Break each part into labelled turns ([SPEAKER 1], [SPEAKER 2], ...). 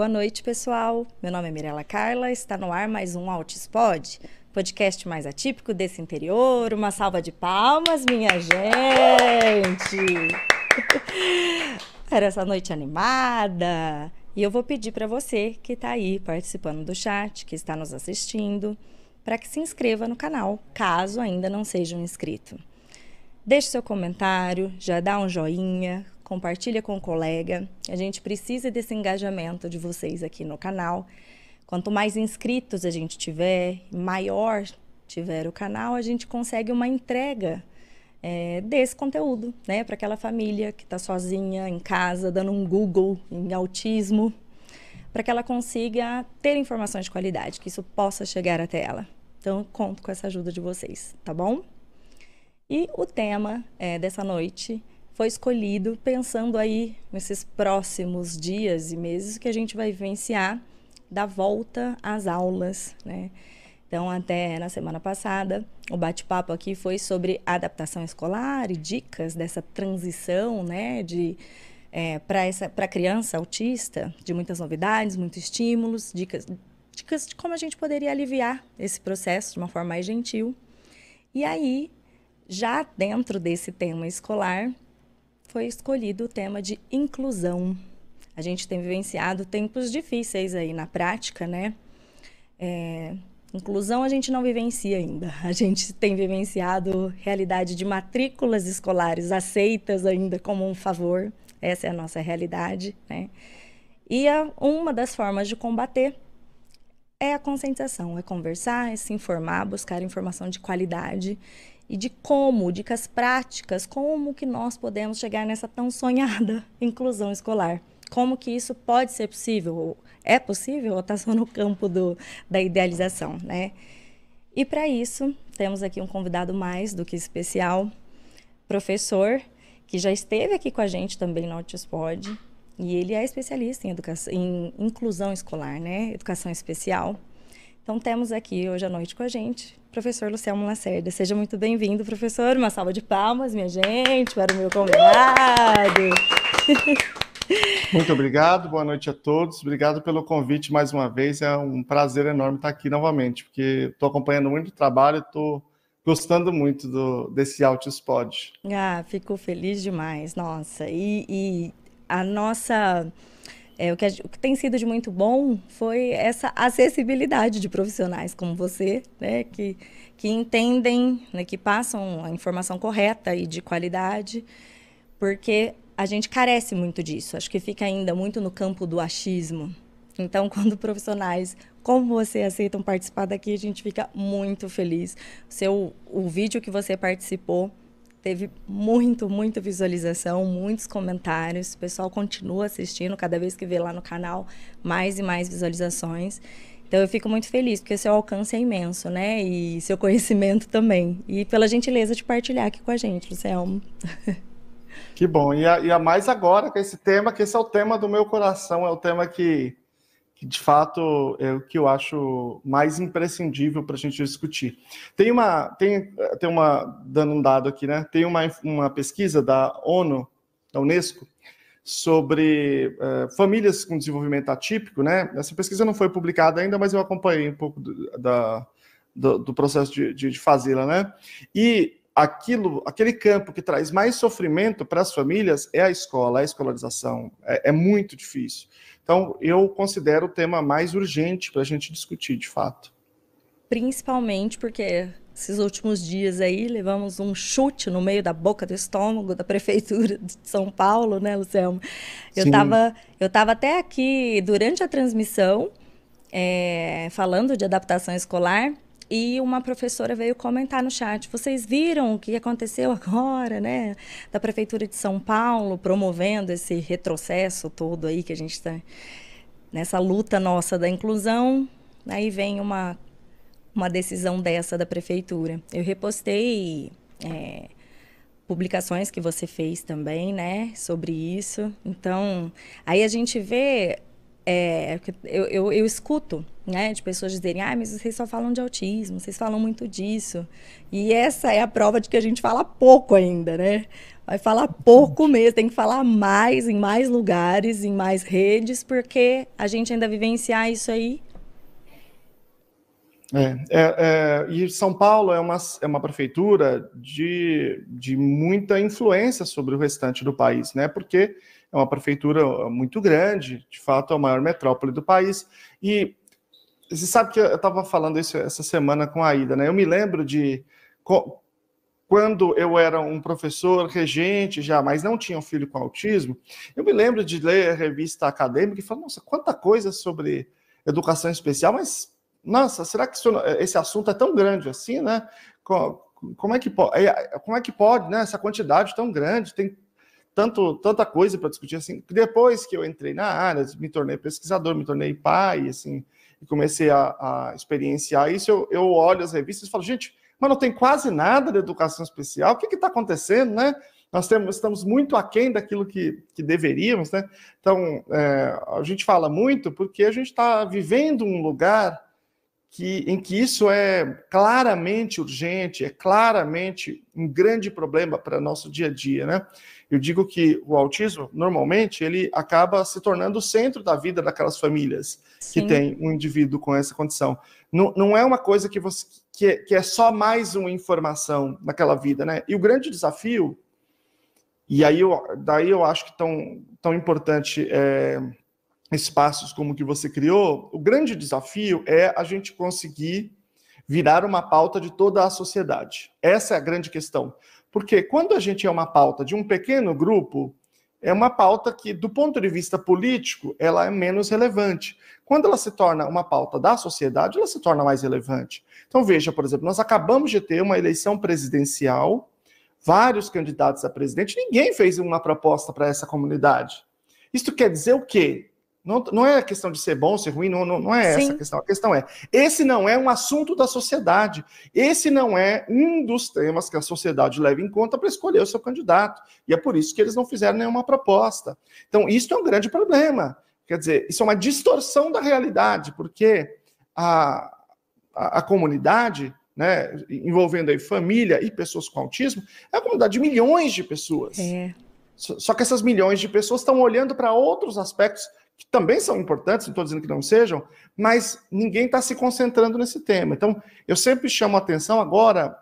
[SPEAKER 1] Boa noite, pessoal. Meu nome é Mirela Carla, está no ar mais um Altispod, podcast mais atípico desse interior. Uma salva de palmas, minha gente! Era essa noite animada. E eu vou pedir para você que está aí participando do chat, que está nos assistindo, para que se inscreva no canal, caso ainda não seja um inscrito. Deixe seu comentário, já dá um joinha, compartilha com o um colega. A gente precisa desse engajamento de vocês aqui no canal. Quanto mais inscritos a gente tiver, maior tiver o canal, a gente consegue uma entrega é, desse conteúdo, né, para aquela família que está sozinha em casa, dando um Google em autismo, para que ela consiga ter informações de qualidade, que isso possa chegar até ela. Então, conto com essa ajuda de vocês, tá bom? E o tema é, dessa noite foi escolhido pensando aí nesses próximos dias e meses que a gente vai vivenciar da volta às aulas, né? Então, até na semana passada, o bate-papo aqui foi sobre adaptação escolar e dicas dessa transição, né, de é, para essa para criança autista, de muitas novidades, muitos estímulos, dicas dicas de como a gente poderia aliviar esse processo de uma forma mais gentil. E aí, já dentro desse tema escolar, foi escolhido o tema de inclusão. A gente tem vivenciado tempos difíceis aí na prática, né? É, inclusão a gente não vivencia ainda. A gente tem vivenciado realidade de matrículas escolares aceitas ainda como um favor. Essa é a nossa realidade, né? E a, uma das formas de combater é a conscientização, é conversar, é se informar, buscar informação de qualidade e de como, dicas práticas, como que nós podemos chegar nessa tão sonhada inclusão escolar. Como que isso pode ser possível? É possível ou está só no campo do, da idealização, né? E para isso, temos aqui um convidado mais do que especial, professor, que já esteve aqui com a gente também no Altispod, e ele é especialista em, educação, em inclusão escolar, né? Educação especial. Então, temos aqui hoje à noite com a gente professor Luciano Lacerda. Seja muito bem-vindo, professor. Uma salva de palmas, minha gente, para o meu convidado.
[SPEAKER 2] Muito obrigado, boa noite a todos. Obrigado pelo convite mais uma vez. É um prazer enorme estar aqui novamente, porque estou acompanhando muito o trabalho e estou gostando muito do, desse Altispod.
[SPEAKER 1] Ah, fico feliz demais, nossa. E, e a nossa é, o, que, o, que, tem sido de muito bom foi essa acessibilidade de profissionais como você, né, que, que entendem, né, que passam a informação correta e de qualidade, porque a gente carece muito disso. Acho que fica ainda muito no campo do achismo. Então, quando profissionais como você aceitam participar daqui, a gente fica muito feliz. O, seu, o vídeo que você participou teve muito, muita visualização, muitos comentários. O pessoal continua assistindo, cada vez que vê lá no canal, mais e mais visualizações. Então eu fico muito feliz, porque seu alcance é imenso, né? E seu conhecimento também. E pela gentileza de partilhar aqui com a gente, Luciano.
[SPEAKER 2] Que bom. E a, e a mais agora com esse tema, que esse é o tema do meu coração, é o tema que que de fato é o que eu acho mais imprescindível para a gente discutir. Tem uma, tem, tem uma, dando um dado aqui, né? Tem uma, uma pesquisa da ONU, da Unesco, sobre uh, famílias com desenvolvimento atípico, né? Essa pesquisa não foi publicada ainda, mas eu acompanhei um pouco do, da, do, do processo de, de, de fazê-la, né? E aquilo, aquele campo que traz mais sofrimento para as famílias é a escola, a escolarização. É, é muito difícil. Então, eu considero o tema mais urgente para a gente discutir, de fato.
[SPEAKER 1] Principalmente porque esses últimos dias aí levamos um chute no meio da boca do estômago da prefeitura de São Paulo, né, Luciano? Eu estava eu tava até aqui durante a transmissão é, falando de adaptação escolar e uma professora veio comentar no chat: vocês viram o que aconteceu agora, né? Da Prefeitura de São Paulo promovendo esse retrocesso todo aí que a gente está nessa luta nossa da inclusão. Aí vem uma, uma decisão dessa da Prefeitura. Eu repostei. É, publicações que você fez também, né, sobre isso. Então, aí a gente vê é, eu, eu, eu, escuto né, de pessoas dizerem, ah, mas vocês só falam de autismo, vocês falam muito disso. E essa é a prova de que a gente fala pouco ainda, né? Vai falar pouco mesmo, tem que falar mais, em mais lugares, em mais redes, porque a gente ainda vivenciar isso aí.
[SPEAKER 2] É, é, é, e São Paulo é uma, é uma prefeitura de, de muita influência sobre o restante do país, né? Porque é uma prefeitura muito grande, de fato, é a maior metrópole do país. E você sabe que eu estava falando isso essa semana com a Ida, né? Eu me lembro de quando eu era um professor regente já, mas não tinha um filho com autismo, eu me lembro de ler a revista acadêmica e falar, nossa, quanta coisa sobre educação especial, mas, nossa, será que isso, esse assunto é tão grande assim, né? Como é que pode, é, como é que pode, né? Essa quantidade tão grande, tem tanto, tanta coisa para discutir assim. Depois que eu entrei na área, me tornei pesquisador, me tornei pai, assim, e comecei a, a experienciar isso, eu, eu olho as revistas e falo, gente, mas não tem quase nada de educação especial. O que está acontecendo, né? Nós temos, estamos muito aquém daquilo que, que deveríamos, né? Então, é, a gente fala muito porque a gente está vivendo um lugar que, em que isso é claramente urgente, é claramente um grande problema para nosso dia a dia, né? Eu digo que o autismo, normalmente, ele acaba se tornando o centro da vida daquelas famílias Sim. que tem um indivíduo com essa condição. Não, não é uma coisa que, você, que, é, que é só mais uma informação naquela vida, né? E o grande desafio, e aí eu, daí eu acho que tão, tão importante é, espaços como o que você criou, o grande desafio é a gente conseguir virar uma pauta de toda a sociedade. Essa é a grande questão. Porque quando a gente é uma pauta de um pequeno grupo, é uma pauta que, do ponto de vista político, ela é menos relevante. Quando ela se torna uma pauta da sociedade, ela se torna mais relevante. Então, veja, por exemplo, nós acabamos de ter uma eleição presidencial, vários candidatos a presidente, ninguém fez uma proposta para essa comunidade. Isso quer dizer o quê? Não, não é questão de ser bom, ser ruim, não, não, não é Sim. essa a questão. A questão é: esse não é um assunto da sociedade. Esse não é um dos temas que a sociedade leva em conta para escolher o seu candidato. E é por isso que eles não fizeram nenhuma proposta. Então, isso é um grande problema. Quer dizer, isso é uma distorção da realidade, porque a, a, a comunidade, né, envolvendo aí família e pessoas com autismo, é uma comunidade de milhões de pessoas. É. Só que essas milhões de pessoas estão olhando para outros aspectos que também são importantes, não estou dizendo que não sejam, mas ninguém está se concentrando nesse tema. Então, eu sempre chamo a atenção agora.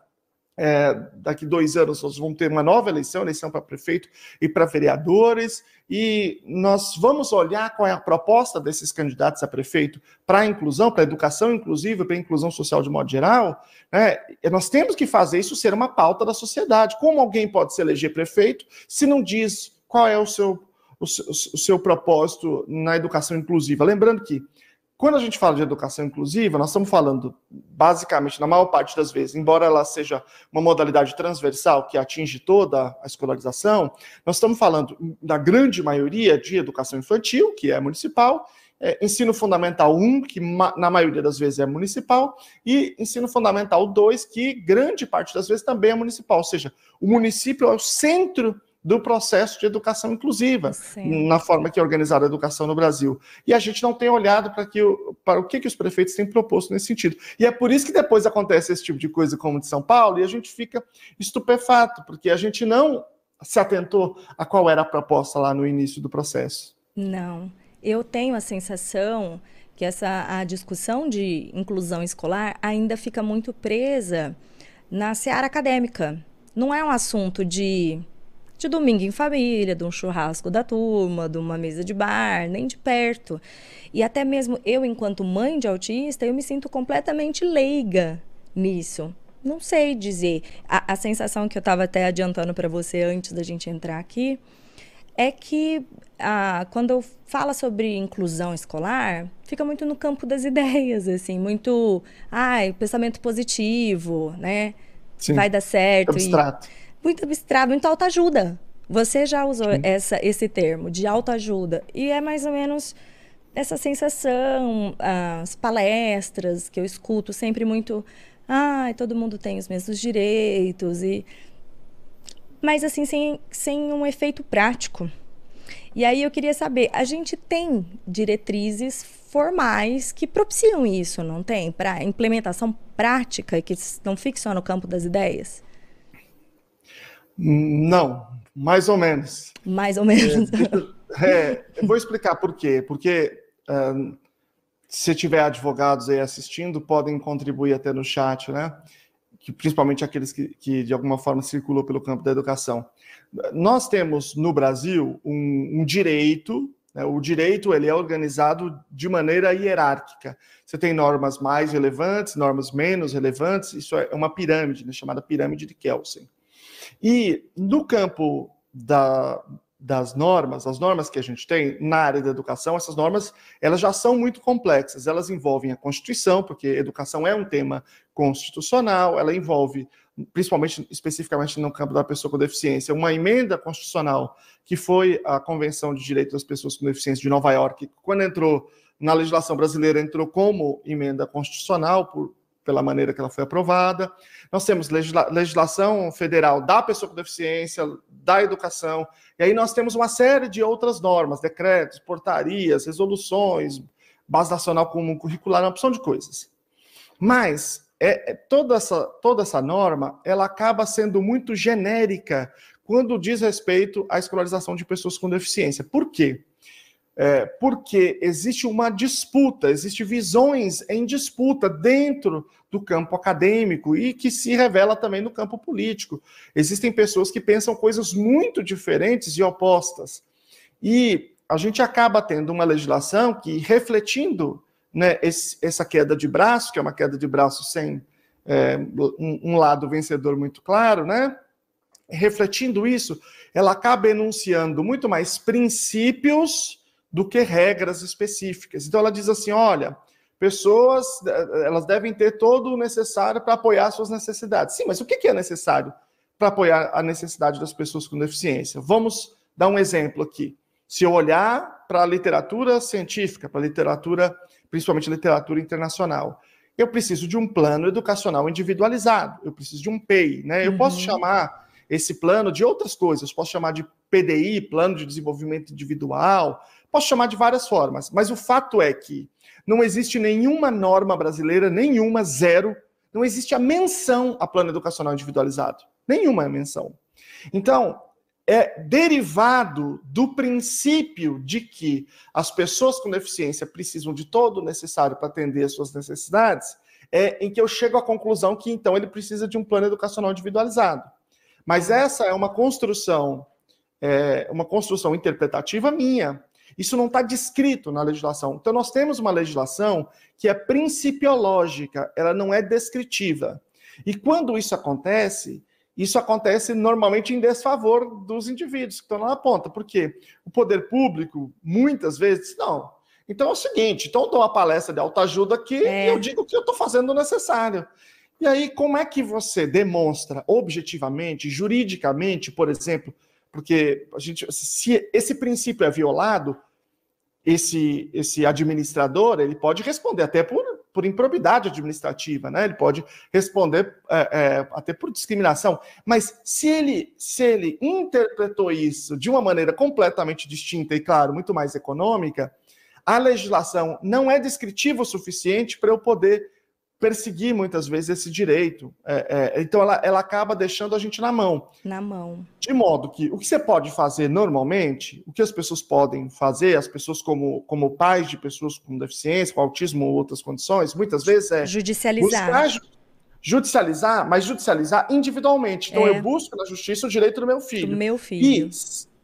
[SPEAKER 2] É, daqui dois anos nós vamos ter uma nova eleição, eleição para prefeito e para vereadores, e nós vamos olhar qual é a proposta desses candidatos a prefeito para a inclusão, para a educação inclusiva, para a inclusão social de modo geral. Né? Nós temos que fazer isso ser uma pauta da sociedade. Como alguém pode se eleger prefeito se não diz qual é o seu o seu, o seu propósito na educação inclusiva. Lembrando que, quando a gente fala de educação inclusiva, nós estamos falando, basicamente, na maior parte das vezes, embora ela seja uma modalidade transversal que atinge toda a escolarização, nós estamos falando, da grande maioria, de educação infantil, que é municipal, é, ensino fundamental 1, que ma na maioria das vezes é municipal, e ensino fundamental 2, que grande parte das vezes também é municipal. Ou seja, o município é o centro do processo de educação inclusiva, Sim. na forma que é organizada a educação no Brasil. E a gente não tem olhado para, que, para o que, que os prefeitos têm proposto nesse sentido. E é por isso que depois acontece esse tipo de coisa como de São Paulo, e a gente fica estupefato, porque a gente não se atentou a qual era a proposta lá no início do processo.
[SPEAKER 1] Não. Eu tenho a sensação que essa a discussão de inclusão escolar ainda fica muito presa na seara acadêmica. Não é um assunto de de domingo em família, de um churrasco da turma, de uma mesa de bar, nem de perto. E até mesmo eu, enquanto mãe de autista, eu me sinto completamente leiga nisso. Não sei dizer. A, a sensação que eu estava até adiantando para você antes da gente entrar aqui é que ah, quando eu falo sobre inclusão escolar, fica muito no campo das ideias, assim, muito, ai, pensamento positivo, né? Sim, Vai dar certo.
[SPEAKER 2] Abstrato.
[SPEAKER 1] E muito abstrato, muito autoajuda. Você já usou essa, esse termo de autoajuda. E é mais ou menos essa sensação, as palestras que eu escuto sempre muito. Ai, ah, todo mundo tem os mesmos direitos. e Mas assim, sem, sem um efeito prático. E aí eu queria saber, a gente tem diretrizes formais que propiciam isso, não tem? Para implementação prática que não fique só no campo das ideias?
[SPEAKER 2] Não, Mais ou menos.
[SPEAKER 1] Mais ou menos.
[SPEAKER 2] É, é, vou explicar por quê. Porque se tiver advogados aí assistindo, podem contribuir até no chat, né? Que, principalmente aqueles que, que de alguma forma circulam pelo campo da educação. Nós temos no Brasil um, um direito né? O direito ele é organizado de maneira hierárquica. Você tem normas mais relevantes, normas menos relevantes. Isso é uma pirâmide, né? chamada pirâmide de Kelsen. E no campo da, das normas, as normas que a gente tem na área da educação, essas normas elas já são muito complexas. Elas envolvem a Constituição, porque educação é um tema constitucional, ela envolve principalmente especificamente no campo da pessoa com deficiência, uma emenda constitucional que foi a Convenção de Direitos das Pessoas com Deficiência de Nova York, quando entrou na legislação brasileira, entrou como emenda constitucional por, pela maneira que ela foi aprovada. Nós temos legisla legislação federal da pessoa com deficiência, da educação, e aí nós temos uma série de outras normas, decretos, portarias, resoluções, base nacional comum curricular, uma opção de coisas. Mas é, é, toda, essa, toda essa norma ela acaba sendo muito genérica quando diz respeito à escolarização de pessoas com deficiência. Por quê? É, porque existe uma disputa, existem visões em disputa dentro do campo acadêmico e que se revela também no campo político. Existem pessoas que pensam coisas muito diferentes e opostas. E a gente acaba tendo uma legislação que, refletindo né, esse, essa queda de braço, que é uma queda de braço sem é, um, um, lado vencedor muito claro, né? Refletindo isso, ela acaba enunciando muito mais princípios do que regras específicas. Então ela diz assim, olha, pessoas elas devem ter todo o necessário para apoiar suas necessidades. Sim, mas o que é necessário para apoiar a necessidade das pessoas com deficiência? Vamos dar um exemplo aqui. Se eu olhar para a literatura científica, para a literatura principalmente literatura internacional. Eu preciso de um plano educacional individualizado, eu preciso de um PEI, né? Eu uhum. posso chamar esse plano de outras coisas, posso chamar de PDI, Plano de Desenvolvimento Individual, posso chamar de várias formas, mas o fato é que não existe nenhuma norma brasileira, nenhuma, zero, não existe a menção a plano educacional individualizado. Nenhuma menção. Então, é derivado do princípio de que as pessoas com deficiência precisam de todo o necessário para atender as suas necessidades, é em que eu chego à conclusão que então ele precisa de um plano educacional individualizado. Mas essa é uma construção, é, uma construção interpretativa minha. Isso não está descrito na legislação. Então nós temos uma legislação que é principiológica, ela não é descritiva. E quando isso acontece, isso acontece normalmente em desfavor dos indivíduos que estão lá na ponta, porque o poder público, muitas vezes, não. Então é o seguinte: então eu dou uma palestra de autoajuda aqui é. e eu digo que eu estou fazendo o necessário. E aí, como é que você demonstra objetivamente, juridicamente, por exemplo, porque a gente, se esse princípio é violado, esse, esse administrador ele pode responder até por por improbidade administrativa, né? Ele pode responder é, é, até por discriminação. Mas se ele, se ele interpretou isso de uma maneira completamente distinta e, claro, muito mais econômica, a legislação não é descritiva o suficiente para eu poder perseguir muitas vezes esse direito. É, é, então ela, ela acaba deixando a gente na mão.
[SPEAKER 1] Na mão.
[SPEAKER 2] De modo que o que você pode fazer normalmente, o que as pessoas podem fazer, as pessoas como, como pais de pessoas com deficiência, com autismo ou outras condições, muitas vezes é
[SPEAKER 1] judicializar.
[SPEAKER 2] Judicializar, mas judicializar individualmente. Então é. eu busco na justiça o direito do meu filho.
[SPEAKER 1] Do meu filho.
[SPEAKER 2] E,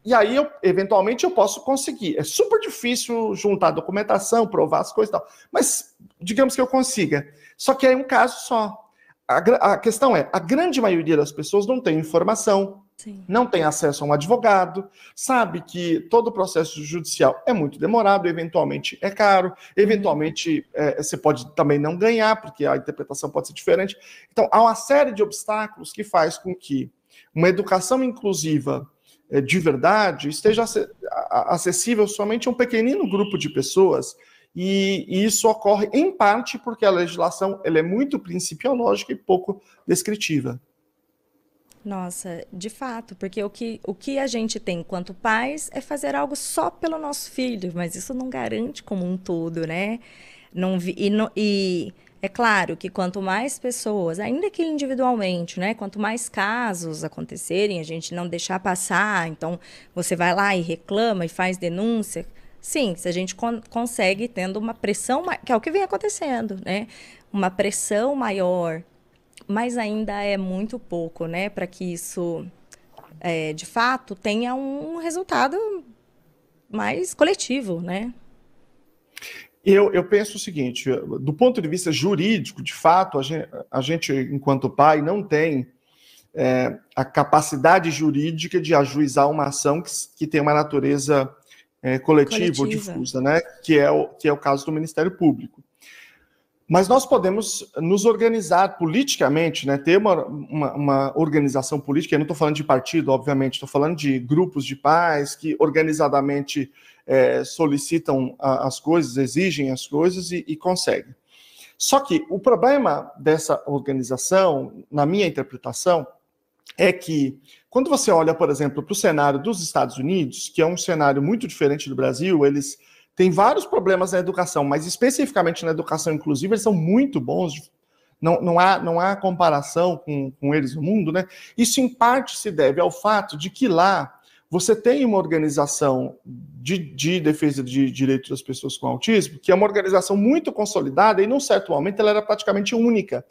[SPEAKER 2] e aí, eu, eventualmente, eu posso conseguir. É super difícil juntar documentação, provar as coisas e tal. Mas digamos que eu consiga. Só que é um caso só. A, a questão é, a grande maioria das pessoas não tem informação, Sim. não tem acesso a um advogado, sabe que todo o processo judicial é muito demorado, eventualmente é caro, eventualmente é, você pode também não ganhar, porque a interpretação pode ser diferente. Então, há uma série de obstáculos que faz com que uma educação inclusiva é, de verdade esteja acessível somente a um pequenino grupo de pessoas e, isso ocorre em parte porque a legislação ela é muito principiológica e pouco descritiva.
[SPEAKER 1] Nossa, de fato, porque o que, o que a gente tem enquanto pais é fazer algo só pelo nosso filho, mas isso não garante como um todo, né? Não, e, e É claro que quanto mais pessoas, ainda que individualmente, né, quanto mais casos acontecerem, a gente não deixar passar, então você vai lá e reclama e faz denúncia. Sim, se a gente con consegue tendo uma pressão, que é o que vem acontecendo, né? Uma pressão maior, mas ainda é muito pouco, né, para que isso é, de fato tenha um resultado mais coletivo, né?
[SPEAKER 2] Eu, eu penso o seguinte: do ponto de vista jurídico, de fato, a gente, a gente enquanto pai, não tem é, a capacidade jurídica de ajuizar uma ação que, que tem uma natureza é, coletiva, coletiva, ou difusa, né? Que é, o, que é o caso do Ministério Público. Mas nós podemos nos organizar politicamente, né? ter uma, uma, uma organização política. Eu não estou falando de partido, obviamente, estou falando de grupos de pais que organizadamente é, solicitam a, as coisas, exigem as coisas e, e conseguem. Só que o problema dessa organização, na minha interpretação, é que quando você olha, por exemplo, para o cenário dos Estados Unidos, que é um cenário muito diferente do Brasil, eles têm vários problemas na educação, mas especificamente na educação inclusiva, eles são muito bons. Não, não, há, não há comparação com, com eles no mundo, né? Isso em parte se deve ao fato de que lá você tem uma organização de, de, defesa de direitos das pessoas com autismo, que é uma organização muito consolidada e, num certo momento, ela era praticamente única.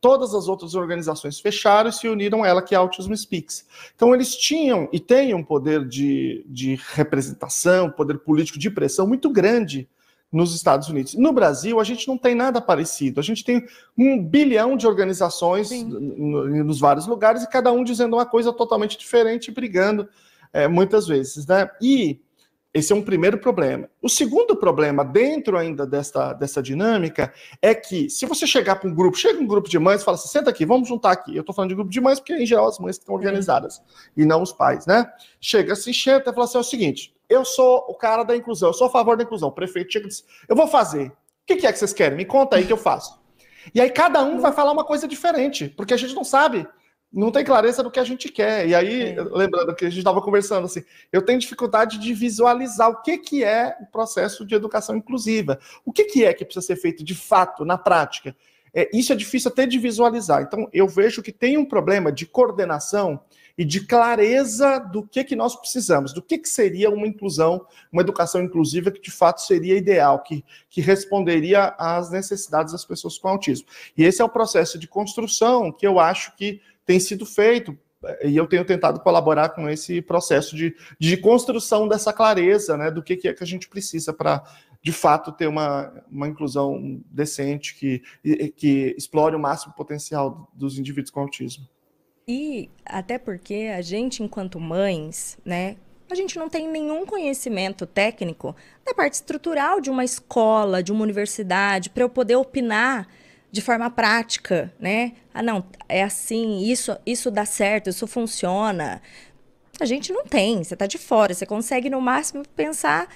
[SPEAKER 2] Todas as outras organizações fecharam e se uniram a ela, que é a Autism Speaks. Então, eles tinham e têm um poder de, de representação, poder político de pressão muito grande nos Estados Unidos. No Brasil, a gente não tem nada parecido. A gente tem um bilhão de organizações nos vários lugares e cada um dizendo uma coisa totalmente diferente, brigando é, muitas vezes, né? E esse é um primeiro problema. O segundo problema, dentro ainda dessa, dessa dinâmica, é que se você chegar para um grupo, chega um grupo de mães e fala assim: senta aqui, vamos juntar aqui. Eu estou falando de grupo de mães, porque em geral as mães estão organizadas, e não os pais, né? Chega assim, senta e fala assim: é o seguinte, eu sou o cara da inclusão, eu sou a favor da inclusão. O prefeito chega e diz: eu vou fazer. O que, que é que vocês querem? Me conta aí que eu faço. E aí cada um vai falar uma coisa diferente, porque a gente não sabe não tem clareza do que a gente quer. E aí, é. lembrando que a gente estava conversando assim, eu tenho dificuldade de visualizar o que, que é o processo de educação inclusiva. O que, que é que precisa ser feito de fato, na prática? É, isso é difícil até de visualizar. Então, eu vejo que tem um problema de coordenação e de clareza do que, que nós precisamos, do que, que seria uma inclusão, uma educação inclusiva que de fato seria ideal, que, que responderia às necessidades das pessoas com autismo. E esse é o processo de construção que eu acho que tem sido feito e eu tenho tentado colaborar com esse processo de, de construção dessa clareza, né, do que, que é que a gente precisa para, de fato, ter uma, uma inclusão decente que, que explore o máximo potencial dos indivíduos com autismo.
[SPEAKER 1] E até porque a gente, enquanto mães, né, a gente não tem nenhum conhecimento técnico da parte estrutural de uma escola, de uma universidade, para eu poder opinar de forma prática, né? Ah, não, é assim, isso, isso dá certo, isso funciona. A gente não tem, você está de fora, você consegue no máximo pensar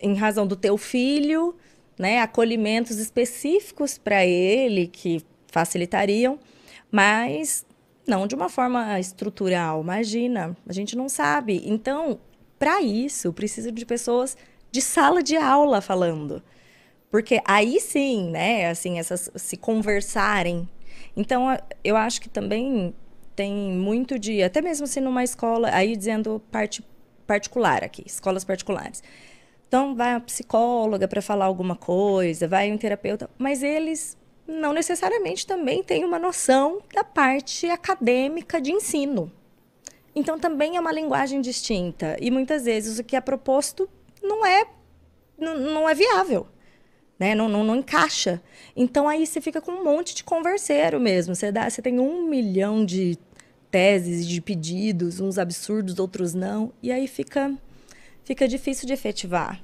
[SPEAKER 1] em razão do teu filho, né, acolhimentos específicos para ele que facilitariam, mas não de uma forma estrutural. Imagina, a gente não sabe. Então, para isso, preciso de pessoas de sala de aula falando. Porque aí sim, né, assim, essas se conversarem. Então, eu acho que também tem muito de, até mesmo se numa escola, aí dizendo parte particular aqui, escolas particulares. Então, vai a psicóloga para falar alguma coisa, vai um terapeuta, mas eles não necessariamente também têm uma noção da parte acadêmica de ensino. Então, também é uma linguagem distinta. E muitas vezes o que é proposto não é, não, não é viável né? Não, não, não, encaixa. Então aí você fica com um monte de converseiro mesmo. Você, dá, você tem um milhão de teses, de pedidos, uns absurdos, outros não, e aí fica, fica difícil de efetivar.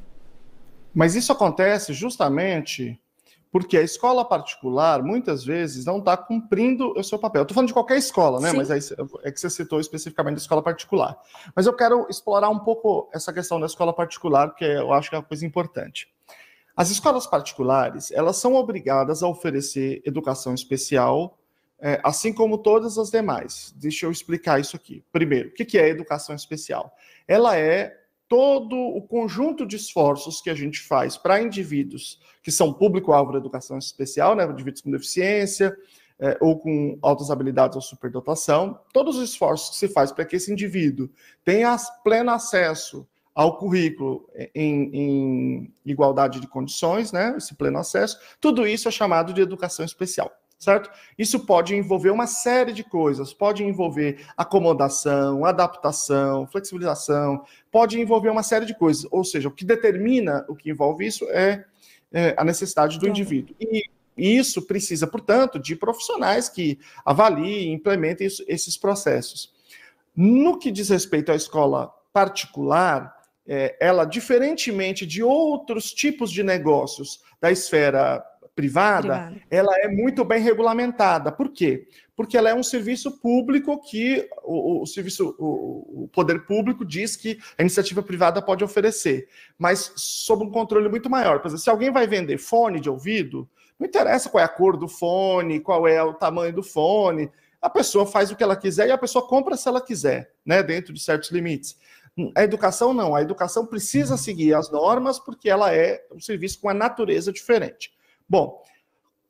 [SPEAKER 2] Mas isso acontece justamente porque a escola particular, muitas vezes, não está cumprindo o seu papel. Estou falando de qualquer escola, né? Sim. Mas aí é que você citou especificamente a escola particular. Mas eu quero explorar um pouco essa questão da escola particular, porque eu acho que é uma coisa importante. As escolas particulares, elas são obrigadas a oferecer educação especial, é, assim como todas as demais. Deixa eu explicar isso aqui. Primeiro, o que é educação especial? Ela é todo o conjunto de esforços que a gente faz para indivíduos que são público-alvo da educação especial, né, indivíduos com deficiência é, ou com altas habilidades ou superdotação, todos os esforços que se faz para que esse indivíduo tenha pleno acesso ao currículo em, em, igualdade de condições, né, esse pleno acesso, tudo isso é chamado de educação especial certo? Isso pode envolver uma série de coisas, pode envolver acomodação, adaptação, flexibilização, pode envolver uma série de coisas. Ou seja, o que determina o que envolve isso é, é a necessidade do indivíduo. E isso precisa, portanto, de profissionais que avaliem, implementem isso, esses processos. No que diz respeito à escola particular, é, ela, diferentemente de outros tipos de negócios da esfera privada, ela é muito bem regulamentada. Por quê? Porque ela é um serviço público que o, o serviço, o, o, poder público diz que a iniciativa privada pode oferecer, mas sob um controle muito maior. Por exemplo, se alguém vai vender fone de ouvido, não interessa qual é a cor do fone, qual é o tamanho do fone, a pessoa faz o que ela quiser e a pessoa compra se ela quiser, né, dentro de certos limites. A educação não, a educação precisa seguir as normas porque ela é um serviço com uma natureza diferente. Bom,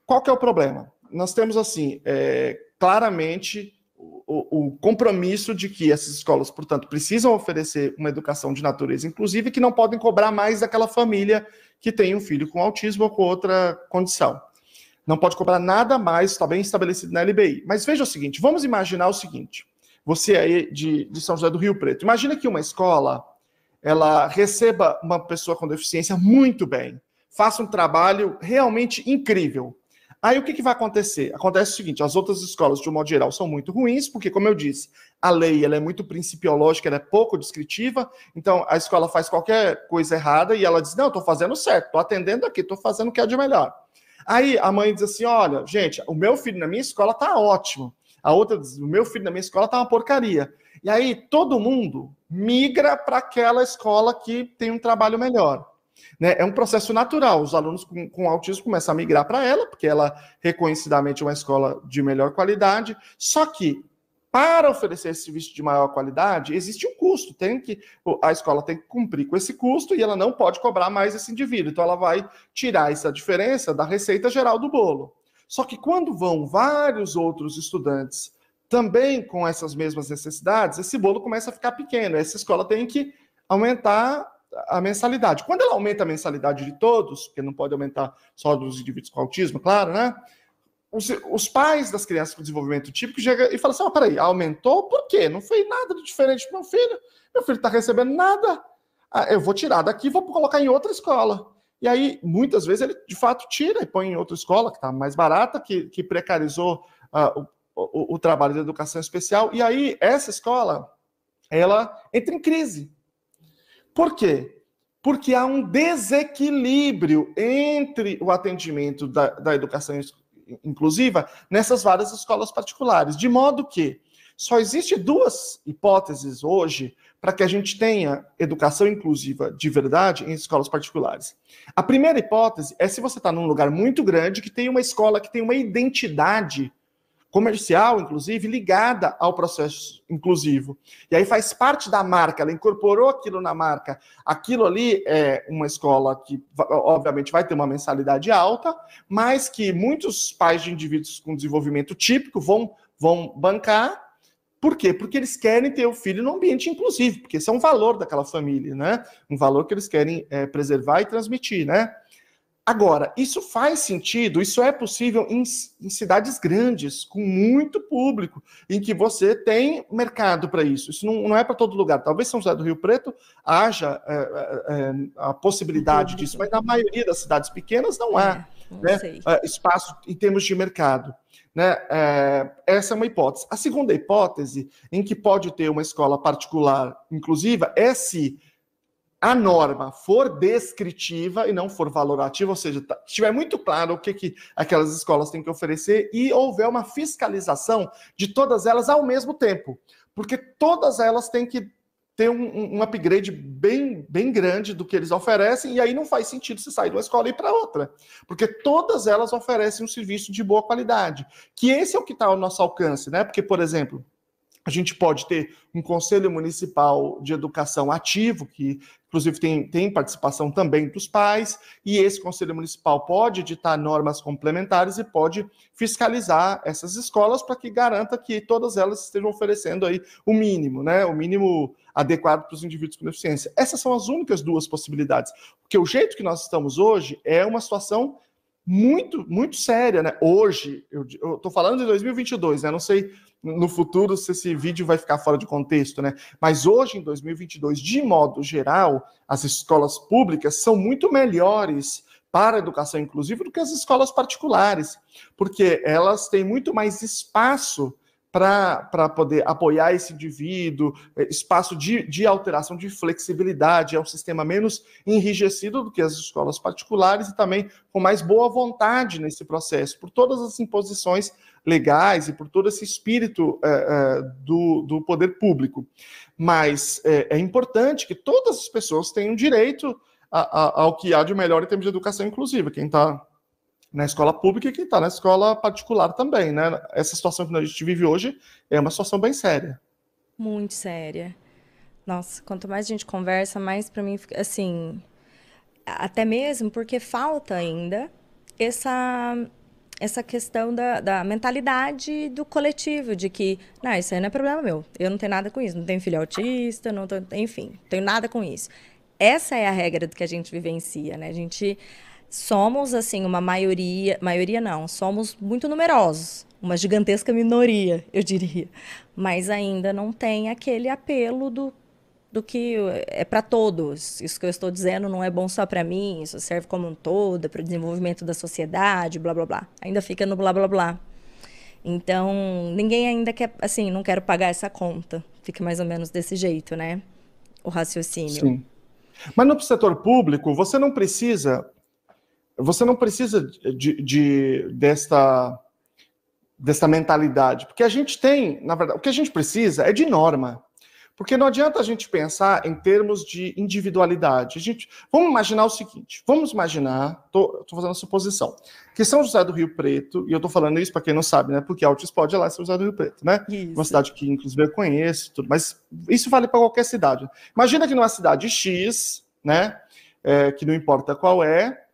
[SPEAKER 2] qual que é o problema? Nós temos, assim, é, claramente o, o, compromisso de que essas escolas, portanto, precisam oferecer uma educação de natureza inclusive que não podem cobrar mais daquela família que tem um filho com autismo ou com outra condição. Não pode cobrar nada mais, está bem estabelecido na LBI. Mas veja o seguinte, vamos imaginar o seguinte, você aí de, de São José do Rio Preto, imagina que uma escola, ela receba uma pessoa com deficiência muito bem, faça um trabalho realmente incrível. Aí o que, que vai acontecer? Acontece o seguinte: as outras escolas, de um modo geral, são muito ruins, porque, como eu disse, a lei ela é muito principiológica, ela é pouco descritiva, então a escola faz qualquer coisa errada e ela diz: não, estou fazendo certo, estou atendendo aqui, estou fazendo o que é de melhor. Aí a mãe diz assim: olha, gente, o meu filho na minha escola está ótimo. A outra diz: o meu filho na minha escola está uma porcaria. E aí todo mundo migra para aquela escola que tem um trabalho melhor. Né? É um processo natural. Os alunos com, com autismo começam a migrar para ela, porque ela reconhecidamente é uma escola de melhor qualidade. Só que para oferecer esse serviço de maior qualidade, existe um custo. Tem que a escola tem que cumprir com esse custo e ela não pode cobrar mais esse indivíduo. Então ela vai tirar essa diferença da receita geral do bolo. Só que quando vão vários outros estudantes também com essas mesmas necessidades, esse bolo começa a ficar pequeno. Essa escola tem que aumentar a mensalidade. Quando ela aumenta a mensalidade de todos, porque não pode aumentar só dos indivíduos com autismo, claro, né? Os, os pais das crianças com desenvolvimento típico chegam e falam assim: oh, peraí, aumentou? Por quê? Não foi nada de diferente para meu filho. Meu filho está recebendo nada. Ah, eu vou tirar daqui e vou colocar em outra escola. E aí, muitas vezes, ele de fato tira e põe em outra escola, que está mais barata, que, que precarizou uh, o, o, o trabalho de educação especial. E aí, essa escola, ela entra em crise por quê? Porque há um desequilíbrio entre o atendimento da, da educação inclusiva nessas várias escolas particulares, de modo que só existe duas hipóteses hoje para que a gente tenha educação inclusiva de verdade em escolas particulares. A primeira hipótese é se você está num lugar muito grande que tem uma escola que tem uma identidade comercial, inclusive, ligada ao processo inclusivo. E aí faz parte da marca, ela incorporou aquilo na marca. Aquilo ali é uma escola que, obviamente, vai ter uma mensalidade alta, mas que muitos pais de indivíduos com desenvolvimento típico vão, vão bancar. Por quê? Porque eles querem ter o filho no ambiente inclusivo, porque esse é um valor daquela família, né? Um valor que eles querem é, preservar e transmitir, né? Agora, isso faz sentido, isso é possível em, em, cidades grandes, com muito público, em que você tem mercado para isso. Isso não, não é para todo lugar. Talvez São José do Rio Preto haja é, é, é a possibilidade disso, mas na maioria das cidades pequenas não há é, né, é, espaço em termos de mercado. Né? É, essa é uma hipótese. A segunda hipótese, em que pode ter uma escola particular inclusiva, é se a norma for descritiva e não for valorativa, ou seja, tá, estiver muito claro o que, que aquelas escolas têm que oferecer e houver uma fiscalização de todas elas ao mesmo tempo, porque todas elas têm que ter um, um upgrade bem, bem grande do que eles oferecem, e aí não faz sentido você sair de uma escola e ir para outra, porque todas elas oferecem um serviço de boa qualidade, que esse é o que está ao nosso alcance, né? Porque, por exemplo, A gente pode ter um conselho municipal de educação ativo, que inclusive tem, tem participação também dos pais, e esse conselho municipal pode editar normas complementares e pode fiscalizar essas escolas para que garanta que todas elas estejam oferecendo aí o mínimo, né? O mínimo adequado para os indivíduos com deficiência. Essas são as únicas duas possibilidades. Porque o jeito que nós estamos hoje é uma situação muito, muito séria, né? Hoje, eu estou falando de 2022, né? Não sei no futuro se esse vídeo vai ficar fora de contexto, né? Mas hoje, em 2022, de modo geral, as escolas públicas são muito melhores para a educação inclusiva do que as escolas particulares, porque elas têm muito mais espaço para poder apoiar esse indivíduo, eh, espaço de, de alteração, de flexibilidade, é um sistema menos enrijecido do que as escolas particulares e também com mais boa vontade nesse processo, por todas as imposições legais e por todo esse espírito é, do, do poder público. Mas é, é, importante que todas as pessoas tenham direito a, a, ao que há de melhor em termos de educação inclusiva. Quem está na escola pública e quem está na escola particular também, né? Essa situação que a gente vive hoje é uma situação bem séria.
[SPEAKER 1] Muito séria. Nossa, quanto mais a gente conversa, mais para mim, assim, até mesmo porque falta ainda essa essa questão da, da mentalidade do coletivo, de que, não, isso aí não é problema meu, eu não tenho nada com isso, não tenho filho autista, não tô, enfim, tenho nada com isso. Essa é a regra do que a gente vivencia, né? A gente somos, assim, uma maioria, maioria não, somos muito numerosos, uma gigantesca minoria, eu diria, mas ainda não tem aquele apelo do do que é para todos. Isso que eu estou dizendo não é bom só para mim, isso serve como um todo, para o desenvolvimento da sociedade, blá blá blá. Ainda fica no blá blá blá. Então, ninguém ainda quer, assim, não quero pagar essa conta. Fica mais ou menos desse jeito, né? O raciocínio. Sim.
[SPEAKER 2] Mas no setor público, você não precisa você não precisa de, de desta desta mentalidade, porque a gente tem, na verdade, o que a gente precisa é de norma. Porque não adianta a gente pensar em termos de individualidade. A gente, vamos imaginar o seguinte: vamos imaginar, estou fazendo a suposição, que São José do Rio Preto, e eu estou falando isso para quem não sabe, né? Porque Altis pode ir lá em São José do Rio Preto, né? Isso. Uma cidade que, inclusive, eu conheço, tudo, mas isso vale para qualquer cidade. Imagina que numa cidade X, né? É, que não importa qual é,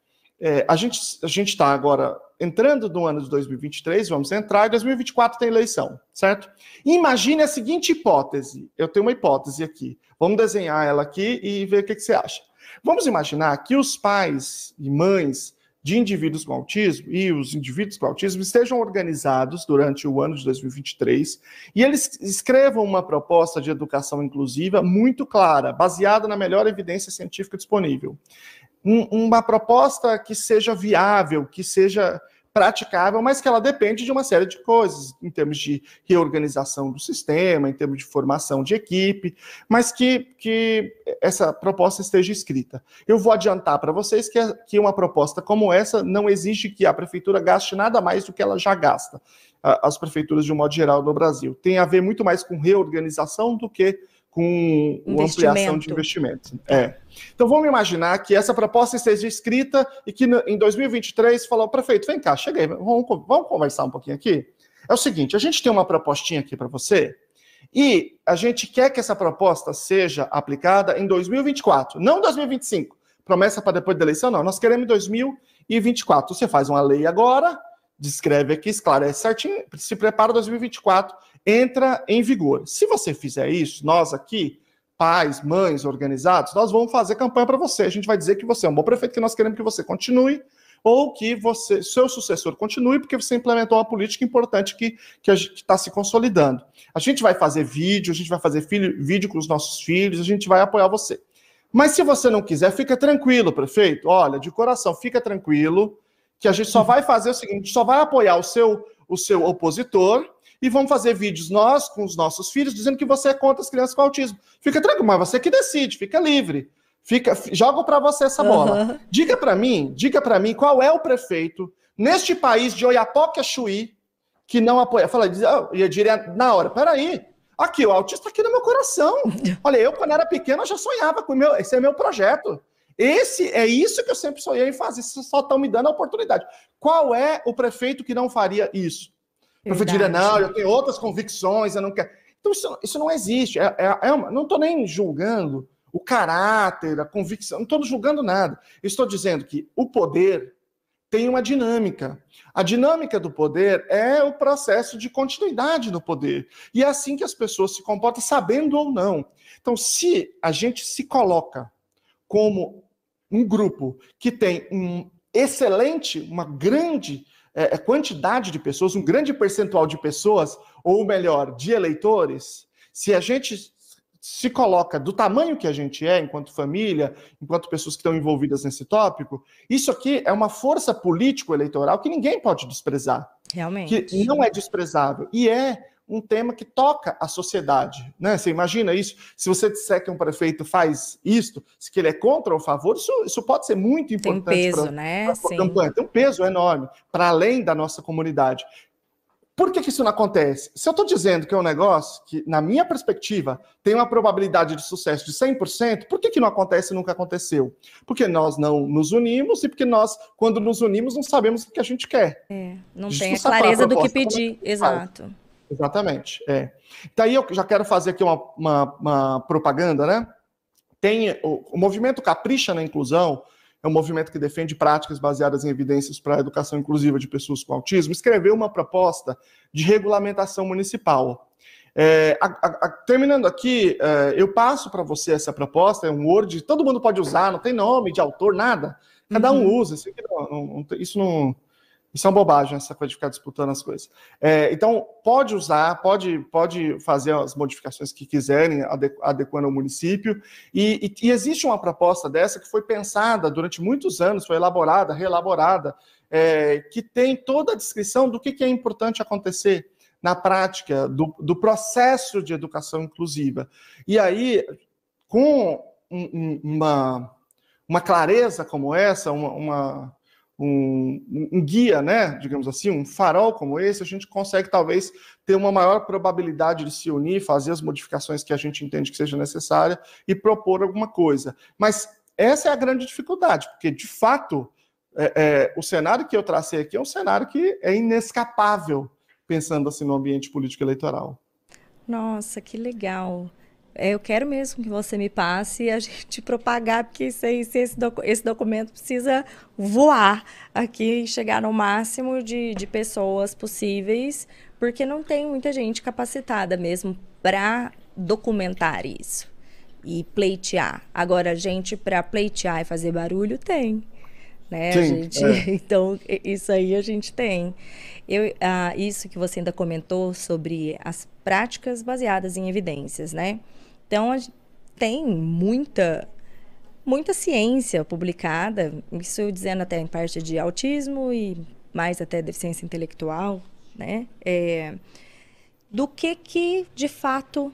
[SPEAKER 2] é a gente a está agora entrando no ano de 2023, vamos entrar, em 2024 tem eleição, certo? Imagine a seguinte hipótese. Eu tenho uma hipótese aqui. Vamos desenhar ela aqui e ver o que, que você acha. Vamos imaginar que os pais e mães de indivíduos com autismo e os indivíduos com autismo estejam organizados durante o ano de 2023 e eles escrevam uma proposta de educação inclusiva muito clara, baseada na melhor evidência científica disponível um, uma proposta que seja viável, que seja praticável, mas que ela depende de uma série de coisas, em termos de reorganização do sistema, em termos de formação de equipe, mas que, que essa proposta esteja escrita. Eu vou adiantar para vocês que, que uma proposta como essa não exige que a prefeitura gaste nada mais do que ela já gasta, as prefeituras de um modo geral no Brasil. Tem a ver muito mais com reorganização do que com ampliação de investimentos. É. Então vamos imaginar que essa proposta esteja escrita e que em 2023 falou, prefeito, vem cá, chega aí, vamos, vamos conversar um pouquinho aqui. É o seguinte, a gente tem uma propostinha aqui para você e a gente quer que essa proposta seja aplicada em 2024, não 2025. Promessa para depois da eleição, não. Nós queremos em 2024. Você faz uma lei agora, descreve aqui, esclarece certinho, se prepara 2024 entra em vigor. Se você fizer isso, nós aqui, pais, mães organizados, nós vamos fazer campanha para você. A gente vai dizer que você é um bom prefeito, que nós queremos que você continue, ou que você, seu sucessor continue, porque você implementou uma política importante que está se consolidando. A gente vai fazer vídeo, a gente vai fazer filho, vídeo com os nossos filhos, a gente vai apoiar você. Mas se você não quiser, fica tranquilo, prefeito. Olha, de coração, fica tranquilo, que a gente só vai fazer o seguinte: só vai apoiar o seu, o seu opositor e vamos fazer vídeos nós com os nossos filhos dizendo que você é contra as crianças com autismo. Fica tranquilo, mas você que decide, fica livre. Fica, jogo para você essa bola. Uhum. Diga para mim, diga para mim qual é o prefeito neste país de Oiapoque a Chuí que não apoia. Fala, eu diria na hora, peraí, aqui, o autista aqui no meu coração. Olha, eu quando era pequeno eu já sonhava com o meu, esse é meu projeto. Esse é isso que eu sempre sonhei em fazer. Vocês só estão me dando a oportunidade. Qual é o prefeito que não faria isso? Prefeito diria, não, eu tenho outras convicções, eu não quero. Então, isso, isso não existe. É, é, é uma, não estou nem julgando o caráter, a convicção, não estou julgando nada. Estou dizendo que o poder tem uma dinâmica. A dinâmica do poder é o processo de continuidade do poder. E é assim que as pessoas se comportam, sabendo ou não. Então, se a gente se coloca como um grupo que tem um excelente, uma grande é, é, quantidade de pessoas, um grande percentual de pessoas, ou melhor, de eleitores, se a gente se coloca do tamanho que a gente é, enquanto família, enquanto pessoas que estão envolvidas nesse tópico, isso aqui é uma força político-eleitoral que ninguém pode desprezar.
[SPEAKER 1] Realmente.
[SPEAKER 2] Que não é desprezável. E é um tema que toca a sociedade. Né? Você imagina isso? Se você disser que um prefeito faz isto, se ele é contra ou a favor, isso, isso pode ser muito importante.
[SPEAKER 1] Tem peso, pra, né?
[SPEAKER 2] Pra campanha. Tem um peso enorme para além da nossa comunidade. Por que, que isso não acontece? Se eu estou dizendo que é um negócio que, na minha perspectiva, tem uma probabilidade de sucesso de 100%, por que, que não acontece e nunca aconteceu? Porque nós não nos unimos e porque nós, quando nos unimos, não sabemos o que a gente quer.
[SPEAKER 1] É, não tem a clareza a do que pedir, exato.
[SPEAKER 2] Exatamente, é. Daí então, eu já quero fazer aqui uma, uma, uma propaganda, né? Tem o, o movimento Capricha na Inclusão, é um movimento que defende práticas baseadas em evidências para a educação inclusiva de pessoas com autismo, escreveu uma proposta de regulamentação municipal. É, a, a, terminando aqui, é, eu passo para você essa proposta, é um Word, todo mundo pode usar, não tem nome de autor, nada. Cada um uhum. usa, isso, não, não, isso não, isso é uma bobagem, essa coisa de ficar disputando as coisas. É, então, pode usar, pode, pode fazer as modificações que quiserem, adequando ao município. E, e, e, existe uma proposta dessa que foi pensada durante muitos anos, foi elaborada, reelaborada, é, que tem toda a descrição do que, que é importante acontecer na prática do, do, processo de educação inclusiva. E aí, com um, uma, uma clareza como essa, uma, uma um, um, guia, né, digamos assim, um farol como esse, a gente consegue talvez ter uma maior probabilidade de se unir, fazer as modificações que a gente entende que seja necessária e propor alguma coisa. Mas essa é a grande dificuldade, porque de fato é, é, o cenário que eu tracei aqui é um cenário que é inescapável, pensando assim no ambiente político eleitoral.
[SPEAKER 1] Nossa, que legal. É, eu quero mesmo que você me passe e a gente propagar, porque esse, docu esse documento precisa voar aqui e chegar no máximo de, de pessoas possíveis, porque não tem muita gente capacitada mesmo para documentar isso e pleitear. Agora, gente para pleitear e fazer barulho tem. Né? Sim, gente, é. Então, isso aí a gente tem. Eu, ah, isso que você ainda comentou sobre as práticas baseadas em evidências, né? Então, tem muita muita ciência publicada, isso dizendo até em parte de autismo e mais até deficiência intelectual, né? É, do que que de fato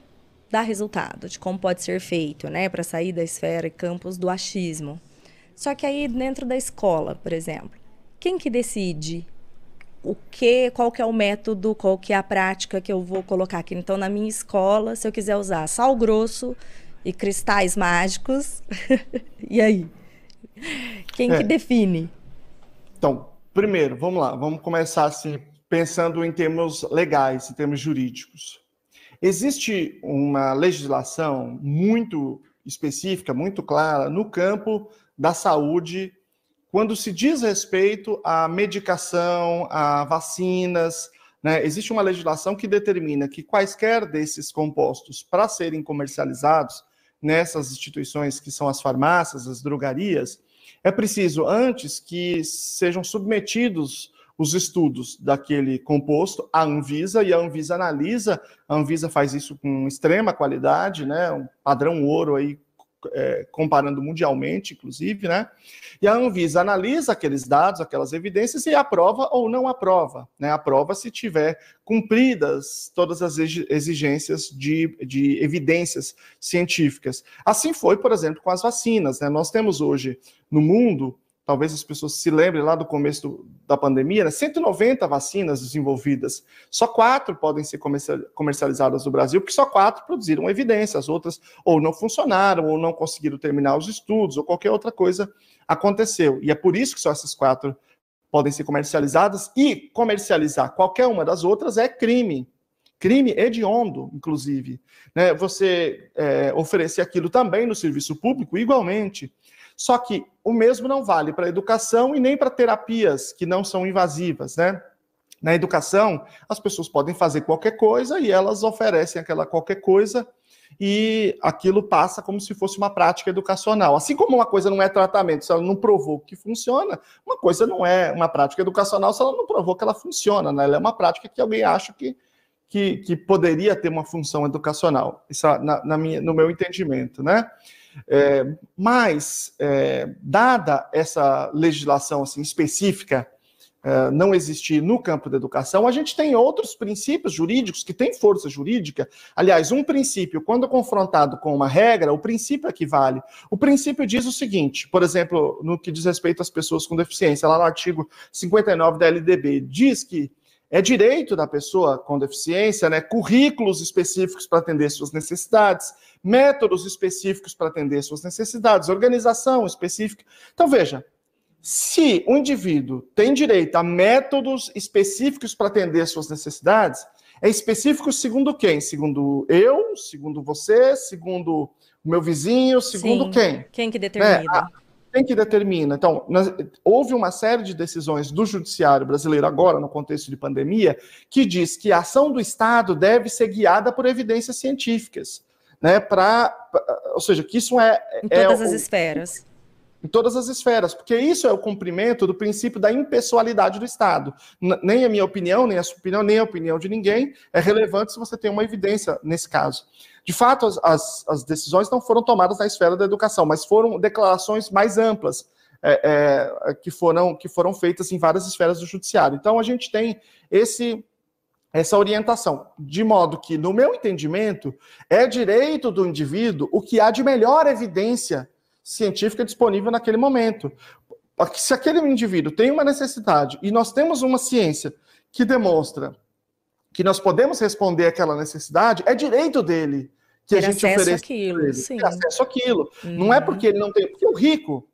[SPEAKER 1] dá resultado, de como pode ser feito, né, para sair da esfera e campos do achismo. Só que aí dentro da escola, por exemplo, quem que decide o que, qual que é o método, qual que é a prática que eu vou colocar aqui. Então, na minha escola, se eu quiser usar sal grosso e cristais mágicos, e aí? Quem é. que define?
[SPEAKER 2] Então, primeiro, vamos lá, vamos começar assim, pensando em termos legais, em termos jurídicos. Existe uma legislação muito específica, muito clara, no campo da saúde quando se diz respeito à medicação, a vacinas, né, existe uma legislação que determina que quaisquer desses compostos, para serem comercializados nessas instituições que são as farmácias, as drogarias, é preciso, antes que sejam submetidos os estudos daquele composto à Anvisa, e a Anvisa analisa, a Anvisa faz isso com extrema qualidade, né, um padrão ouro aí é, comparando mundialmente, inclusive, né? E a Anvisa analisa aqueles dados, aquelas evidências e aprova ou não aprova, né? Aprova se tiver cumpridas todas as exigências de, de evidências científicas. Assim foi, por exemplo, com as vacinas, né? Nós temos hoje no mundo talvez as pessoas se lembrem lá do começo do, da pandemia, né? 190 vacinas desenvolvidas. Só quatro podem ser comercializadas no Brasil, porque só quatro produziram evidência, as outras ou não funcionaram, ou não conseguiram terminar os estudos, ou qualquer outra coisa aconteceu. E é por isso que só essas quatro podem ser comercializadas, e comercializar qualquer uma das outras é crime. crime hediondo, inclusive. Né? Você é, oferecer aquilo também no serviço público, igualmente. Só que o mesmo não vale para a educação e nem para terapias que não são invasivas, né? Na educação, as pessoas podem fazer qualquer coisa e elas oferecem aquela qualquer coisa e aquilo passa como se fosse uma prática educacional. Assim como uma coisa não é tratamento se ela não provou que funciona, uma coisa não é uma prática educacional se ela não provou que ela funciona, né? Ela é uma prática que alguém acha que, que, que poderia ter uma função educacional. Isso é na, na minha, no meu entendimento, né? É, mas, é, dada essa legislação assim, específica é, não existir no campo da educação, a gente tem outros princípios jurídicos que têm força jurídica. Aliás, um princípio, quando confrontado com uma regra, o princípio equivale. O princípio diz o seguinte, por exemplo, no que diz respeito às pessoas com deficiência, lá no artigo 59 da LDB, diz que é direito da pessoa com deficiência, né, currículos específicos para atender suas necessidades, métodos específicos para atender suas necessidades, organização específica. Então, veja, se o indivíduo tem direito a métodos específicos para atender suas necessidades, é específico segundo quem? Segundo eu, segundo você, segundo o meu vizinho, segundo Sim, quem?
[SPEAKER 1] Quem que determina?
[SPEAKER 2] É, quem que determina? Então, houve uma série de decisões do judiciário brasileiro agora, no contexto de pandemia, que diz que a ação do Estado deve ser guiada por evidências científicas, né? Para, ou seja, que isso é
[SPEAKER 1] em todas é, as o, esferas
[SPEAKER 2] em todas as esferas, porque isso é o cumprimento do princípio da impessoalidade do Estado. N nem a minha opinião, nem a sua opinião, nem a opinião de ninguém é relevante se você tem uma evidência nesse caso. De fato, as, as, as decisões não foram tomadas na esfera da educação, mas foram declarações mais amplas é, é, que, foram, que foram feitas em várias esferas do judiciário. Então, a gente tem esse essa orientação, de modo que, no meu entendimento, é direito do indivíduo o que há de melhor evidência científica disponível naquele momento. Se aquele indivíduo tem uma necessidade e nós temos uma ciência que demonstra que nós podemos responder aquela necessidade, é direito dele que ter a gente
[SPEAKER 1] ele, sim.
[SPEAKER 2] ter acesso àquilo. Uhum. Não é uhum. porque ele não tem, porque o rico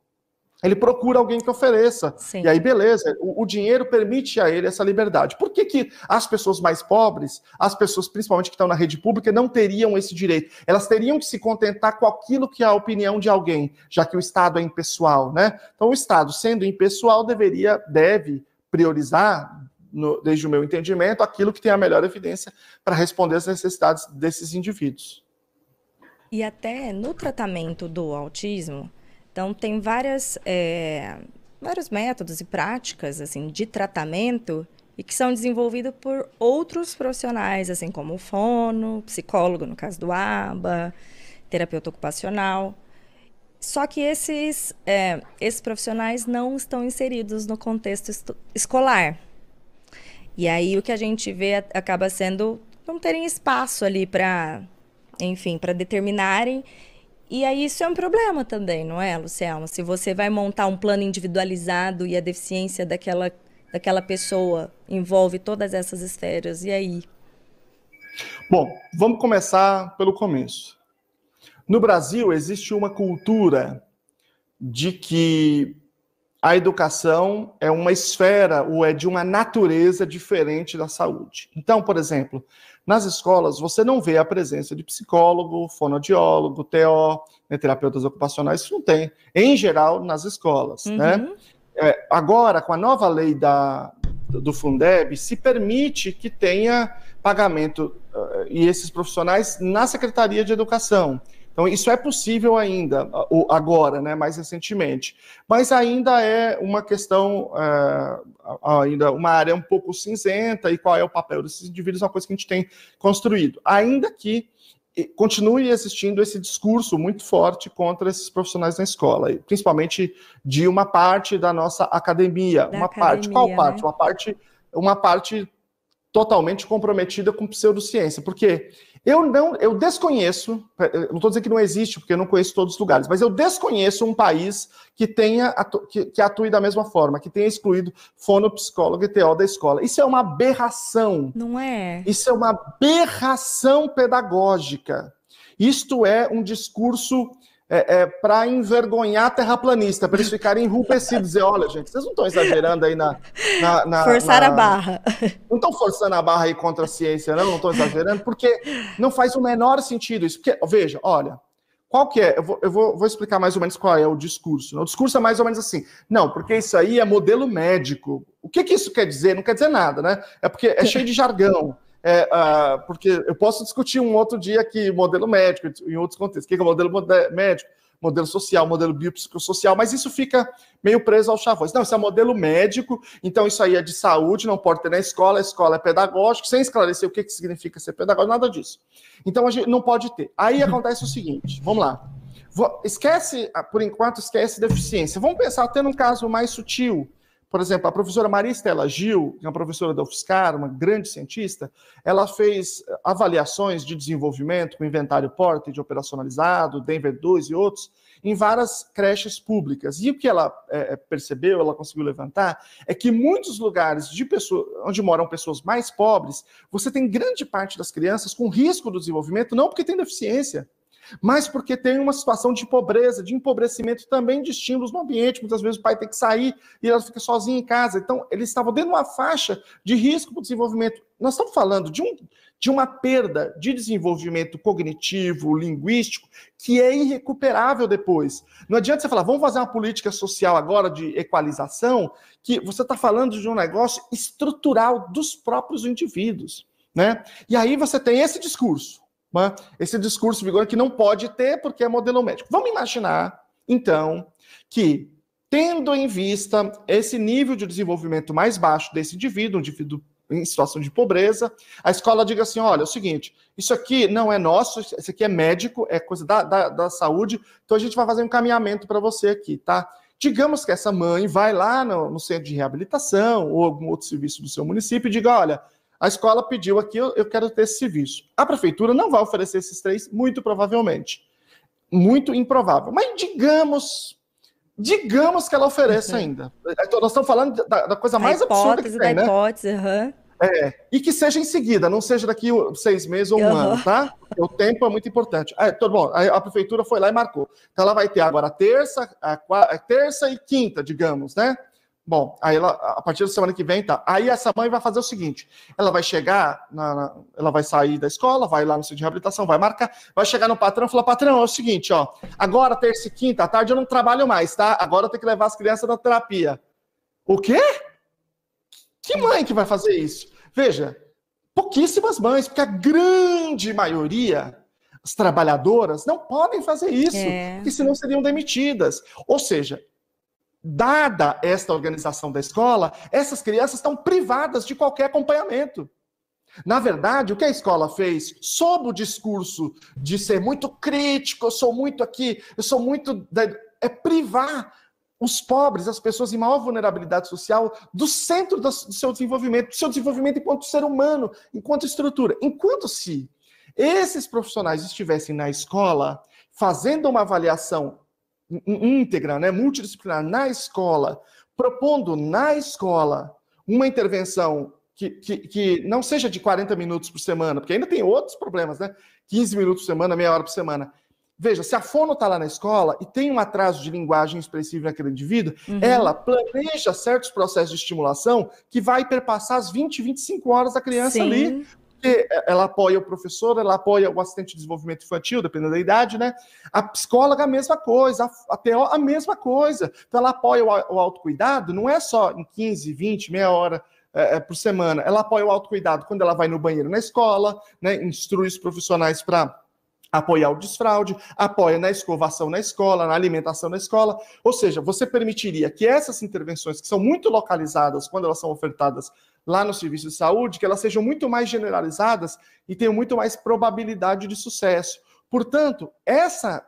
[SPEAKER 2] ele procura alguém que ofereça. Sim. E aí, beleza, o, o, dinheiro permite a ele essa liberdade. Por que, que as pessoas mais pobres, as pessoas principalmente que estão na rede pública, não teriam esse direito? Elas teriam que se contentar com aquilo que é a opinião de alguém, já que o Estado é impessoal, né? Então, o Estado, sendo impessoal, deveria, deve priorizar, no, desde o meu entendimento, aquilo que tem a melhor evidência para responder às necessidades desses indivíduos.
[SPEAKER 1] E até no tratamento do autismo, então, tem várias, é, vários métodos e práticas assim de tratamento e que são desenvolvidos por outros profissionais, assim como o fono, psicólogo, no caso do ABA, terapeuta ocupacional. Só que esses, é, esses profissionais não estão inseridos no contexto escolar. E aí o que a gente vê acaba sendo não terem espaço ali para, enfim, para determinarem e aí isso é um problema também, não é, Luciano? Se você vai montar um plano individualizado e a deficiência daquela, daquela pessoa envolve todas essas esferas, e aí?
[SPEAKER 2] Bom, vamos começar pelo começo. No Brasil existe uma cultura de que a educação é uma esfera ou é de uma natureza diferente da saúde. Então, por exemplo, nas escolas, você não vê a presença de psicólogo, fonoaudiólogo, TO, né, terapeutas ocupacionais, isso não tem, em geral, nas escolas. Né? Uhum. Né? É, agora, com a nova lei da, do Fundeb, se permite que tenha pagamento uh, e esses profissionais na Secretaria de Educação. Então, isso é possível ainda, agora, né, mais recentemente. Mas ainda é uma questão, é, ainda uma área um pouco cinzenta, e qual é o papel desses indivíduos, é uma coisa que a gente tem construído. Ainda que continue existindo esse discurso muito forte contra esses profissionais na escola, principalmente de uma parte da nossa academia. Da uma academia, parte, qual né? parte? Uma parte, uma parte totalmente comprometida com pseudociência, porque eu não, eu desconheço, eu não estou dizendo que não existe, porque eu não conheço todos os lugares, mas eu desconheço um país que tenha que, que atue da mesma forma, que tenha excluído fonopsicólogo e TO da escola. Isso é uma aberração.
[SPEAKER 1] Não é?
[SPEAKER 2] Isso é uma aberração pedagógica. Isto é um discurso é, é para envergonhar terraplanista, para eles ficarem enrubescidos, dizer, olha, gente, vocês não estão exagerando aí na... na, na
[SPEAKER 1] Forçar
[SPEAKER 2] na...
[SPEAKER 1] a barra.
[SPEAKER 2] Não estão forçando a barra aí contra a ciência, não, não estão exagerando, porque não faz o menor sentido isso. Porque, veja, olha, qual que é? Eu, vou, eu vou, vou, explicar mais ou menos qual é o discurso. Né? O discurso é mais ou menos assim. Não, porque isso aí é modelo médico. O que, que isso quer dizer? Não quer dizer nada, né? É porque é cheio de jargão. É, uh, porque eu posso discutir um outro dia aqui modelo médico, em outros contextos. O que é modelo médico? Modelo social, modelo biopsicossocial, mas isso fica meio preso ao chavões. Não, isso é modelo médico, então isso aí é de saúde, não pode ter na escola, a escola é pedagógica, sem esclarecer o que, que significa ser pedagógico, nada disso. Então a gente não pode ter. Aí acontece o seguinte: vamos lá. Esquece, por enquanto, esquece deficiência. Vamos pensar até num caso mais sutil por exemplo, a professora Maria Estela Gil, que é uma professora da UFSCar, uma grande cientista, ela fez avaliações de desenvolvimento com inventário Porter operacionalizado, Denver 2 e outros, em várias creches públicas. E o que ela é, percebeu, ela conseguiu levantar, é que muitos lugares de pessoas, onde moram pessoas mais pobres, você tem grande parte das crianças com risco do desenvolvimento, não porque tem deficiência, mas porque tem uma situação de pobreza, de empobrecimento também de estímulos no ambiente. Muitas vezes o pai tem que sair e ela fica sozinha em casa. Então, eles estavam dentro de uma faixa de risco para o desenvolvimento. Nós estamos falando de, um, de uma perda de desenvolvimento cognitivo, linguístico, que é irrecuperável depois. Não adianta você falar, vamos fazer uma política social agora de equalização, que você está falando de um negócio estrutural dos próprios indivíduos. Né? E aí você tem esse discurso né? esse discurso vigor que não pode ter porque é modelo médico. Vamos imaginar, então, que, tendo em vista esse nível de desenvolvimento mais baixo desse indivíduo, um indivíduo em situação de pobreza, a escola diga assim: olha, é o seguinte, isso aqui não é nosso, isso aqui é médico, é coisa da, da, da saúde, então a gente vai fazer um encaminhamento para você aqui, tá? Digamos que essa mãe vai lá no, no, centro de reabilitação ou algum outro serviço do seu município e diga: olha, a escola pediu aqui, eu, eu quero ter esse serviço. A prefeitura não vai oferecer esses três, muito provavelmente. Muito improvável. Mas digamos, digamos que ela ofereça uhum. ainda. Nós estamos falando da, da coisa mais absurda que tem, da
[SPEAKER 1] né? hipótese, uhum.
[SPEAKER 2] É, e que seja em seguida, não seja daqui seis meses ou um uhum. ano, tá? O tempo é muito importante. É, tudo bom, a, a, prefeitura foi lá e marcou. Então ela vai ter agora terça, a, a terça e quinta, digamos, né? Bom, aí ela, a partir da semana que vem, tá. Aí essa mãe vai fazer o seguinte: ela vai chegar, na, na, ela vai sair da escola, vai lá no centro de reabilitação, vai marcar, vai chegar no patrão e falar: patrão, é o seguinte, ó, agora, terça e quinta, à tarde eu não trabalho mais, tá? Agora eu tenho que levar as crianças na terapia. O quê? Que mãe que vai fazer isso? Veja, pouquíssimas mães, porque a grande maioria as trabalhadoras não podem fazer isso, é. porque senão seriam demitidas. Ou seja, dada esta organização da escola, essas crianças estão privadas de qualquer acompanhamento. Na verdade, o que a escola fez, sob o discurso de ser muito crítico, eu sou muito aqui, eu sou muito. é privar os pobres, as pessoas em maior vulnerabilidade social, do centro do seu desenvolvimento, do seu desenvolvimento enquanto ser humano, enquanto estrutura. Enquanto se esses profissionais estivessem na escola, fazendo uma avaliação íntegra, né, multidisciplinar na escola, propondo na escola uma intervenção que, que, que, não seja de 40 minutos por semana, porque ainda tem outros problemas, né? 15 minutos por semana, meia hora por semana. Veja, se a fono está lá na escola e tem um atraso de linguagem expressiva naquele indivíduo, uhum. ela planeja certos processos de estimulação que vai perpassar as 20, 25 horas da criança Sim. ali, porque ela apoia o professor, ela apoia o assistente de desenvolvimento infantil, dependendo da idade, né? A psicóloga, a mesma coisa, a TO, a mesma coisa. Então, ela apoia o autocuidado, não é só em 15, 20, meia hora é, é, por semana. Ela apoia o autocuidado quando ela vai no banheiro na escola, né? Instrui os profissionais para apoiar o desfraude, apoia na escovação na escola, na alimentação na escola. Ou seja, você permitiria que essas intervenções, que são muito localizadas quando elas são ofertadas lá no serviço de saúde, que elas sejam muito mais generalizadas e tenham muito mais probabilidade de sucesso. Portanto, essa,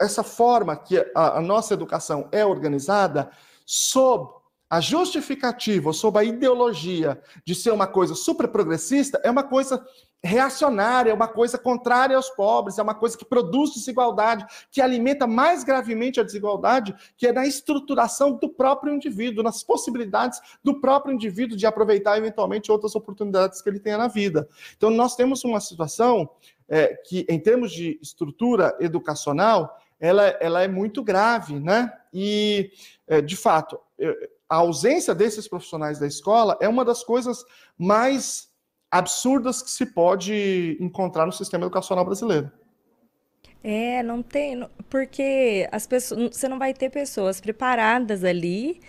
[SPEAKER 2] essa forma que a, a nossa educação é organizada, sob a justificativa, sob a ideologia de ser uma coisa super progressista, é uma coisa reacionária, é uma coisa contrária aos pobres, é uma coisa que produz desigualdade, que alimenta mais gravemente a desigualdade, que é na estruturação do próprio indivíduo, nas possibilidades do próprio indivíduo de aproveitar eventualmente outras oportunidades que ele tenha na vida. Então, nós temos uma situação é, que, em termos de estrutura educacional, ela, ela é muito grave, né? E, é, de fato, a ausência desses profissionais da escola é uma das coisas mais absurdas que se pode encontrar no sistema educacional brasileiro.
[SPEAKER 1] É, não tem, porque as pessoas, você não vai ter pessoas preparadas ali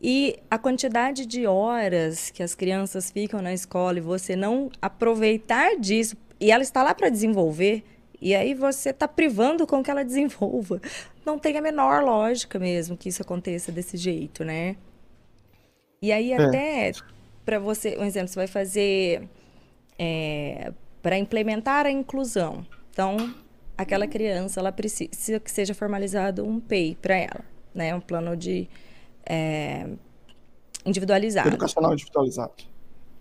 [SPEAKER 1] e a quantidade de horas que as crianças ficam na escola e você não aproveitar disso, e ela está lá para desenvolver, e aí você está privando com que ela desenvolva. Não tem a menor lógica mesmo que isso aconteça desse jeito, né? E aí é. até para você, um exemplo, você vai fazer é, para implementar a inclusão. Então, aquela criança, ela precisa que seja formalizado um PEI para ela, né? Um plano de é, individualizado.
[SPEAKER 2] Educacional individualizado.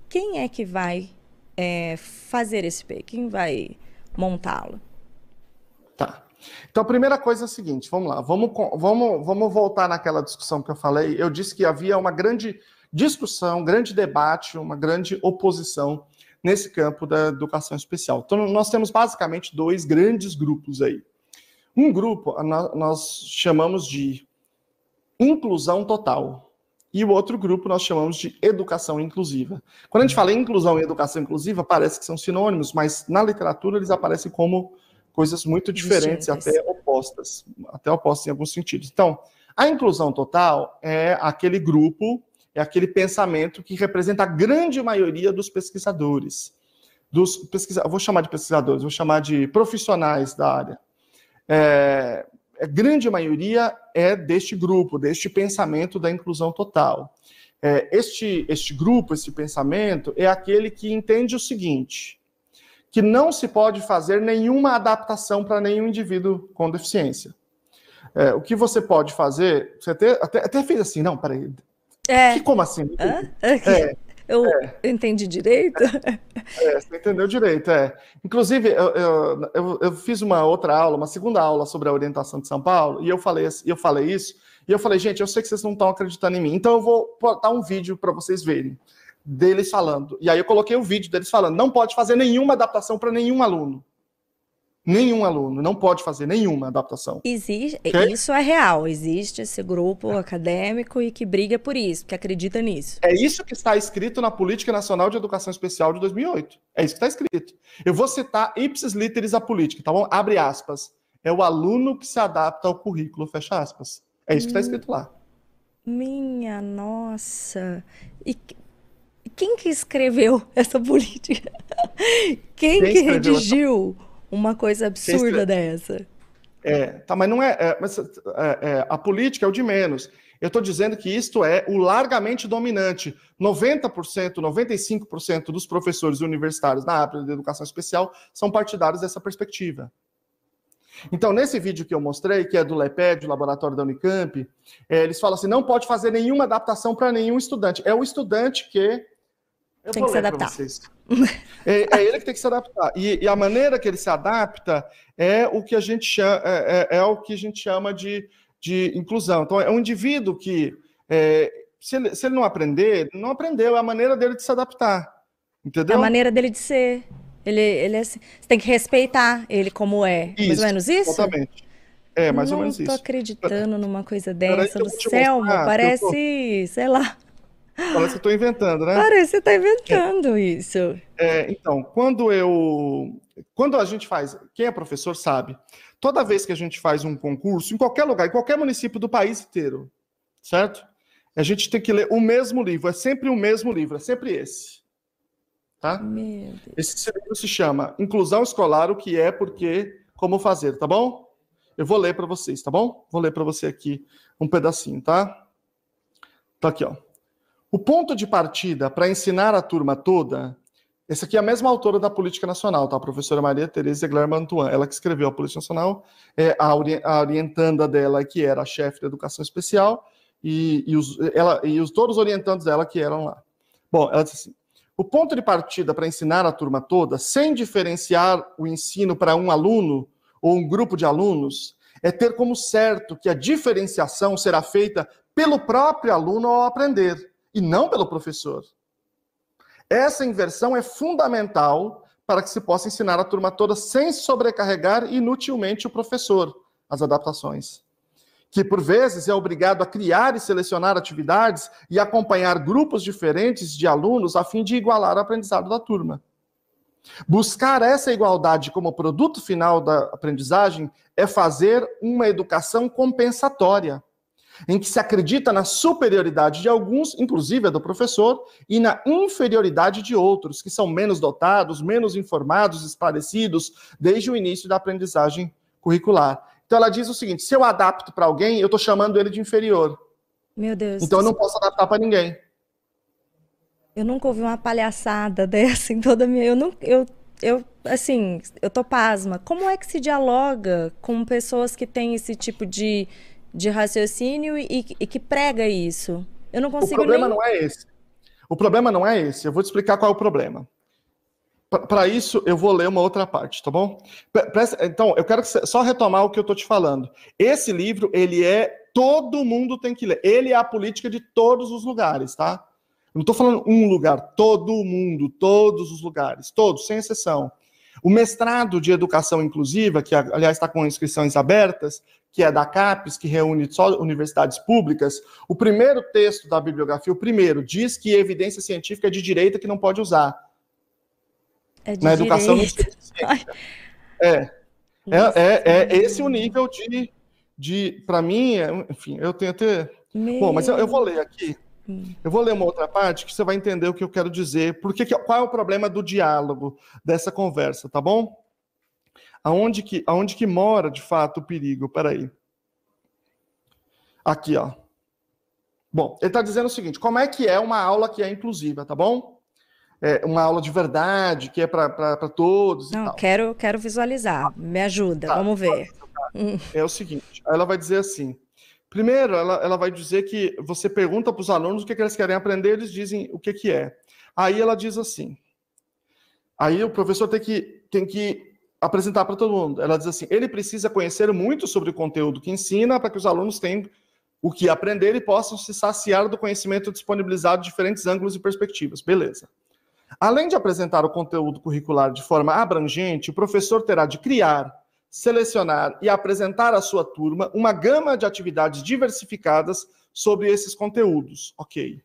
[SPEAKER 1] Quem é que vai é, fazer esse PEI? Quem vai montá-lo?
[SPEAKER 2] Tá. Então, a primeira coisa é a seguinte, vamos lá, vamos, vamos, vamos voltar naquela discussão que eu falei. Eu disse que havia uma grande discussão, um grande debate, uma grande oposição nesse campo da educação especial. Então, nós temos basicamente dois grandes grupos aí. Um grupo nós chamamos de inclusão total, e o outro grupo nós chamamos de educação inclusiva. Quando a gente fala em inclusão e educação inclusiva, parece que são sinônimos, mas na literatura eles aparecem como coisas muito diferentes, até opostas, até opostas em alguns sentidos. Então, a inclusão total é aquele grupo, é aquele pensamento que representa a grande maioria dos pesquisadores. Dos pesquisa... vou chamar de pesquisadores, vou chamar de profissionais da área. É, a grande maioria é deste grupo, deste pensamento da inclusão total. É, este, este grupo, esse pensamento, é aquele que entende o seguinte: que não se pode fazer nenhuma adaptação para nenhum indivíduo com deficiência. É, o que você pode fazer, você até, até, até fez assim, não, peraí. É. Que, como assim?
[SPEAKER 1] É, eu é. entendi direito?
[SPEAKER 2] É, você entendeu direito, é. Inclusive, eu, eu, eu, eu, fiz uma outra aula, uma segunda aula sobre a orientação de São Paulo, e eu falei, eu falei isso, e eu falei, gente, eu sei que vocês não estão acreditando em mim, então eu vou botar um vídeo para vocês verem deles falando. E aí eu coloquei o vídeo deles falando: não pode fazer nenhuma adaptação para nenhum aluno. Nenhum aluno, não pode fazer nenhuma adaptação.
[SPEAKER 1] Existe, okay? isso é real. Existe esse grupo acadêmico e que briga por isso, que acredita nisso.
[SPEAKER 2] É isso que está escrito na Política Nacional de Educação Especial de 2008. É isso que está escrito. Eu vou citar ipsis literis a política, tá bom? Abre aspas. É o aluno que se adapta ao currículo, fecha aspas. É isso que está escrito lá.
[SPEAKER 1] Minha nossa. E quem que escreveu essa política? Quem, Quem que redigiu uma coisa absurda dessa?
[SPEAKER 2] É, tá, mas não é, é, mas, é, é, a política é o de menos. Eu estou dizendo que isto é o largamente dominante. 90%, 95% dos professores universitários na área de educação especial são partidários dessa perspectiva. Então, nesse vídeo que eu mostrei, que é do LEPED, laboratório da Unicamp, é, eles falam assim: não pode fazer nenhuma adaptação para nenhum estudante. É o estudante que
[SPEAKER 1] eu tem que se adaptar.
[SPEAKER 2] É, é, ele que tem que se adaptar. E, e, a maneira que ele se adapta é o que a gente chama, é, é, é o que a gente chama de, de inclusão. Então, é um indivíduo que, é, se, ele, se ele não aprender, não aprendeu, é a maneira dele de se adaptar. Entendeu?
[SPEAKER 1] É a maneira dele de ser. Ele, ele é, assim, você tem que respeitar ele como é. Isso, mais ou menos isso?
[SPEAKER 2] Exatamente. É, mais
[SPEAKER 1] não
[SPEAKER 2] ou menos isso.
[SPEAKER 1] Não tô acreditando numa coisa dessa. Do Selmo, parece, tô... sei lá.
[SPEAKER 2] Parece que eu estou inventando, né?
[SPEAKER 1] Parece que você está inventando é. isso.
[SPEAKER 2] É, então, quando eu. Quando a gente faz. Quem é professor sabe. Toda vez que a gente faz um concurso, em qualquer lugar, em qualquer município do país inteiro, certo? A gente tem que ler o mesmo livro. É sempre o mesmo livro, é sempre esse. Tá? Esse livro se chama Inclusão Escolar: O que é, porque, como fazer, tá bom? Eu vou ler para vocês, tá bom? Vou ler para você aqui um pedacinho, tá? Tá aqui, ó. O ponto de partida para ensinar a turma toda, essa aqui é a mesma autora da Política Nacional, tá? A professora Maria Tereza Glermantuan, ela que escreveu a Política Nacional, é, a, ori a orientanda dela, que era a chefe da Educação Especial, e, e, os, ela, e os, todos os orientandos dela que eram lá. Bom, ela disse assim, o ponto de partida para ensinar a turma toda, sem diferenciar o ensino para um aluno ou um grupo de alunos, é ter como certo que a diferenciação será feita pelo próprio aluno ao aprender e não pelo professor. Essa inversão é fundamental para que se possa ensinar a turma toda sem sobrecarregar inutilmente o professor. as adaptações. Que, por vezes, é obrigado a criar e selecionar atividades e acompanhar grupos diferentes de alunos a fim de igualar o aprendizado da turma. Buscar essa igualdade como produto final da aprendizagem é fazer uma educação compensatória, em que se acredita na superioridade de alguns, inclusive a do professor, e na inferioridade de outros, que são menos dotados, menos informados, esclarecidos, desde o início da aprendizagem curricular. Então ela diz o seguinte: se eu adapto para alguém, eu estou chamando ele de inferior.
[SPEAKER 1] Meu Deus.
[SPEAKER 2] Então eu não posso adaptar para ninguém.
[SPEAKER 1] Eu nunca ouvi uma palhaçada dessa em toda a minha. Eu não, eu, eu, assim, eu tô pasma. Como é que se dialoga com pessoas que têm esse tipo de, de raciocínio e, e que prega isso? Eu não consigo.
[SPEAKER 2] O problema
[SPEAKER 1] nem...
[SPEAKER 2] não é esse. O problema não é esse. Eu vou te explicar qual é o problema. Para isso, eu vou ler uma outra parte, tá bom? Então, eu quero só retomar o que eu estou te falando. Esse livro, ele é. Todo mundo tem que ler. Ele é a política de todos os lugares, tá? não estou falando um lugar, todo mundo, todos os lugares, todos, sem exceção. O mestrado de educação inclusiva, que aliás está com inscrições abertas, que é da CAPES, que reúne só universidades públicas, o primeiro texto da bibliografia, o primeiro, diz que evidência científica é de direita que não pode usar.
[SPEAKER 1] É de
[SPEAKER 2] Na educação
[SPEAKER 1] direita.
[SPEAKER 2] É. É, é, é esse o nível de, de para mim, é, enfim, eu tenho até.
[SPEAKER 1] Meu...
[SPEAKER 2] Bom, mas eu, eu vou ler aqui.
[SPEAKER 1] Hum.
[SPEAKER 2] Eu vou ler uma outra parte que você vai entender o que eu quero dizer. Porque qual é o problema do diálogo dessa conversa, tá bom? Aonde que, aonde que mora de fato o perigo? Peraí. Aqui, ó. Bom, ele está dizendo o seguinte: como é que é uma aula que é inclusiva, tá bom? É uma aula de verdade, que é para todos.
[SPEAKER 1] Não, quero, quero visualizar. Me ajuda,
[SPEAKER 2] Tá,
[SPEAKER 1] vamos ver.
[SPEAKER 2] É o seguinte: ela vai dizer assim. Primeiro, ela, ela vai dizer que você pergunta para os alunos o que, que eles querem aprender, eles dizem o que, que é. Aí ela diz assim. Aí o professor tem que, tem que apresentar para todo mundo. Ela diz assim: ele precisa conhecer muito sobre o conteúdo que ensina para que os alunos tenham o que aprender e possam se saciar do conhecimento disponibilizado de diferentes ângulos e perspectivas. Beleza. Além de apresentar o conteúdo curricular de forma abrangente, o professor terá de criar, selecionar e apresentar à sua turma uma gama de atividades diversificadas sobre esses conteúdos. Ok.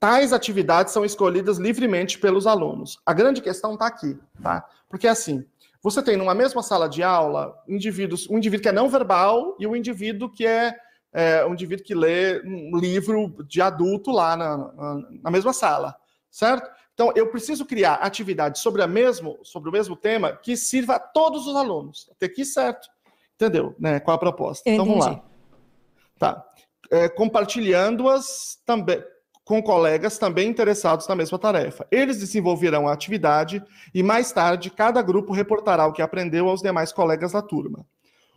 [SPEAKER 2] Tais atividades são escolhidas livremente pelos alunos. A grande questão está aqui, tá? Porque assim, você tem numa mesma sala de aula indivíduos, um indivíduo que é não verbal e um indivíduo que é, é um indivíduo que lê um livro de adulto lá na, na, na mesma sala, certo? Então, eu preciso criar atividades sobre, a mesmo, sobre o mesmo tema que sirva a todos os alunos. Até aqui, certo. Entendeu? Né? Qual a proposta?
[SPEAKER 1] Eu
[SPEAKER 2] então, vamos
[SPEAKER 1] entendi.
[SPEAKER 2] lá. Tá. É, Compartilhando-as também com colegas também interessados na mesma tarefa. Eles desenvolverão a atividade e, mais tarde, cada grupo reportará o que aprendeu aos demais colegas da turma.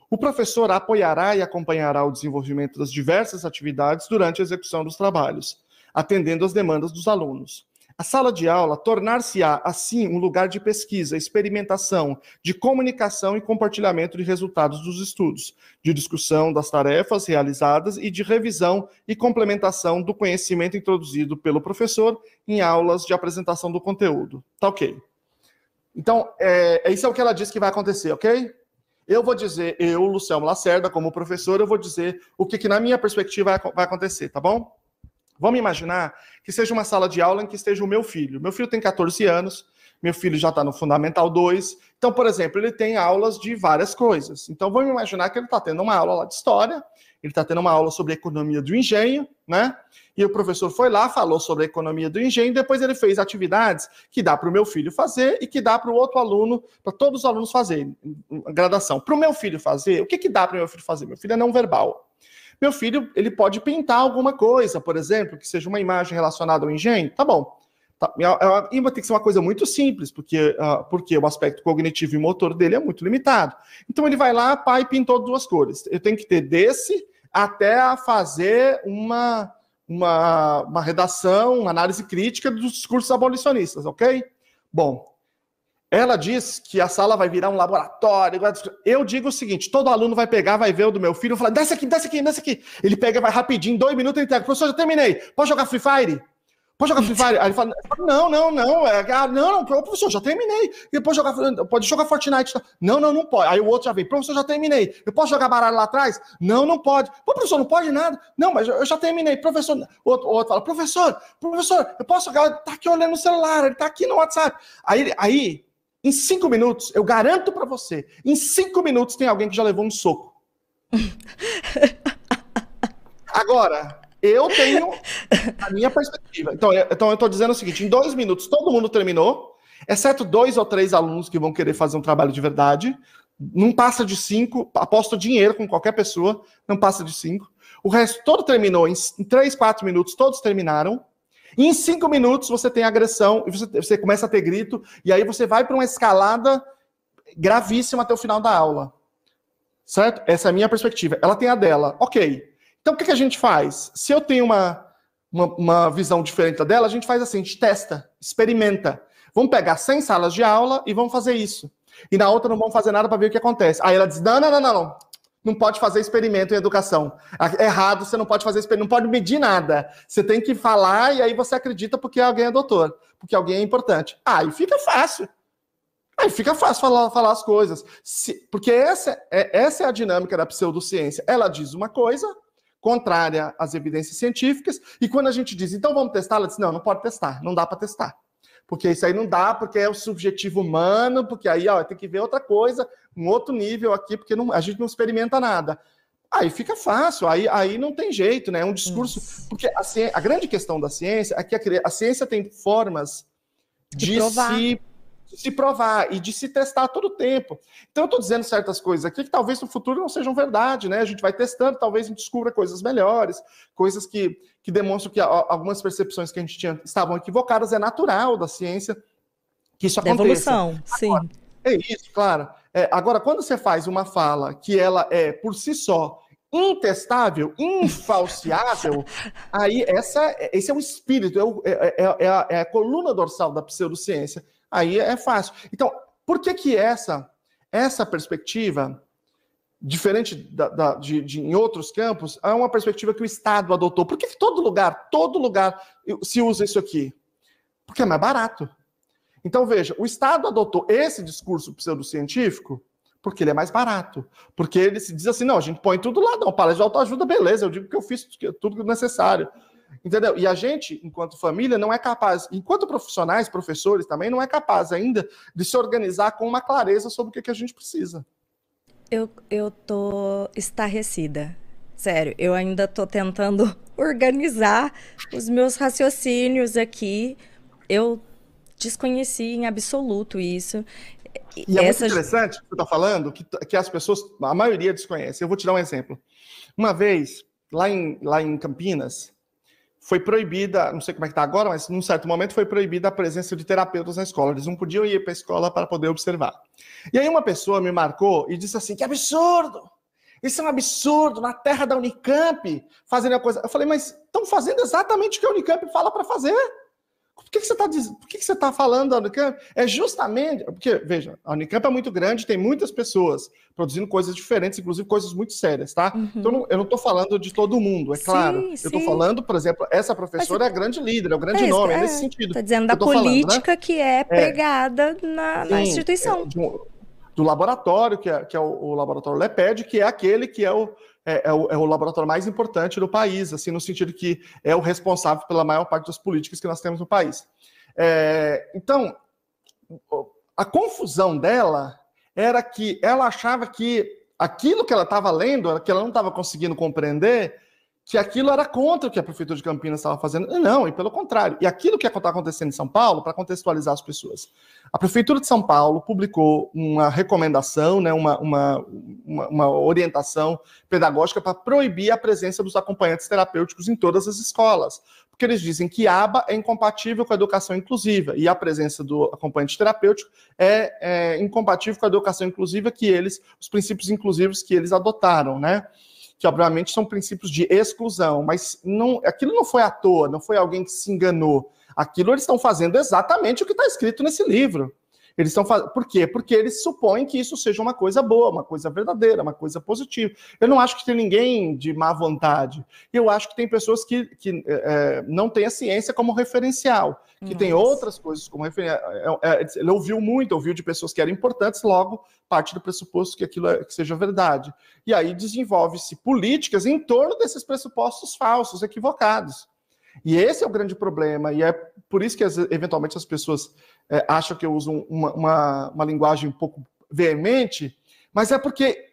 [SPEAKER 2] O professor apoiará e acompanhará o desenvolvimento das diversas atividades durante a execução dos trabalhos, atendendo às demandas dos alunos. A sala de aula tornar-se-á, assim, um lugar de pesquisa, experimentação, de comunicação e compartilhamento de resultados dos estudos, de discussão das tarefas realizadas e de revisão e complementação do conhecimento introduzido pelo professor em aulas de apresentação do conteúdo. Tá ok. Então, é, isso é o que ela diz que vai acontecer, ok? Eu vou dizer, eu, Luciano Lacerda, como professor, eu vou dizer o que, que na minha perspectiva, vai, vai acontecer, tá bom? Vamos imaginar que seja uma sala de aula em que esteja o meu filho. Meu filho tem 14 anos, meu filho já está no Fundamental 2. Então, por exemplo, ele tem aulas de várias coisas. Então, vamos imaginar que ele está tendo uma aula lá de história, ele está tendo uma aula sobre economia do engenho, né? E o professor foi lá, falou sobre a economia do engenho, depois ele fez atividades que dá para o meu filho fazer e que dá para o outro aluno, para todos os alunos fazerem, gradação. Para o meu filho fazer, o que, que dá para o meu filho fazer? Meu filho é não verbal. Meu filho, ele pode pintar alguma coisa, por exemplo, que seja uma imagem relacionada ao engenho. Tá bom. Tá. E vai ter que ser uma coisa muito simples, porque, uh, porque o aspecto cognitivo e motor dele é muito limitado. Então ele vai lá, pai, pintou duas cores. Eu tenho que ter desse até fazer uma, uma, uma redação, uma análise crítica dos discursos abolicionistas, ok? Bom, ela diz que a sala vai virar um laboratório. Eu digo o seguinte: todo aluno vai pegar, vai ver o do meu filho, falar, desce aqui, desce aqui, desce aqui. Ele pega, vai rapidinho, dois minutos, ele entrega. Professor, já terminei. Pode jogar Free Fire? Pode jogar Free Fire? Aí ele fala, não, não, não. É, ah, não, não, professor, já terminei. E depois jogar, pode jogar Fortnite. Não, não, não pode. Aí o outro já vem, professor, já terminei. Eu posso jogar baralho lá atrás? Não, não pode. Pô, professor, não pode nada. Não, mas eu já terminei. Professor, o outro, o outro fala, professor, professor, eu posso jogar? Tá aqui olhando no celular, ele tá aqui no WhatsApp. Aí, aí em cinco minutos, eu garanto para você, em cinco minutos tem alguém que já levou um soco. Agora, eu tenho a minha perspectiva. Então, eu, então eu estou dizendo o seguinte: em dois minutos todo mundo terminou, exceto dois ou três alunos que vão querer fazer um trabalho de verdade. Não passa de cinco, aposto dinheiro com qualquer pessoa, não passa de cinco. O resto todo terminou em, em três, quatro minutos, todos terminaram. Em cinco minutos você tem agressão, e você, você começa a ter grito, e aí você vai para uma escalada gravíssima até o final da aula. Certo? Essa é a minha perspectiva. Ela tem a dela. Ok. Então, o que, que a gente faz? Se eu tenho uma, uma, uma, visão diferente da dela, a gente faz assim, a gente testa, experimenta. Vamos pegar 100 salas de aula e vamos fazer isso. E na outra não vamos fazer nada para ver o que acontece. Aí ela diz, não, não, não, não, não. Não pode fazer experimento em educação. Errado, você não pode fazer experimento, não pode medir nada. Você tem que falar e aí você acredita porque alguém é doutor, porque alguém é importante. Aí fica fácil. Aí fica fácil falar, falar as coisas. Se, porque essa é, essa é a dinâmica da pseudociência. Ela diz uma coisa, contrária às evidências científicas, e quando a gente diz, então vamos testar, ela diz, não, não pode testar, não dá para testar. Porque isso aí não dá, porque é o subjetivo humano, porque aí ó, tem que ver outra coisa, um outro nível aqui, porque não, a gente não experimenta nada. Aí fica fácil, aí, aí não tem jeito, né? É um discurso. Isso. Porque a, a, grande questão da ciência é que a, a ciência tem formas de, de se de se provar e de se testar todo o tempo. Então, eu estou dizendo certas coisas aqui que talvez no futuro não sejam verdade, né? A gente vai testando, talvez a gente descubra coisas melhores, coisas que, que demonstram que algumas percepções que a gente tinha estavam equivocadas. É natural da ciência que isso aconteça.
[SPEAKER 1] Evolução, sim.
[SPEAKER 2] Agora, é isso, claro. É, agora, quando você faz uma fala que ela é, por si só, intestável, infalciável, aí essa, esse é o espírito, é, o, é, é, é, a, é a coluna dorsal da pseudociência Aí é fácil. Então, por que que essa, essa perspectiva, diferente da, da, de, de, em outros campos, é uma perspectiva que o Estado adotou? Por que, que todo lugar, todo lugar se usa isso aqui? Porque é mais barato. Então, veja, o Estado adotou esse discurso pseudocientífico porque ele é mais barato. Porque ele se diz assim, não, a gente põe tudo lá, não, palestra de autoajuda, beleza, eu digo que eu fiz tudo necessário. Entendeu? E a gente, enquanto família, não é capaz, enquanto profissionais, professores também, não é capaz ainda de se organizar com uma clareza sobre o que, que a gente precisa.
[SPEAKER 1] Eu, eu tô estarrecida. Sério, eu ainda tô tentando organizar os meus raciocínios aqui. Eu desconheci em absoluto isso.
[SPEAKER 2] E é muito interessante o que você está falando, que, que as pessoas, a maioria desconhece. Eu vou te dar um exemplo. Uma vez, lá em, lá em Campinas, foi proibida, não sei como é que está agora, mas num certo momento foi proibida a presença de terapeutas na escola. Eles não podiam ir para a escola para poder observar. E aí uma pessoa me marcou e disse assim: que absurdo! Isso é um absurdo, na terra da Unicamp, fazendo a coisa. Eu falei, mas estão fazendo exatamente o que a Unicamp fala para fazer. Por que, que você está por que, que você tá falando da Unicamp? É justamente. Porque, veja, a Unicamp é muito grande, tem muitas pessoas produzindo coisas diferentes, inclusive coisas muito sérias, tá? Uhum. Então, eu não estou falando de todo mundo, é sim, claro. Sim. Eu estou falando, por exemplo, essa professora Mas, é a grande líder, é o grande é, nome, é, nesse sentido.
[SPEAKER 1] Está dizendo da política falando, né? que é, é. pregada na, sim, na, instituição.
[SPEAKER 2] É, do laboratório, que é, que é o, o laboratório LEPED, que é aquele que é o, é, é, o, é, o, laboratório mais importante do país, assim, no sentido que é o responsável pela maior parte das políticas que nós temos no país. É, então, a confusão dela era que ela achava que aquilo que ela estava lendo, que ela não estava conseguindo compreender, que aquilo era contra o que a Prefeitura de Campinas estava fazendo. Não, e pelo contrário. E aquilo que está acontecendo em São Paulo, para contextualizar as pessoas. A Prefeitura de São Paulo publicou uma recomendação, né, uma, uma, uma, uma orientação pedagógica para proibir a presença dos acompanhantes terapêuticos em todas as escolas. Porque eles dizem que aba é incompatível com a educação inclusiva e a presença do acompanhante terapêutico é, é incompatível com a educação inclusiva que eles, os princípios inclusivos que eles adotaram, né? Que obviamente são princípios de exclusão, mas não, aquilo não foi à toa, não foi alguém que se enganou. Aquilo eles estão fazendo exatamente o que está escrito nesse livro. Eles estão fazendo. Por quê? Porque eles supõem que isso seja uma coisa boa, uma coisa verdadeira, uma coisa positiva. Eu não acho que tem ninguém de má vontade. Eu acho que tem pessoas que, que é, não têm a ciência como referencial, que Nossa. tem outras coisas como referencial. É, é, ele ouviu muito, ouviu de pessoas que eram importantes, logo parte do pressuposto que aquilo é, que seja verdade. E aí desenvolve-se políticas em torno desses pressupostos falsos, equivocados. E esse é o grande problema, e é por isso que eventualmente as pessoas é, acham que eu uso uma, uma, uma linguagem um pouco veemente, mas é porque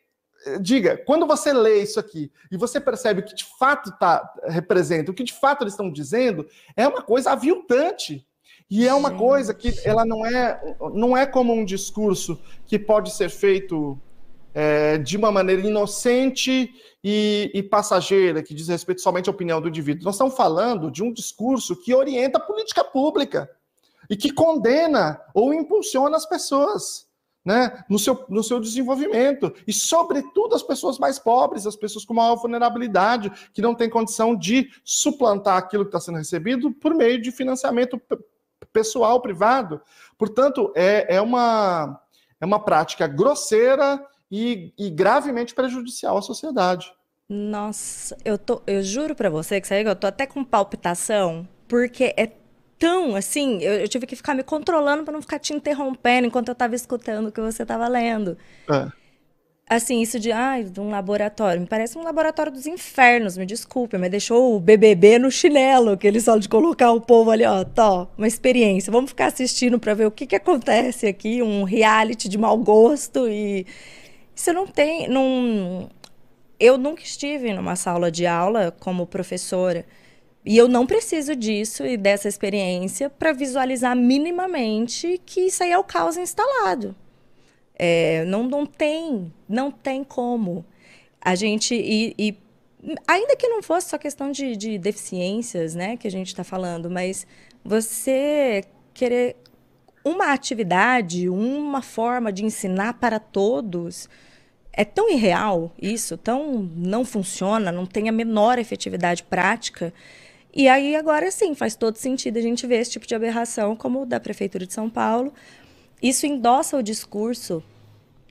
[SPEAKER 2] é, diga, quando você lê isso aqui e você percebe o que de fato tá, representa, o que de fato eles estão dizendo, é uma coisa aviltante. E é uma Gente. coisa que ela não é, não é como um discurso que pode ser feito é, de uma maneira inocente e, e, passageira, que diz respeito somente à opinião do indivíduo. Nós estamos falando de um discurso que orienta a política pública e que condena ou impulsiona as pessoas. Né, no, seu, no seu desenvolvimento, e sobretudo as pessoas mais pobres, as pessoas com maior vulnerabilidade, que não têm condição de suplantar aquilo que está sendo recebido por meio de financiamento pessoal, privado. Portanto, é, é, uma, é uma prática grosseira e, e gravemente prejudicial à sociedade.
[SPEAKER 1] Nossa, eu, tô, eu juro para você que eu tô até com palpitação, porque é tão assim, eu, eu tive que ficar me controlando para não ficar te interrompendo enquanto eu estava escutando o que você estava lendo. É. Assim, isso de, ah, de um laboratório. Me parece um laboratório dos infernos, me desculpe, mas deixou o BBB no chinelo, que eles falam de colocar o povo ali, ó, tó, uma experiência. Vamos ficar assistindo para ver o que, que acontece aqui, um reality de mau gosto e você não tem. Não... Eu nunca estive numa sala de aula como professora. E eu não preciso disso e dessa experiência para visualizar minimamente que isso aí é o caos instalado. É, não, não tem, não tem como. A gente. E, e ainda que não fosse só questão de, de deficiências, né, que a gente está falando, mas você querer uma atividade, uma forma de ensinar para todos é tão irreal isso, tão não funciona, não tem a menor efetividade prática. E aí agora sim, faz todo sentido a gente ver esse tipo de aberração como o da prefeitura de São Paulo. Isso endossa o discurso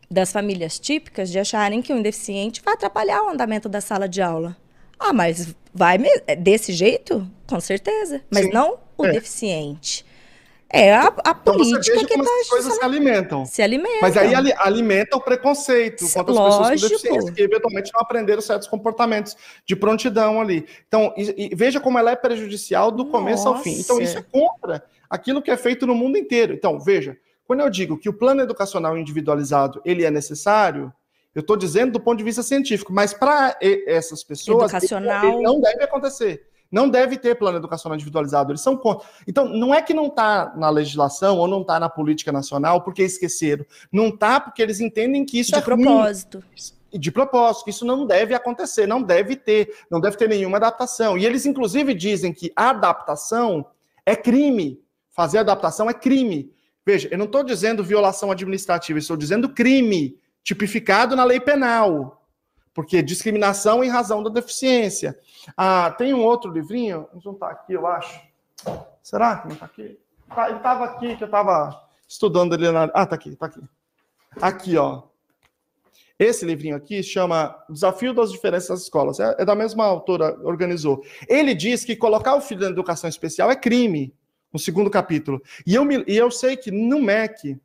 [SPEAKER 1] das famílias típicas de acharem que um deficiente vai atrapalhar o andamento da sala de aula. Ah, mas vai desse jeito? Com certeza. Mas sim. não o é. deficiente. É a, a então política
[SPEAKER 2] que como tá as coisas se alimentam.
[SPEAKER 1] Se alimentam.
[SPEAKER 2] Mas aí alimenta o preconceito contra as pessoas com deficiência, que eventualmente não aprenderam certos comportamentos de prontidão ali. Então, e, e veja como ela é prejudicial do começo Nossa. ao fim. Então, isso é contra aquilo que é feito no mundo inteiro. Então, veja, quando eu digo que o plano educacional individualizado ele é necessário, eu estou dizendo do ponto de vista científico, mas para essas pessoas
[SPEAKER 1] Educacional...
[SPEAKER 2] ele não deve acontecer. Não deve ter plano educacional individualizado. Eles são contra. Então, não é que não está na legislação ou não está na política nacional porque esqueceram. Não está porque eles entendem que isso
[SPEAKER 1] de
[SPEAKER 2] é
[SPEAKER 1] propósito.
[SPEAKER 2] Ruim. De propósito, que isso não deve acontecer, não deve ter, não deve ter nenhuma adaptação. E eles, inclusive, dizem que a adaptação é crime. Fazer adaptação é crime. Veja, eu não estou dizendo violação administrativa, estou dizendo crime, tipificado na lei penal. Porque discriminação em razão da deficiência. Ah, tem um outro livrinho, não está aqui, eu acho. Será que não está aqui? Tá, ele estava aqui, que eu estava estudando ele na. Ah, está aqui, está aqui. Aqui, ó. Esse livrinho aqui chama Desafio das Diferenças das Escolas. É, é da mesma autora, organizou. Ele diz que colocar o filho na educação especial é crime, no segundo capítulo. E eu, me, e eu sei que no MEC,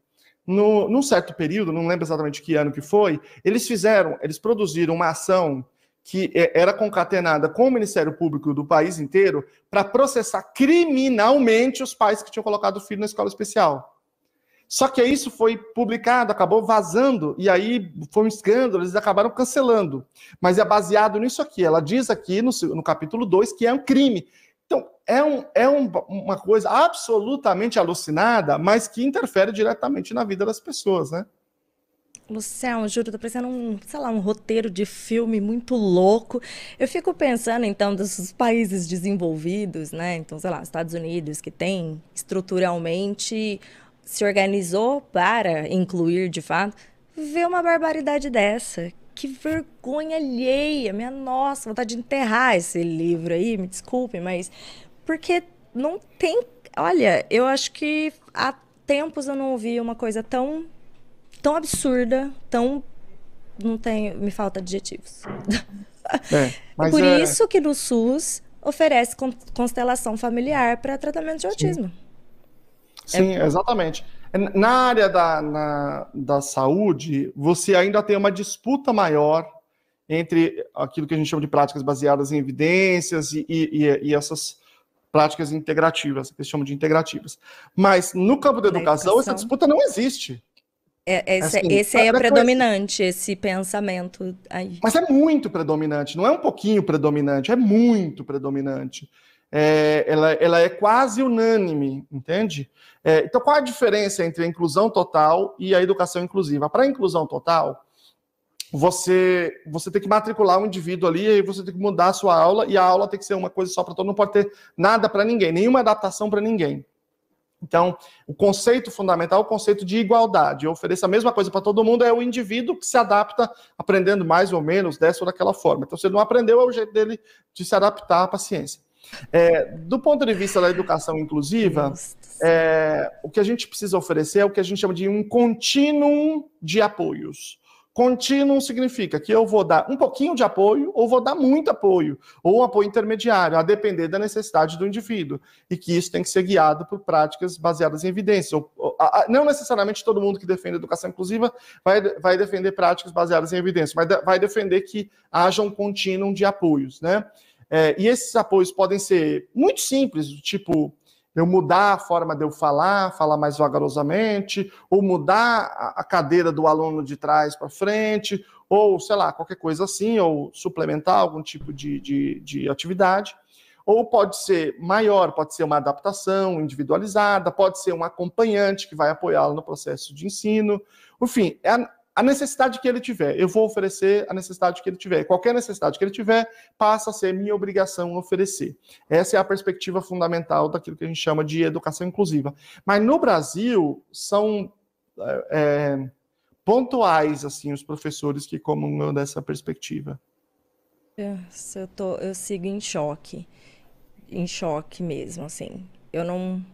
[SPEAKER 2] no, num certo período, não lembro exatamente que ano que foi, eles fizeram, eles produziram uma ação que é, era concatenada com o Ministério Público do país inteiro para processar criminalmente os pais que tinham colocado o filho na escola especial. Só que isso foi publicado, acabou vazando, e aí foi um escândalo, eles acabaram cancelando. Mas é baseado nisso aqui. Ela diz aqui no, no capítulo 2 que é um crime. Então, é, um, é um, uma coisa absolutamente alucinada, mas que interfere diretamente na vida das pessoas, né?
[SPEAKER 1] Luciano, juro, tá parecendo um, sei lá, um roteiro de filme muito louco. Eu fico pensando, então, dos países desenvolvidos, né? Então, sei lá, Estados Unidos, que tem estruturalmente se organizou para incluir, de fato, ver uma barbaridade dessa. Que vergonha alheia, minha nossa, vontade de enterrar esse livro aí, me desculpe, mas porque não tem. Olha, eu acho que a tempos eu não ouvi uma coisa tão, tão absurda, tão. Não tem. Me falta adjetivos. É, por é... isso que no SUS oferece constelação familiar para tratamento de autismo.
[SPEAKER 2] Sim, é... exatamente. Na área da, na, da saúde, você ainda tem uma disputa maior entre aquilo que a gente chama de práticas baseadas em evidências e, e, e essas práticas integrativas, que eles chamam de integrativas. Mas no campo da educação, educação. essa disputa não existe.
[SPEAKER 1] É, esse, assim, esse é, é predominante, esse pensamento aí.
[SPEAKER 2] Mas é muito predominante, não é um pouquinho predominante, é muito predominante. É, ela, ela, é quase unânime, entende? É, então, qual a diferença entre a inclusão total e a educação inclusiva? Para a inclusão total, você, você tem que matricular um indivíduo ali, e você tem que mudar a sua aula, e a aula tem que ser uma coisa só para todo não pode ter nada para ninguém, nenhuma adaptação para ninguém. Então, o conceito fundamental é o conceito de igualdade. Eu ofereço a mesma coisa para todo mundo, é o indivíduo que se adapta aprendendo mais ou menos dessa ou daquela forma. Então, se ele não aprendeu, é o jeito dele de se adaptar à paciência. É, do ponto de vista da educação inclusiva, é, o que a gente precisa oferecer é o que a gente chama de um contínuo de apoios. Contínuo significa que eu vou dar um pouquinho de apoio ou vou dar muito apoio, ou um apoio intermediário, a depender da necessidade do indivíduo. E que isso tem que ser guiado por práticas baseadas em evidências. Ou, ou, a, não necessariamente todo mundo que defende educação inclusiva vai, vai defender práticas baseadas em evidências, mas vai defender que haja um contínuo de apoios. Né? É, e esses apoios podem ser muito simples, tipo eu mudar a forma de eu falar, falar mais vagarosamente, ou mudar a cadeira do aluno de trás para frente, ou sei lá, qualquer coisa assim, ou suplementar algum tipo de, de, de atividade. Ou pode ser maior, pode ser uma adaptação individualizada, pode ser um acompanhante que vai apoiá-lo no processo de ensino. Enfim, é a, necessidade que ele tiver. Eu vou oferecer a necessidade que ele tiver. Qualquer necessidade que ele tiver passa a ser minha obrigação oferecer. Essa é a perspectiva fundamental daquilo que a gente chama de educação inclusiva. Mas no Brasil são é, é pontuais assim os professores que comungam dessa perspectiva.
[SPEAKER 1] Eu, tô, eu sigo em choque, em choque mesmo, assim. Eu não,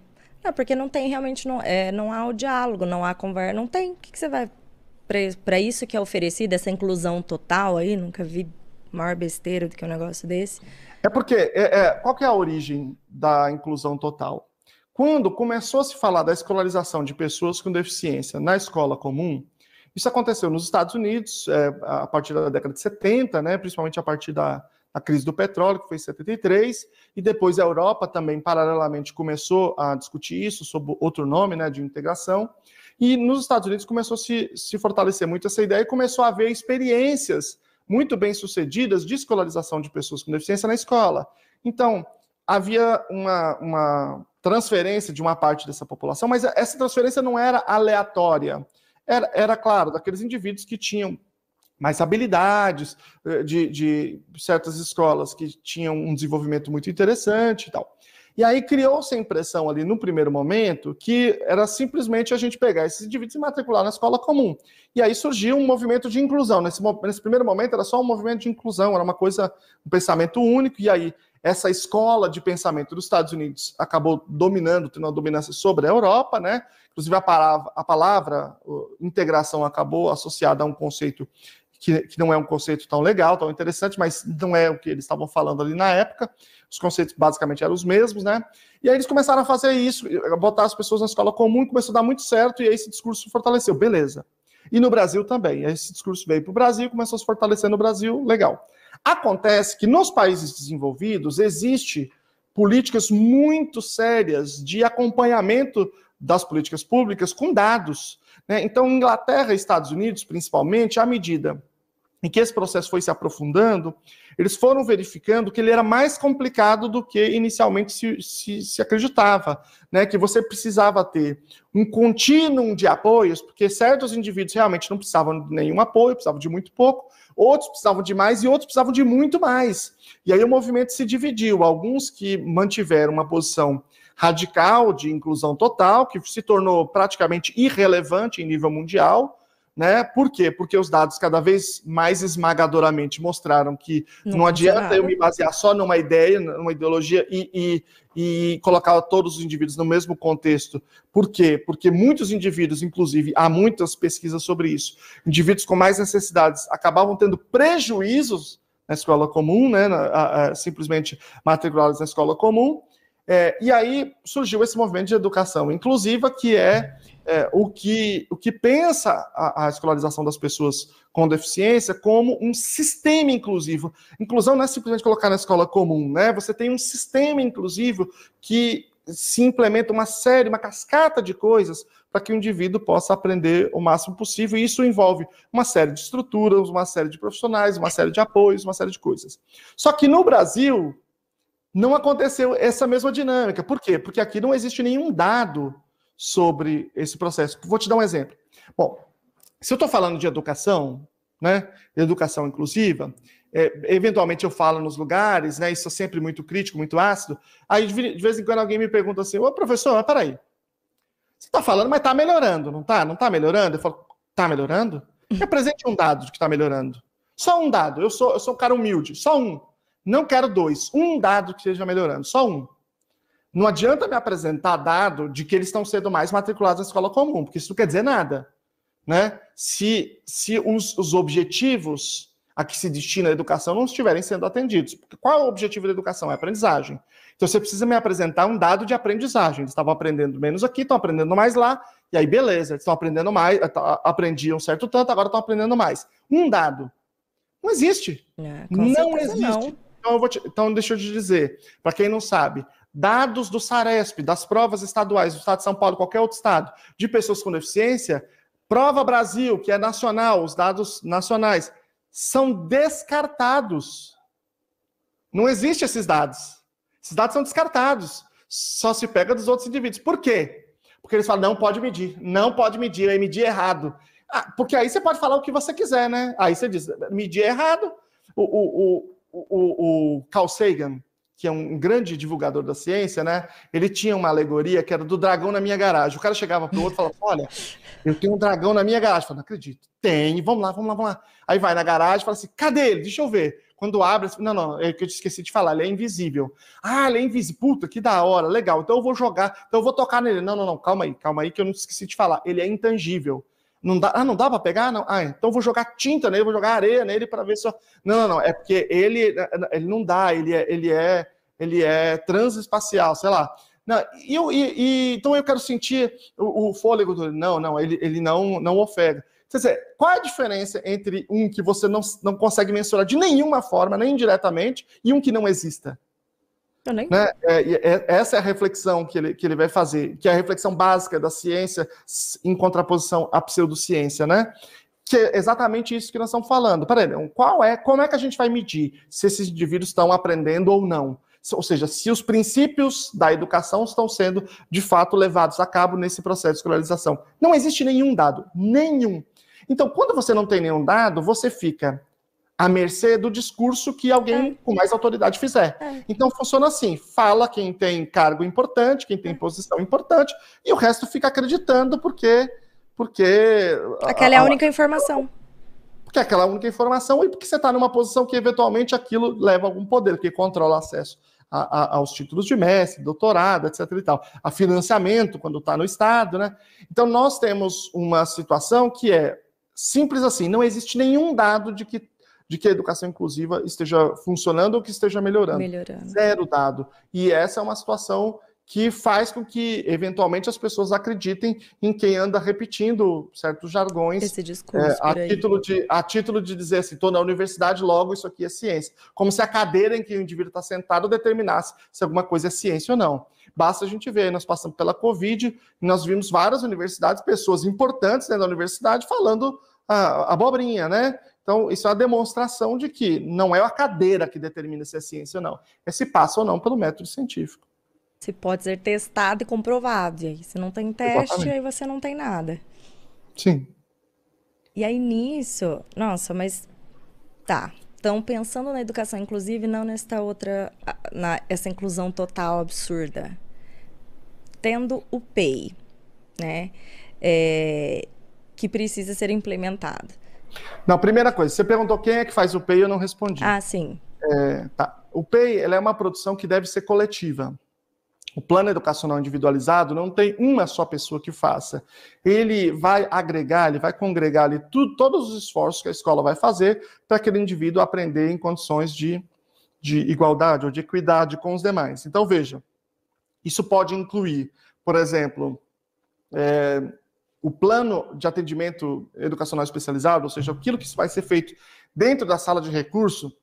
[SPEAKER 1] não porque não tem realmente não, é, não há o diálogo, não há conversa, não tem. O que, que você vai para isso que é oferecido, essa inclusão total aí, nunca vi maior besteira do que um negócio desse.
[SPEAKER 2] É porque, é, é, qual que é a origem da inclusão total? Quando começou a se falar da escolarização de pessoas com deficiência na escola comum, isso aconteceu nos Estados Unidos é, a partir da década de 70, né, principalmente a partir da, da crise do petróleo, que foi em 73, e depois a Europa também, paralelamente, começou a discutir isso sob outro nome né, de integração. E nos Estados Unidos começou a se, se fortalecer muito essa ideia e começou a haver experiências muito bem sucedidas de escolarização de pessoas com deficiência na escola. Então, havia uma, uma transferência de uma parte dessa população, mas essa transferência não era aleatória. Era, era claro, daqueles indivíduos que tinham mais habilidades, eh, de, de certas escolas que tinham um desenvolvimento muito interessante e tal. E aí criou-se a impressão ali no primeiro momento que era simplesmente a gente pegar esses indivíduos e matricular na escola comum. E aí surgiu um movimento de inclusão. Nesse, nesse primeiro momento era só um movimento de inclusão, era uma coisa, um pensamento único, e aí essa escola de pensamento dos Estados Unidos acabou dominando, tendo uma dominância sobre a Europa, né? Inclusive a palavra, a palavra integração acabou associada a um conceito que, que, não é um conceito tão legal, tão interessante, mas não é o que eles estavam falando ali na época. Os conceitos basicamente eram os mesmos, né? E aí eles começaram a fazer isso, botar as pessoas na escola comum, começou a dar muito certo, e aí esse discurso fortaleceu, beleza. E no Brasil também. Esse discurso veio para o Brasil, começou a se fortalecer no Brasil, legal. Acontece que nos países desenvolvidos existe políticas muito sérias de acompanhamento das políticas públicas com dados. Né? Então, Inglaterra e Estados Unidos, principalmente, à medida em que esse processo foi se aprofundando, eles foram verificando que ele era mais complicado do que inicialmente se, se, se acreditava, né? Que você precisava ter um contínuo de apoios, porque certos indivíduos realmente não precisavam de nenhum apoio, precisavam de muito pouco, outros precisavam de mais e outros precisavam de muito mais. E aí o movimento se dividiu, alguns que mantiveram uma posição radical de inclusão total, que se tornou praticamente irrelevante em nível mundial, né? Por quê? Porque os dados cada vez mais esmagadoramente mostraram que não, não adianta eu me basear só numa ideia, numa ideologia e, e, e, colocar todos os indivíduos no mesmo contexto. Por quê? Porque muitos indivíduos, inclusive, há muitas pesquisas sobre isso, indivíduos com mais necessidades acabavam tendo prejuízos na escola comum, né? Na, a, a, simplesmente matriculados na escola comum. É, e aí surgiu esse movimento de educação inclusiva, que é é, o, que, o que pensa a, a, escolarização das pessoas com deficiência como um sistema inclusivo. Inclusão não é simplesmente colocar na escola comum, né? Você tem um sistema inclusivo que se implementa uma série, uma cascata de coisas para que o indivíduo possa aprender o máximo possível. E isso envolve uma série de estruturas, uma série de profissionais, uma série de apoios, uma série de coisas. Só que no Brasil não aconteceu essa mesma dinâmica. Por quê? Porque aqui não existe nenhum dado sobre esse processo. Vou te dar um exemplo. Bom, se eu estou falando de educação, né, educação inclusiva, é, eventualmente eu falo nos lugares, né, isso é sempre muito crítico, muito ácido, aí de vez em quando alguém me pergunta assim, ô professor, mas peraí, você está falando, mas está melhorando, não está? Não está melhorando? Eu falo, está melhorando? Me apresente um dado de que está melhorando. Só um dado, eu sou, eu sou um cara humilde, só um. Não quero dois, um dado que esteja melhorando, só um. Não adianta me apresentar dado de que eles estão sendo mais matriculados na escola comum, porque isso não quer dizer nada. Né? Se, se os, os objetivos a que se destina a educação não estiverem sendo atendidos. Porque qual é o objetivo da educação? É aprendizagem. Então você precisa me apresentar um dado de aprendizagem. Eles estavam aprendendo menos aqui, estão aprendendo mais lá, e aí beleza, eles estão aprendendo mais, eh, tá, aprendiam certo tanto, agora estão aprendendo mais. Um dado. Não existe. É, não existe. Não. Então, te, então, deixa eu te dizer, para quem não sabe, dados do SARESP, das provas estaduais do Estado de São Paulo, qualquer outro estado, de pessoas com deficiência, Prova Brasil, que é nacional, os dados nacionais, são descartados. Não existem esses dados. Esses dados são descartados. Só se pega dos outros indivíduos. Por quê? Porque eles falam, não pode medir, não pode medir, é medir errado. Ah, porque aí você pode falar o que você quiser, né? Aí você diz, medir errado. O, o, o, o, o Carl Sagan, que é um grande divulgador da ciência, né? Ele tinha uma alegoria que era do dragão na minha garagem. O cara chegava para o outro e falava: Olha, eu tenho um dragão na minha garagem. Eu falava, não acredito. Tem, vamos lá, vamos lá, vamos lá. Aí vai na garagem e fala assim: cadê ele? Deixa eu ver. Quando abre, assim, não, não, é que eu esqueci de falar, ele é invisível. Ah, ele é invisível. Puta, que da hora, legal. Então eu vou jogar, então eu vou tocar nele. Não, não, não, calma aí, calma aí, que eu não esqueci de falar. Ele é intangível. Não dá, ah, não dá para pegar? Não. Ah, então vou jogar tinta nele, vou jogar areia nele para ver se. Eu... Não, não, não. É porque ele, ele não dá, ele é, ele é, ele é transespacial, sei lá. Não, e, e, então eu quero sentir o, o fôlego do. Não, não, ele, ele não, não ofega. Quer dizer, qual é a diferença entre um que você não, não consegue mensurar de nenhuma forma, nem indiretamente, e um que não exista? Eu nem... Né? É, é, essa é a reflexão que ele, que ele vai fazer, que é a reflexão básica da ciência em contraposição à pseudociência, né? Que é exatamente isso que nós estamos falando. Peraí, qual é, como é que a gente vai medir se esses indivíduos estão aprendendo ou não? Ou seja, se os princípios da educação estão sendo, de fato, levados a cabo nesse processo de escolarização. Não existe nenhum dado, nenhum. Então, quando você não tem nenhum dado, você fica à mercê do discurso que alguém é. com mais autoridade fizer. É. Então funciona assim: fala quem tem cargo importante, quem tem é. posição importante, e o resto fica acreditando porque. porque
[SPEAKER 1] Aquela a, é a única informação.
[SPEAKER 2] Porque é aquela única informação e porque você está numa posição que eventualmente aquilo leva algum poder, que controla acesso a, a, aos títulos de mestre, doutorado, etc. e tal, a financiamento quando está no Estado, né? Então nós temos uma situação que é simples assim, não existe nenhum dado de que de que a educação inclusiva esteja funcionando ou que esteja melhorando. melhorando. Zero dado. E essa é uma situação que faz com que, eventualmente, as pessoas acreditem em quem anda repetindo certos jargões.
[SPEAKER 1] Esse discurso. É,
[SPEAKER 2] a, título de, a título de dizer assim, estou na universidade, logo isso aqui é ciência. Como se a cadeira em que o indivíduo está sentado determinasse se alguma coisa é ciência ou não. Basta a gente ver, nós passamos pela Covid, nós vimos várias universidades, pessoas importantes dentro da universidade, falando a, abobrinha, né? Então, isso é uma demonstração de que não é a cadeira que determina se é ciência ou não, é se passa ou não pelo método científico.
[SPEAKER 1] Se pode ser testado e comprovado. E aí, se não tem teste, Exatamente. aí você não tem nada.
[SPEAKER 2] Sim.
[SPEAKER 1] E aí, nisso, nossa, mas tá. Então, pensando na educação inclusive, não nesta outra, na, essa inclusão total absurda. Tendo o PEI, né? É, que precisa ser implementado?
[SPEAKER 2] Não, primeira coisa, você perguntou quem é que faz o PEI, eu não respondi.
[SPEAKER 1] Ah, sim.
[SPEAKER 2] É, tá. O PEI é uma produção que deve ser coletiva. O plano educacional individualizado não tem uma só pessoa que faça. Ele vai agregar, ele vai congregar ali tudo, todos os esforços que a escola vai fazer para aquele indivíduo aprender em condições de, de igualdade ou de equidade com os demais. Então, veja, isso pode incluir, por exemplo, é, o plano de atendimento educacional especializado, ou seja, aquilo que vai ser feito dentro da sala de recurso,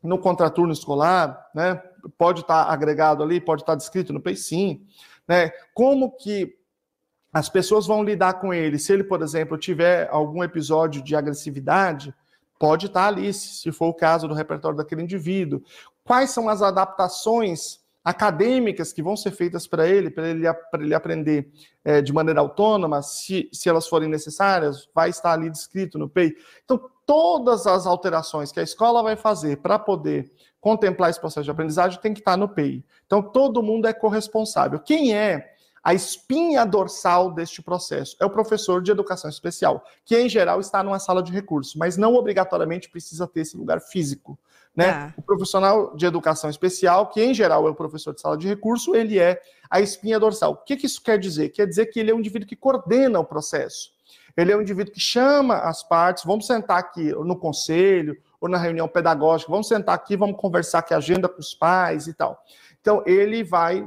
[SPEAKER 2] no contraturno escolar, né? Pode estar agregado ali, pode estar descrito no PECIM, né? Como que as pessoas vão lidar com ele? Se ele, por exemplo, tiver algum episódio de agressividade, pode estar ali, se for o caso do repertório daquele indivíduo. Quais são as adaptações acadêmicas que vão ser feitas para ele, para ele, ele aprender é, de maneira autônoma, se, se elas forem necessárias, vai estar ali descrito no PEI. Então, todas as alterações que a escola vai fazer para poder contemplar esse processo de aprendizagem tem que estar no PEI. Então, todo mundo é corresponsável. Quem é a espinha dorsal deste processo é o professor de educação especial, que em geral está numa sala de recursos, mas não obrigatoriamente precisa ter esse lugar físico. Né? Ah. O profissional de educação especial, que em geral é o professor de sala de recurso, ele é a espinha dorsal. O que, que isso quer dizer? Quer dizer que ele é um indivíduo que coordena o processo. Ele é um indivíduo que chama as partes, vamos sentar aqui no conselho ou na reunião pedagógica, vamos sentar aqui, vamos conversar aqui, agenda com os pais e tal. Então, ele vai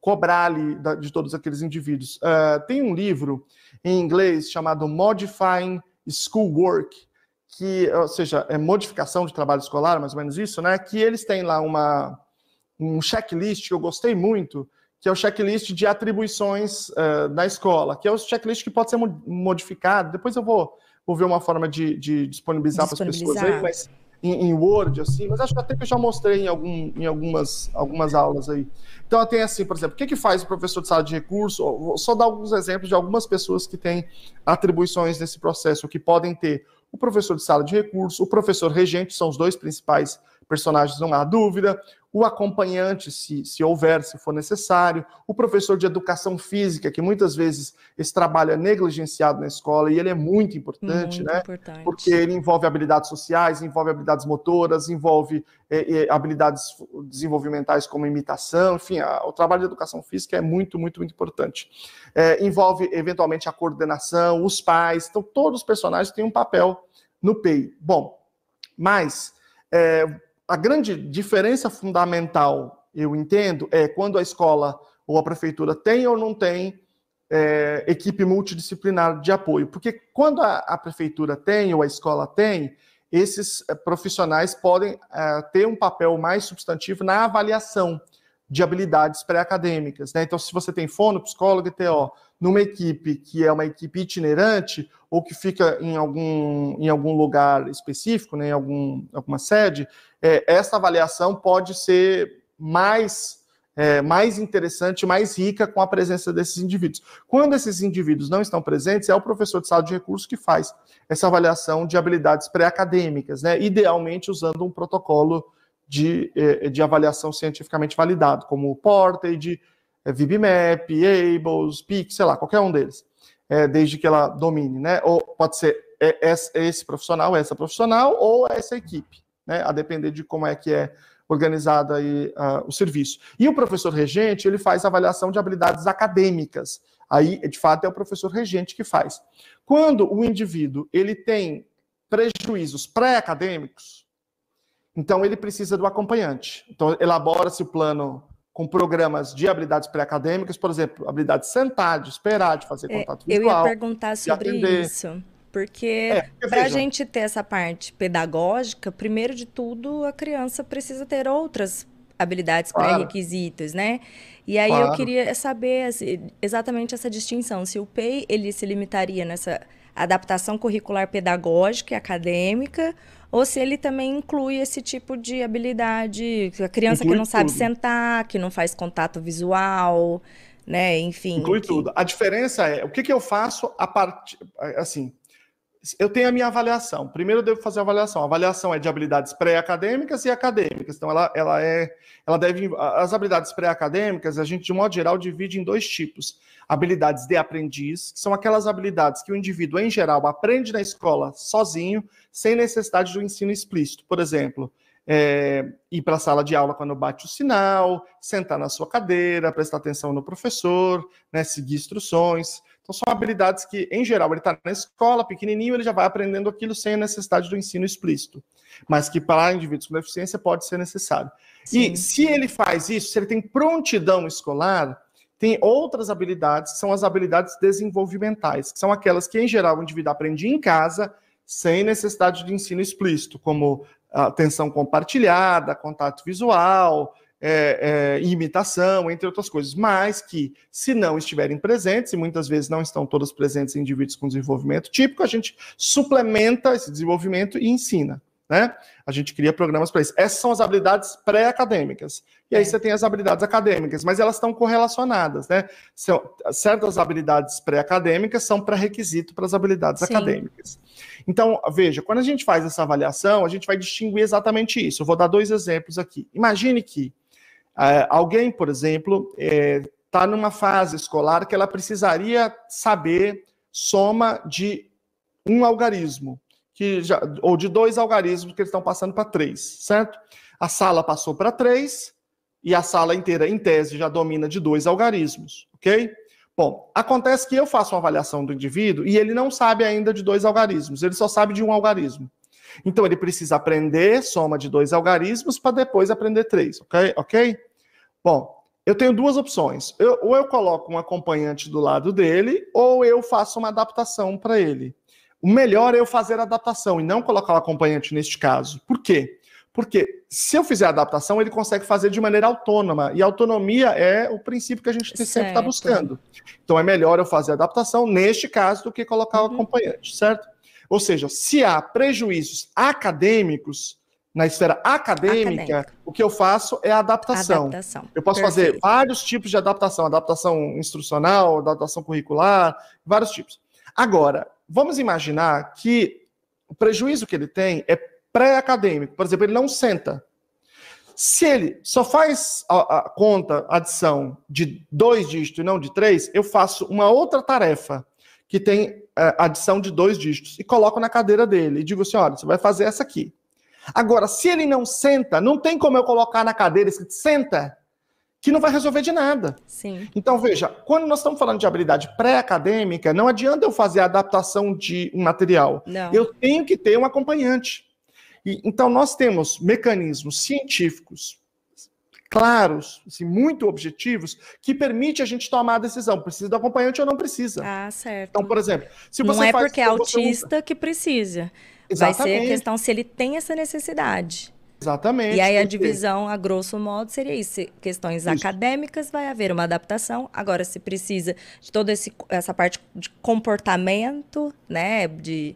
[SPEAKER 2] cobrar ali de todos aqueles indivíduos. Uh, tem um livro em inglês chamado Modifying Schoolwork, que, ou seja, é modificação de trabalho escolar, mais ou menos isso, né? Que eles têm lá uma, um checklist que eu gostei muito, que é o checklist de atribuições uh, da escola, que é o checklist que pode ser modificado. Depois eu vou, vou ver uma forma de, de disponibilizar, para as pessoas aí, mas em, em, Word, assim, mas acho que até que eu já mostrei em, algum, em algumas, algumas aulas aí. Então, tem assim, por exemplo, o que, que faz o professor de sala de recurso? Vou só dar alguns exemplos de algumas pessoas que têm atribuições nesse processo, que podem ter o professor de sala de recurso, o professor regente, são os dois principais personagens, não há dúvida, o acompanhante, se, se houver, se for necessário, o professor de educação física, que muitas vezes esse trabalho é negligenciado na escola e ele é muito importante, muito né? Importante. Porque ele envolve habilidades sociais, envolve habilidades motoras, envolve é, é, habilidades desenvolvimentais como imitação, enfim, a, o trabalho de educação física é muito, muito, muito importante. É, envolve eventualmente a coordenação, os pais, então todos os personagens têm um papel no PEI. Bom, mas é, a grande diferença fundamental, eu entendo, é quando a escola ou a prefeitura tem ou não tem é, equipe multidisciplinar de apoio. Porque quando a, a, prefeitura tem ou a escola tem, esses é, profissionais podem é, ter um papel mais substantivo na avaliação de habilidades pré-acadêmicas. Né? Então, se você tem fono, psicólogo e TO numa equipe que é uma equipe itinerante ou que fica em algum, em algum lugar específico, né, em algum, alguma sede, é, essa avaliação pode ser mais, é, mais interessante, mais rica com a presença desses indivíduos. Quando esses indivíduos não estão presentes, é o professor de sala de recursos que faz essa avaliação de habilidades pré-acadêmicas, né, idealmente usando um protocolo de, eh, de avaliação cientificamente validado, como o Portage, é, VibMap, Ables, PIC, sei lá, qualquer um deles, é, desde que ela domine, né? Ou pode ser esse profissional, essa profissional, ou essa equipe, né? A depender de como é que é organizado aí uh, o serviço. E o professor regente, ele faz avaliação de habilidades acadêmicas. Aí, de fato, é o professor regente que faz. Quando o indivíduo ele tem prejuízos pré-acadêmicos, então, ele precisa do acompanhante. Então, elabora-se o plano com programas de habilidades pré-acadêmicas, por exemplo, habilidade de sentar, de esperar, de fazer é, contato
[SPEAKER 1] visual. Eu ia perguntar sobre isso. Porque é, para a gente ter essa parte pedagógica, primeiro de tudo, a criança precisa ter outras habilidades claro. pré-requisitos, né? E aí claro. eu queria saber assim, exatamente essa distinção, se o PEI ele se limitaria nessa adaptação curricular pedagógica e acadêmica ou se ele também inclui esse tipo de habilidade, a criança inclui que não sabe sentar, que não faz contato visual, né? Enfim.
[SPEAKER 2] Inclui que... tudo. A diferença é o que, que eu faço a partir. Assim, eu tenho a minha avaliação. Primeiro eu devo fazer a avaliação. A avaliação é de habilidades pré-acadêmicas e acadêmicas. Então ela, ela é, ela deve, as habilidades pré-acadêmicas a gente de modo geral divide em dois tipos: habilidades de aprendiz, que são aquelas habilidades que o indivíduo em geral aprende na escola sozinho, sem necessidade do ensino explícito. Por exemplo, é, ir para a sala de aula quando bate o sinal, sentar na sua cadeira, prestar atenção no professor, né, seguir instruções. Então, são habilidades que, em geral, ele está na escola, pequenininho, ele já vai aprendendo aquilo sem a necessidade do ensino explícito, mas que para indivíduos com deficiência pode ser necessário. Sim. E se ele faz isso, se ele tem prontidão escolar, tem outras habilidades, que são as habilidades desenvolvimentais, que são aquelas que, em geral, o indivíduo aprende em casa, sem necessidade de ensino explícito, como atenção compartilhada, contato visual, é, é, imitação, entre outras coisas, mas que, se não estiverem presentes, e muitas vezes não estão todas presentes em indivíduos com desenvolvimento típico, a gente suplementa esse desenvolvimento e ensina. Né? A gente cria programas para isso. Essas são as habilidades pré-acadêmicas. E aí é. você tem as habilidades acadêmicas, mas elas estão correlacionadas, né? São, certas habilidades pré-acadêmicas são pré-requisito para as habilidades Sim. acadêmicas. Então, veja, quando a gente faz essa avaliação, a gente vai distinguir exatamente isso. Eu vou dar dois exemplos aqui. Imagine que é, alguém, por exemplo, está é, numa fase escolar que ela precisaria saber soma de um algarismo, que já, ou de dois algarismos que eles estão passando para três, certo? A sala passou para três e a sala inteira, em tese, já domina de dois algarismos, ok? Bom, acontece que eu faço uma avaliação do indivíduo e ele não sabe ainda de dois algarismos, ele só sabe de um algarismo. Então ele precisa aprender soma de dois algarismos para depois aprender três, ok? Ok? Bom, eu tenho duas opções. Eu, ou eu coloco um acompanhante do lado dele, ou eu faço uma adaptação para ele. O melhor é eu fazer a adaptação e não colocar o acompanhante neste caso. Por quê? Porque se eu fizer a adaptação, ele consegue fazer de maneira autônoma. E autonomia é o princípio que a gente sempre está buscando. Então é melhor eu fazer a adaptação neste caso do que colocar uhum. o acompanhante, certo? Ou seja, se há prejuízos acadêmicos na esfera acadêmica, o que eu faço é a adaptação. adaptação. Eu posso Perfeito. fazer vários tipos de adaptação, adaptação instrucional, adaptação curricular, vários tipos. Agora, vamos imaginar que o prejuízo que ele tem é pré-acadêmico. Por exemplo, ele não senta. Se ele só faz a, a conta, adição de dois dígitos e não de três, eu faço uma outra tarefa que tem é, adição de dois dígitos e coloco na cadeira dele e digo assim: olha, você vai fazer essa aqui. Agora, se ele não senta, não tem como eu colocar na cadeira escrito senta, que não vai resolver de nada.
[SPEAKER 1] Sim.
[SPEAKER 2] Então, veja, quando nós estamos falando de habilidade pré-acadêmica, não adianta eu fazer a adaptação de um material.
[SPEAKER 1] Não.
[SPEAKER 2] Eu tenho que ter um acompanhante. E, então, nós temos mecanismos científicos claros, assim, muito objetivos, que permite a gente tomar a decisão. Precisa do acompanhante ou não precisa.
[SPEAKER 1] Ah, certo.
[SPEAKER 2] Então, por exemplo,
[SPEAKER 1] se você Não é faz, porque é autista usa... que precisa. Exatamente. Vai ser a questão se ele tem essa necessidade.
[SPEAKER 2] Exatamente.
[SPEAKER 1] E aí a divisão, a grosso modo, seria isso. Questões isso. acadêmicas, vai haver uma adaptação. Agora, se precisa de toda esse, essa parte de comportamento, né? De,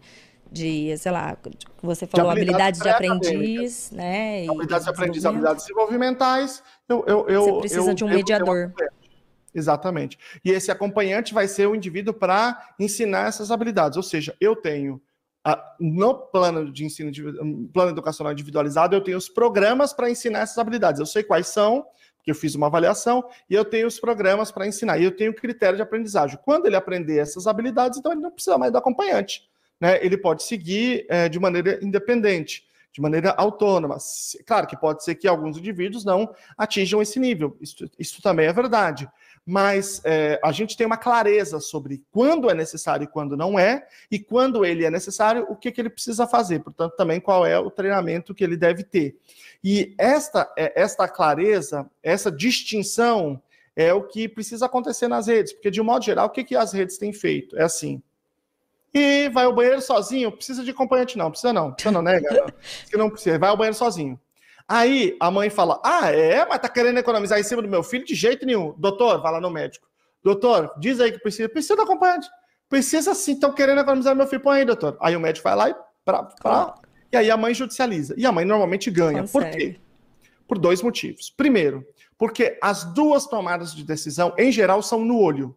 [SPEAKER 1] de sei lá, você falou de habilidades, de aprendiz, né?
[SPEAKER 2] Habilidades de aprendiz, habilidades desenvolvimentais. Eu, eu, eu,
[SPEAKER 1] você precisa
[SPEAKER 2] eu,
[SPEAKER 1] de um mediador.
[SPEAKER 2] Exatamente. E esse acompanhante vai ser o indivíduo para ensinar essas habilidades. Ou seja, eu tenho no plano de ensino, plano educacional individualizado, eu tenho os programas para ensinar essas habilidades. Eu sei quais são, porque eu fiz uma avaliação, e eu tenho os programas para ensinar. E eu tenho o critério de aprendizagem. Quando ele aprender essas habilidades, então ele não precisa mais do acompanhante. Né? Ele pode seguir é, de maneira independente, de maneira autônoma. Claro que pode ser que alguns indivíduos não atinjam esse nível. Isso, isso também é verdade mas é, a gente tem uma clareza sobre quando é necessário e quando não é, e quando ele é necessário, o que, que ele precisa fazer, portanto, também qual é o treinamento que ele deve ter. E esta, é, esta clareza, essa distinção, é o que precisa acontecer nas redes, porque, de modo geral, o que, que as redes têm feito? É assim. E vai ao banheiro sozinho, precisa de acompanhante, não, precisa não, precisa não, né, galera? Que não precisa, vai ao banheiro sozinho. Aí a mãe fala: Ah, é? Mas tá querendo economizar em cima do meu filho? De jeito nenhum. Doutor, vai lá no médico. Doutor, diz aí que precisa. Precisa do acompanhante. Precisa sim, estão querendo economizar meu filho. Põe aí, doutor. Aí o médico vai lá e. Pra, pra, e aí a mãe judicializa. E a mãe normalmente ganha. Consegue. Por quê? Por dois motivos. Primeiro, porque as duas tomadas de decisão, em geral, são no olho.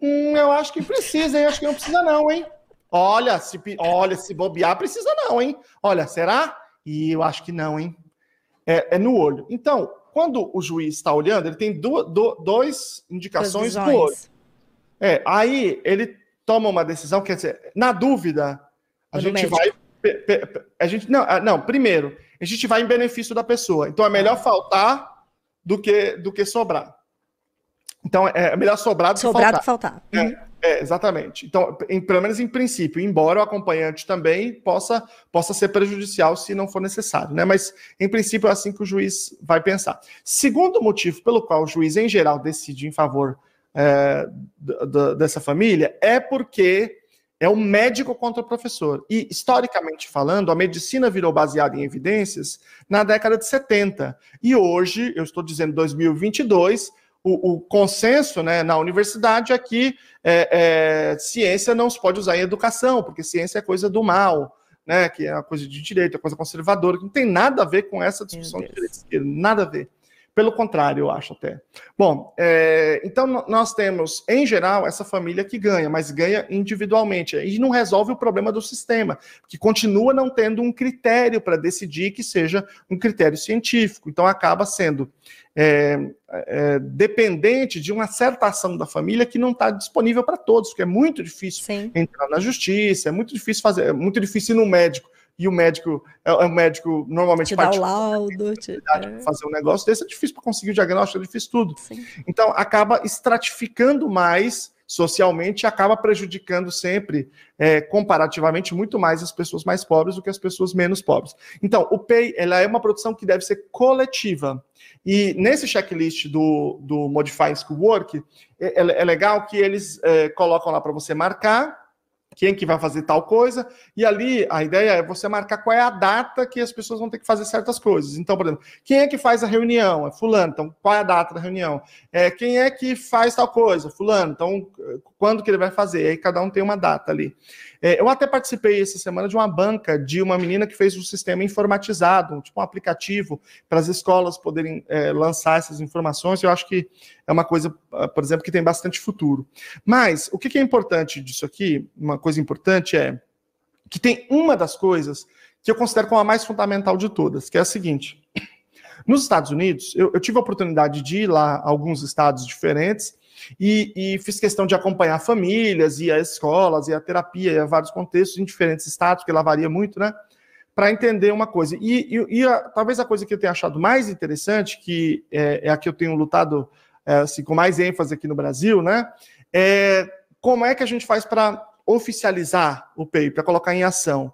[SPEAKER 2] Hum, eu acho que precisa, hein? Acho que não precisa, não, hein? Olha, se, olha, se bobear, precisa não, hein? Olha, será? E eu acho que não, hein? É, é no olho. Então, quando o juiz está olhando, ele tem do, do, dois indicações do olho. É, aí ele toma uma decisão, quer dizer, na dúvida, a gente médico. vai. A gente, não, ah, não, primeiro, a gente vai em benefício da pessoa. Então é melhor faltar do que, do que sobrar. Então é melhor sobrar do
[SPEAKER 1] sobrar que faltar. Do que faltar.
[SPEAKER 2] Uhum. É, é, exatamente. Então, em, pelo menos em princípio, embora o acompanhante também possa, possa ser prejudicial se não for necessário, né? Mas, em princípio, é assim que o juiz vai pensar. Segundo motivo pelo qual o juiz, em geral, decide em favor é, dessa família é porque é o médico contra o professor. E, historicamente falando, a medicina virou baseada em evidências na década de 70. E hoje, eu estou dizendo 2022, o, o, consenso né, na universidade é que é, é, ciência não se pode usar em educação, porque ciência é coisa do mal, né, que é uma coisa de direito, é coisa conservadora, que não tem nada a ver com essa discussão de direito nada a ver. Pelo contrário, eu acho até. Bom, é, então nós temos, em geral, essa família que ganha, mas ganha individualmente. E não resolve o problema do sistema, que continua não tendo um critério para decidir que seja um critério científico. Então acaba sendo é, é, dependente de uma certa ação da família que não está disponível para todos, porque é muito difícil Sim. entrar na justiça, é muito difícil fazer, é muito difícil ir no médico e o médico é, é um médico normalmente
[SPEAKER 1] te dá o laudo,
[SPEAKER 2] te... É. fazer um negócio desse é difícil para conseguir o diagnóstico, é difícil tudo. Sim. Então acaba estratificando mais socialmente acaba prejudicando sempre, é, comparativamente, muito mais as pessoas mais pobres do que as pessoas menos pobres. Então, o PEI ela é uma produção que deve ser coletiva. E nesse checklist do, do Modify Schoolwork, é, é, é legal que eles é, colocam lá para você marcar quem que vai fazer tal coisa, e ali a ideia é você marcar qual é a data que as pessoas vão ter que fazer certas coisas. Então, por exemplo, quem é que faz a reunião? É fulano, então qual é a data da reunião? É, quem é que faz tal coisa? Fulano, então quando que ele vai fazer? Aí cada um tem uma data ali. É, eu até participei essa semana de uma banca de uma menina que fez um sistema informatizado, tipo um aplicativo para as escolas poderem é, lançar essas informações. Eu acho que é uma coisa, ah, por exemplo, que tem bastante futuro. Mas o que é importante disso aqui, uma coisa importante é que tem uma das coisas que eu considero como a mais fundamental de todas, que é a seguinte. Nos Estados Unidos, eu, eu tive a oportunidade de ir lá a alguns estados diferentes e, e, fiz questão de acompanhar famílias, e as escolas, e a terapia, e a vários contextos em diferentes estados, que ela varia muito, né? Para entender uma coisa. E, e, e a, talvez a coisa que eu tenha achado mais interessante, que é, é a que eu tenho lutado é, assim, com mais ênfase aqui no Brasil, né? É como é que a gente faz para oficializar o PEI, para colocar em ação?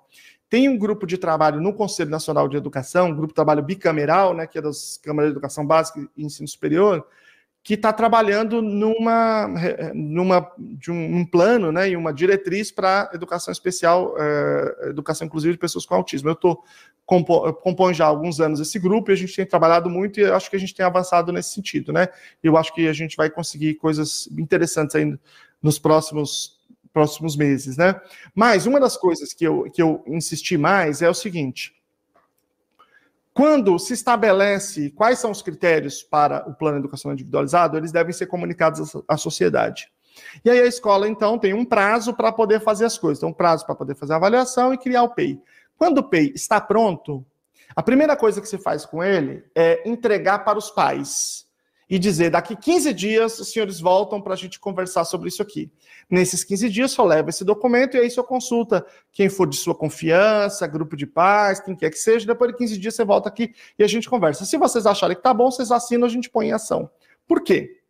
[SPEAKER 2] Tem um grupo de trabalho no Conselho Nacional de Educação, um grupo de trabalho bicameral, né, que é das Câmaras de Educação Básica e Ensino Superior, que está trabalhando numa, numa de um, um, plano né, e uma diretriz para educação especial, é, educação inclusiva de pessoas com autismo. Eu estou compo, compõe já há alguns anos esse grupo e a gente tem trabalhado muito e acho que a gente tem avançado nesse sentido, né? Eu acho que a gente vai conseguir coisas interessantes ainda nos próximos próximos meses, né? Mas uma das coisas que eu, que eu insisti mais é o seguinte: quando se estabelece quais são os critérios para o plano educacional individualizado, eles devem ser comunicados à sociedade. E aí a escola, então, tem um prazo para poder fazer as coisas. Tem um prazo para poder fazer a avaliação e criar o PEI. Quando o PEI está pronto, a primeira coisa que se faz com ele é entregar para os pais e dizer: daqui 15 dias os senhores voltam para a gente conversar sobre isso aqui. Nesses 15 dias, só leva esse documento e aí só consulta quem for de sua confiança, grupo de pais, quem quer que seja. Depois de 15 dias, você volta aqui e a gente conversa. Se vocês acharem que tá bom, vocês assinam, a gente põe em ação. Por quê?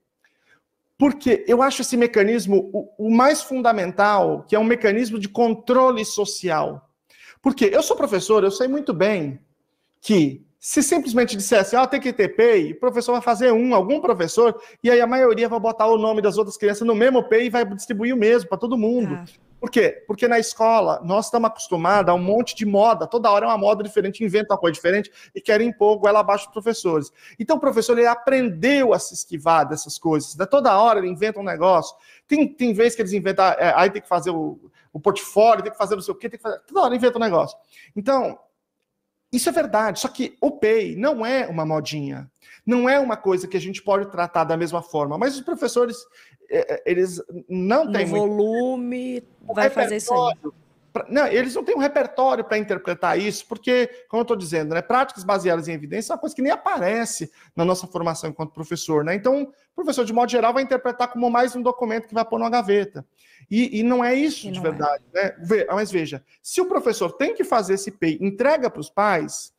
[SPEAKER 2] Porque eu acho esse mecanismo o, o mais fundamental, que é um mecanismo de controle social. Porque eu sou professor, eu sei muito bem que se simplesmente dissesse, ó, oh, tem que ter PEI, o professor vai fazer um, algum professor, e aí a maioria vai botar o nome das outras crianças no mesmo PEI e vai distribuir o mesmo para todo mundo. Ah. Por quê? Porque na escola nós estamos acostumados a um monte de moda, toda hora é uma moda diferente, inventa uma coisa diferente e querem impor goela abaixo dos professores. Então o professor ele aprendeu a se esquivar dessas coisas, né? toda hora ele inventa um negócio. Tem, tem vezes que eles inventam, é, aí tem que fazer o, o portfólio, tem que fazer não sei o quê, tem que fazer, toda hora inventa um negócio. Então, Isso é verdade, só que o PEI não é uma modinha. Não é uma coisa que a gente pode tratar da mesma forma, mas os professores, é, é, eles não têm.
[SPEAKER 1] No volume, vai fazer isso aí.
[SPEAKER 2] Não, eles não têm um repertório para interpretar isso, porque, como eu estou dizendo, né, práticas baseadas em evidência é uma coisa que nem aparece na nossa formação enquanto professor. Né? Então, o professor, de modo geral, vai interpretar como mais um documento que vai pôr numa gaveta. E, e não é isso e de é. verdade. É. Né? Mas veja, se o professor tem que fazer esse PEI, entrega para os pais,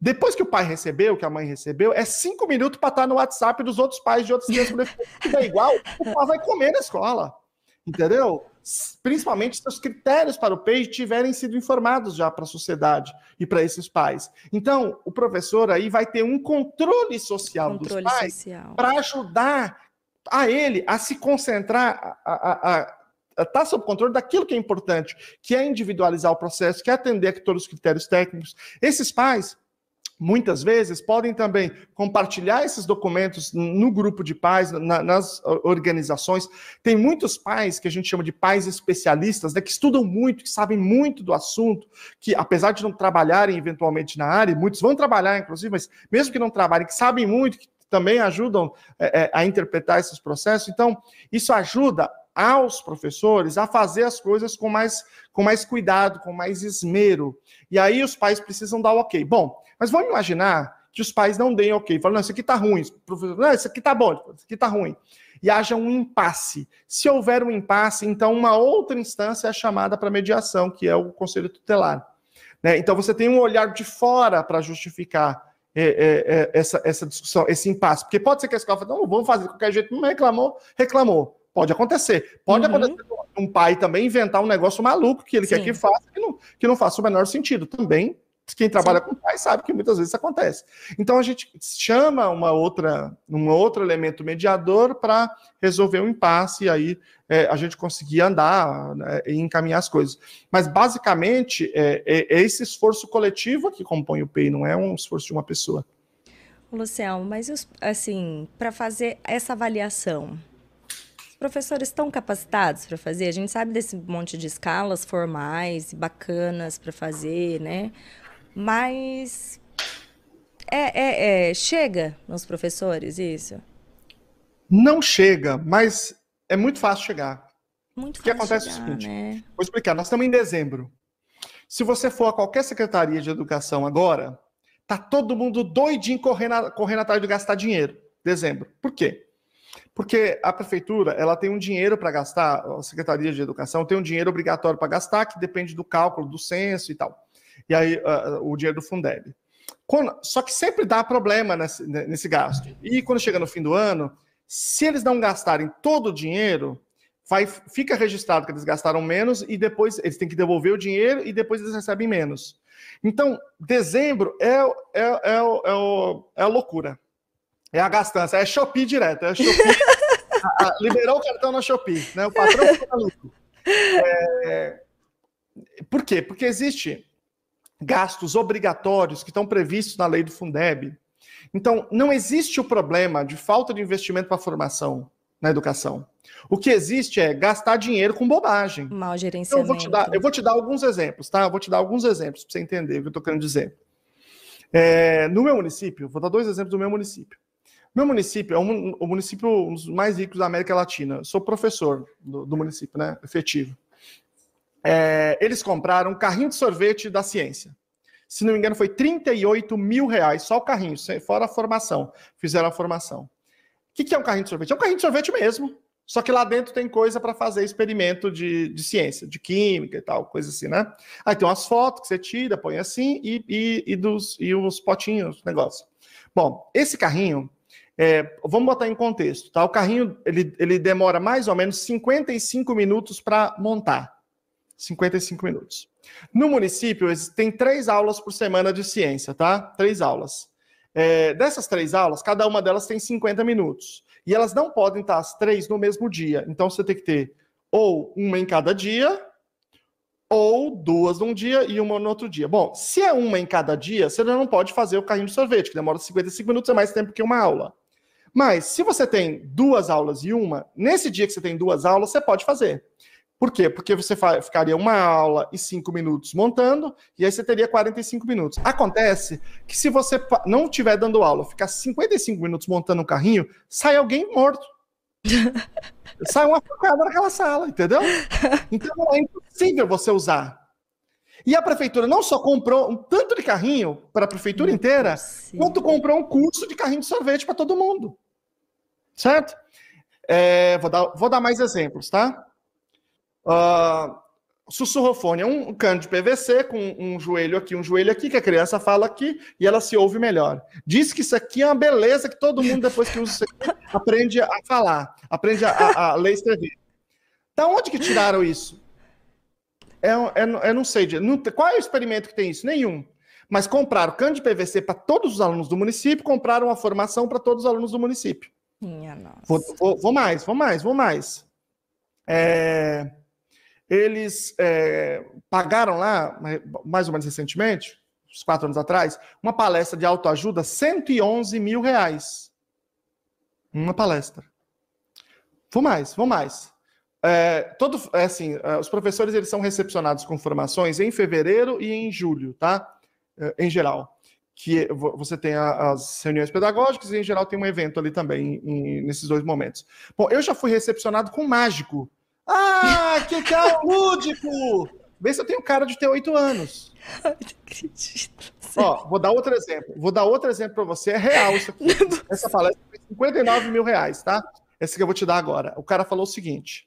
[SPEAKER 2] depois que o pai recebeu, que a mãe recebeu, é cinco minutos para estar no WhatsApp dos outros pais de outras crianças. Se é igual, o pai vai comer na escola. Entendeu? Principalmente se os critérios para o PEI tiverem sido informados já para a sociedade e para esses pais. Então, o professor aí vai ter um controle social controle dos pais para ajudar a ele a se concentrar, a, a, a está sob controle daquilo que é importante, que é individualizar o processo, que é atender a todos os critérios técnicos. Esses pais muitas vezes podem também compartilhar esses documentos no grupo de pais, na, nas organizações. Tem muitos pais que a gente chama de pais especialistas, né, que estudam muito, que sabem muito do assunto, que apesar de não trabalharem eventualmente na área, muitos vão trabalhar, inclusive, mas mesmo que não trabalhem, que sabem muito, que também ajudam é, é a interpretar esses processos. Então, isso ajuda aos professores a fazer as coisas com mais, com mais cuidado, com mais esmero. E aí os pais precisam dar o ok. Bom, mas vamos imaginar que os pais não deem ok, falam, não, isso aqui está ruim, professor, não, isso aqui está bom, isso aqui está ruim. E haja um impasse. Se houver um impasse, então uma outra instância é chamada para mediação, que é o conselho tutelar. Né? Então você tem um olhar de fora para justificar é, é, é, essa, essa discussão, esse impasse. Porque pode ser que a escola fale, não, vamos fazer de qualquer jeito, não reclamou, reclamou. Pode acontecer. Pode uhum. acontecer um pai também inventar um negócio maluco que ele Sim. quer que faça, que não, que não faça o menor sentido. Também quem trabalha Sim. com pai sabe que muitas vezes isso acontece. Então a gente chama uma outra, um outro elemento mediador para resolver o um impasse e aí é, a gente conseguir andar né, e encaminhar as coisas. Mas basicamente é, é, é esse esforço coletivo que compõe o PEI, não é um esforço de uma pessoa.
[SPEAKER 1] Luciano, mas assim, para fazer essa avaliação, professores estão capacitados para fazer? A gente sabe desse monte de escalas formais, bacanas para fazer, né? Mas é, é, é, chega nos professores isso?
[SPEAKER 2] Não chega, mas é muito fácil chegar.
[SPEAKER 1] Muito
[SPEAKER 2] fácil. O que acontece
[SPEAKER 1] chegar,
[SPEAKER 2] é o seguinte:
[SPEAKER 1] né?
[SPEAKER 2] vou explicar. Nós estamos em dezembro. Se você for a qualquer secretaria de educação agora, tá todo mundo doidinho correndo, correndo atrás de gastar dinheiro. Dezembro. Por quê? Porque a prefeitura ela tem um dinheiro para gastar, a Secretaria de Educação tem um dinheiro obrigatório para gastar, que depende do cálculo do censo e tal e aí uh, o dinheiro do Fundeb. Quando, só que sempre dá problema nesse, nesse gasto. E quando chega no fim do ano, se eles não gastarem todo o dinheiro, vai, fica registrado que eles gastaram menos e depois eles têm que devolver o dinheiro e depois eles recebem menos. Então, dezembro é, é, é, é, é a loucura. É a gastança, é Shopee direto. É Shopee, a, a, liberou o cartão na Shopee, né? O patrão fica maluco. É, por quê? Porque existe gastos obrigatórios que estão previstos na lei do Fundeb. Então, não existe o problema de falta de investimento para formação na educação. O que existe é gastar dinheiro com bobagem.
[SPEAKER 1] Mal gerenciamento. Então,
[SPEAKER 2] eu, vou te dar, eu vou te dar alguns exemplos, tá? Eu vou te dar alguns exemplos para você entender o que eu estou querendo dizer. É, no meu município, vou dar dois exemplos do meu município. Meu município é um, o município um dos mais ricos da América Latina. Eu sou professor do, do município, né? Efetivo é, eles compraram um carrinho de sorvete da ciência. Se não me engano, foi 38 mil reais, só o carrinho, fora a formação. Fizeram a formação. O que, que é um carrinho de sorvete? É um carrinho de sorvete mesmo. Só que lá dentro tem coisa para fazer experimento de, de, ciência, de química e tal, coisa assim, né? Aí tem umas fotos que você tira, põe assim, e, e, e, dos, e os potinhos, negócio. Bom, esse carrinho, é, vamos botar em contexto, tá? O carrinho, ele, ele demora mais ou menos 55 minutos para montar. 55 minutos. No município, tem três aulas por semana de ciência, tá? Três aulas. É, dessas três aulas, cada uma delas tem 50 minutos. E elas não podem estar as três no mesmo dia. Então você tem que ter ou uma em cada dia, ou duas num dia e uma no outro dia. Bom, se é uma em cada dia, você não pode fazer o carrinho de sorvete, que demora 55 minutos, é mais tempo que uma aula. Mas se você tem duas aulas e uma, nesse dia que você tem duas aulas, você pode fazer. Por quê? Porque você ficaria uma aula e cinco minutos montando, e aí você teria 45 minutos. Acontece que se você não estiver dando aula, ficar 55 minutos montando um carrinho, sai alguém morto. sai uma facada naquela sala, entendeu? Então é impossível você usar. E a prefeitura não só comprou um tanto de carrinho para a prefeitura inteira, quanto comprou um curso de carrinho de sorvete para todo mundo. Certo? É, vou, dar, vou dar mais exemplos, tá? Uh, sussurrofone é um cano de PVC com um joelho aqui, um joelho aqui, que a criança fala aqui e ela se ouve melhor. Diz que isso aqui é uma beleza que todo mundo, depois que usa aprende a falar, aprende a, a, a ler e escrever. Da onde que tiraram isso? É, é, eu não sei. Não, qual é o experimento que tem isso? Nenhum. Mas compraram cano de PVC para todos os alunos do município, compraram a formação para todos os alunos do município. Minha nossa. Vou, vou, vou mais, vou mais, vou mais. É eles é, pagaram lá, mais ou menos recentemente, uns quatro anos atrás, uma palestra de autoajuda, 111 mil reais. Uma palestra. Vou mais, vou mais. É, todo, é assim, é, os professores eles são recepcionados com formações em fevereiro e em julho, tá? É, em geral. Que você tem as reuniões pedagógicas e, em geral, tem um evento ali também, em, nesses dois momentos. Bom, eu já fui recepcionado com mágico ah, que carro lúdico! Vê se eu tenho cara de ter oito anos. Não acredito. Ó, vou dar outro exemplo. Vou dar outro exemplo para você. É real isso aqui. Essa palestra foi 59 mil reais, tá? Essa que eu vou te dar agora. O cara falou o seguinte.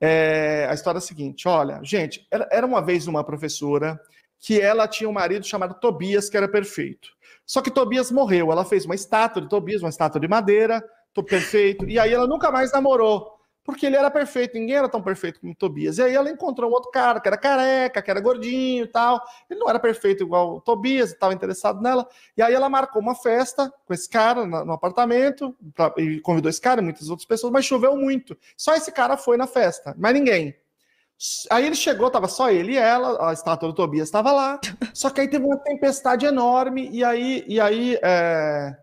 [SPEAKER 2] É, a história é a seguinte: olha, gente, era uma vez uma professora que ela tinha um marido chamado Tobias, que era perfeito. Só que Tobias morreu. Ela fez uma estátua de Tobias, uma estátua de madeira, tô perfeito. E aí ela nunca mais namorou porque ele era perfeito, ninguém era tão perfeito como Tobias. E aí ela encontrou um outro cara que era careca, que era gordinho e tal. Ele não era perfeito igual o Tobias, estava interessado nela. E aí ela marcou uma festa com esse cara no apartamento, e convidou esse cara e muitas outras pessoas, mas choveu muito. Só esse cara foi na festa, mas ninguém. Aí ele chegou, tava só ele e ela, a estátua do Tobias estava lá. Só que aí teve uma tempestade enorme e aí, e aí é,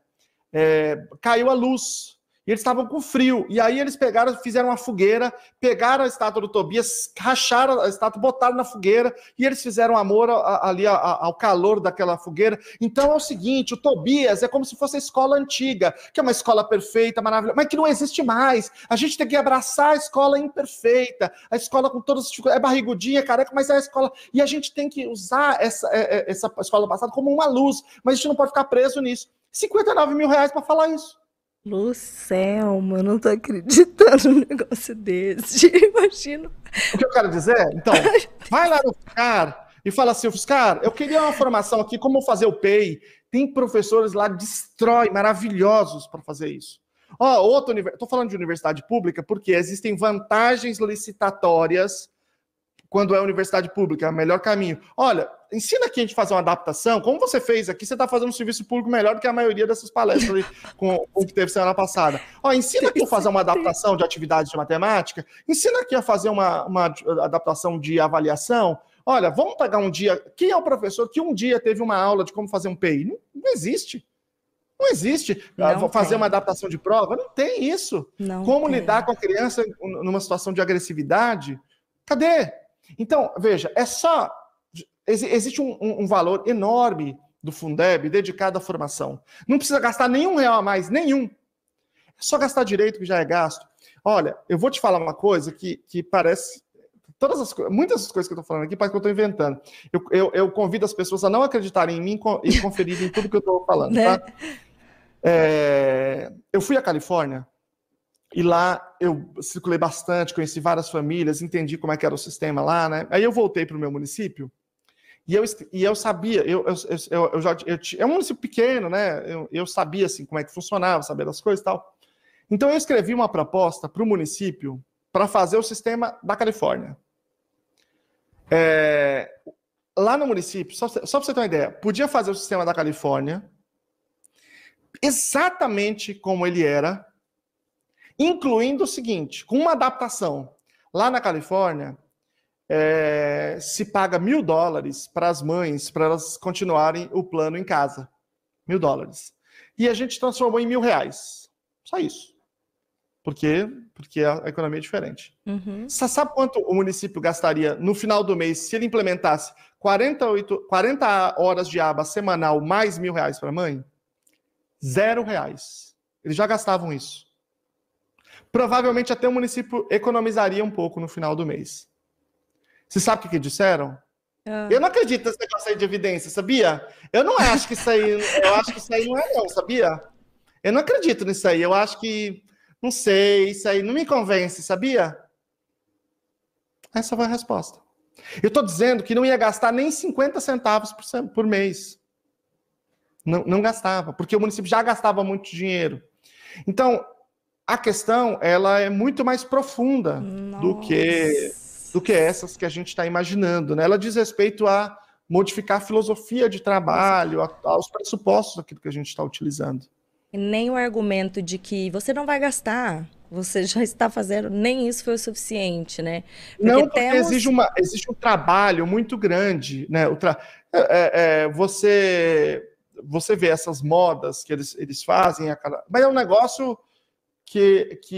[SPEAKER 2] é, caiu a luz e eles estavam com frio. E aí eles pegaram, fizeram uma fogueira, pegaram a estátua do Tobias, racharam a estátua, botaram na fogueira, e eles fizeram amor ali ao calor daquela fogueira. Então é o seguinte: o Tobias é como se fosse a escola antiga, que é uma escola perfeita, maravilhosa, mas que não existe mais. A gente tem que abraçar a escola imperfeita, a escola com todas as dificuldades, é barrigudinha, careca, mas é a escola. E a gente tem que usar essa, é, é, essa escola passada como uma luz, mas a gente não pode ficar preso nisso. 59 mil reais para falar isso.
[SPEAKER 1] Lucelmo, eu não tô acreditando num negócio desse. Imagino.
[SPEAKER 2] O que eu quero dizer? Então, vai lá no FSCAR e fala assim, FSCAR, eu queria uma formação aqui, como fazer o PEI. Tem professores lá, destrói, maravilhosos para fazer isso. Ó, oh, outro Estou falando de universidade pública porque existem vantagens licitatórias quando é universidade pública, é o melhor caminho. Olha, ensina aqui a gente a fazer uma adaptação, como você fez aqui, você está fazendo um serviço público melhor do que a maioria dessas palestras com, com que teve semana passada. Ó, ensina aqui a fazer uma adaptação de atividades de matemática, ensina aqui a fazer uma, uma adaptação de avaliação. Olha, vamos pegar um dia. Quem é o professor que um dia teve uma aula de como fazer um PI? Não, não existe. Não existe. Não fazer tem. uma adaptação de prova? Não tem isso. Não como tem. lidar com a criança numa situação de agressividade? Cadê? Então, veja, é só. Existe um, um, valor enorme do Fundeb dedicado à formação. Não precisa gastar nenhum real a mais, nenhum. É só gastar direito que já é gasto. Olha, eu vou te falar uma coisa que, que parece. Todas as muitas das coisas que eu estou falando aqui parece que eu estou inventando. Eu, eu, eu, convido as pessoas a não acreditarem em mim e conferirem tudo que eu estou falando. Né? Tá? É, eu fui à Califórnia e lá eu circulei bastante, conheci várias famílias, entendi como é que era o sistema lá, né? Aí eu voltei para o meu município e eu, e eu sabia, eu, eu, eu, eu já eu, é um município pequeno, né? Eu, eu sabia assim como é que funcionava, sabia das coisas e tal. Então eu escrevi uma proposta para o município para fazer o sistema da Califórnia. É, lá no município, só, só para você ter uma ideia, podia fazer o sistema da Califórnia exatamente como ele era incluindo o seguinte: com uma adaptação. Lá na Califórnia, é, se paga mil dólares para as mães para elas continuarem o plano em casa. Mil dólares. E a gente transformou em mil reais. Só isso. Por quê? Porque a economia é diferente. Uhum. Você sabe quanto o município gastaria no final do mês se ele implementasse 48, 40 horas de aba semanal mais mil reais para a mãe? Zero reais. Eles já gastavam isso. Provavelmente até o município economizaria um pouco no final do mês. Você sabe o que, que disseram? Ah. Eu não acredito nesse negócio aí de evidência, sabia? Eu não acho que isso aí, eu acho que isso aí não é não, sabia? Eu não acredito nisso aí. Eu acho que, não sei, isso aí não me convence, sabia? Essa foi a resposta. Eu estou dizendo que não ia gastar nem 50 centavos por, por mês. Não, não gastava, porque o município já gastava muito dinheiro. Então, a questão ela é muito mais profunda Nossa. do que do que essas que a gente está imaginando. Né? Ela diz respeito a modificar a filosofia de trabalho, a, aos pressupostos daquilo que a gente está utilizando.
[SPEAKER 1] E nem o argumento de que você não vai gastar, você já está fazendo, nem isso foi o suficiente, né?
[SPEAKER 2] Porque não, porque temos... exige, uma, existe um trabalho muito grande, né? O tra... É, é, é, você, você vê essas modas que eles, eles fazem, mas é um negócio que, que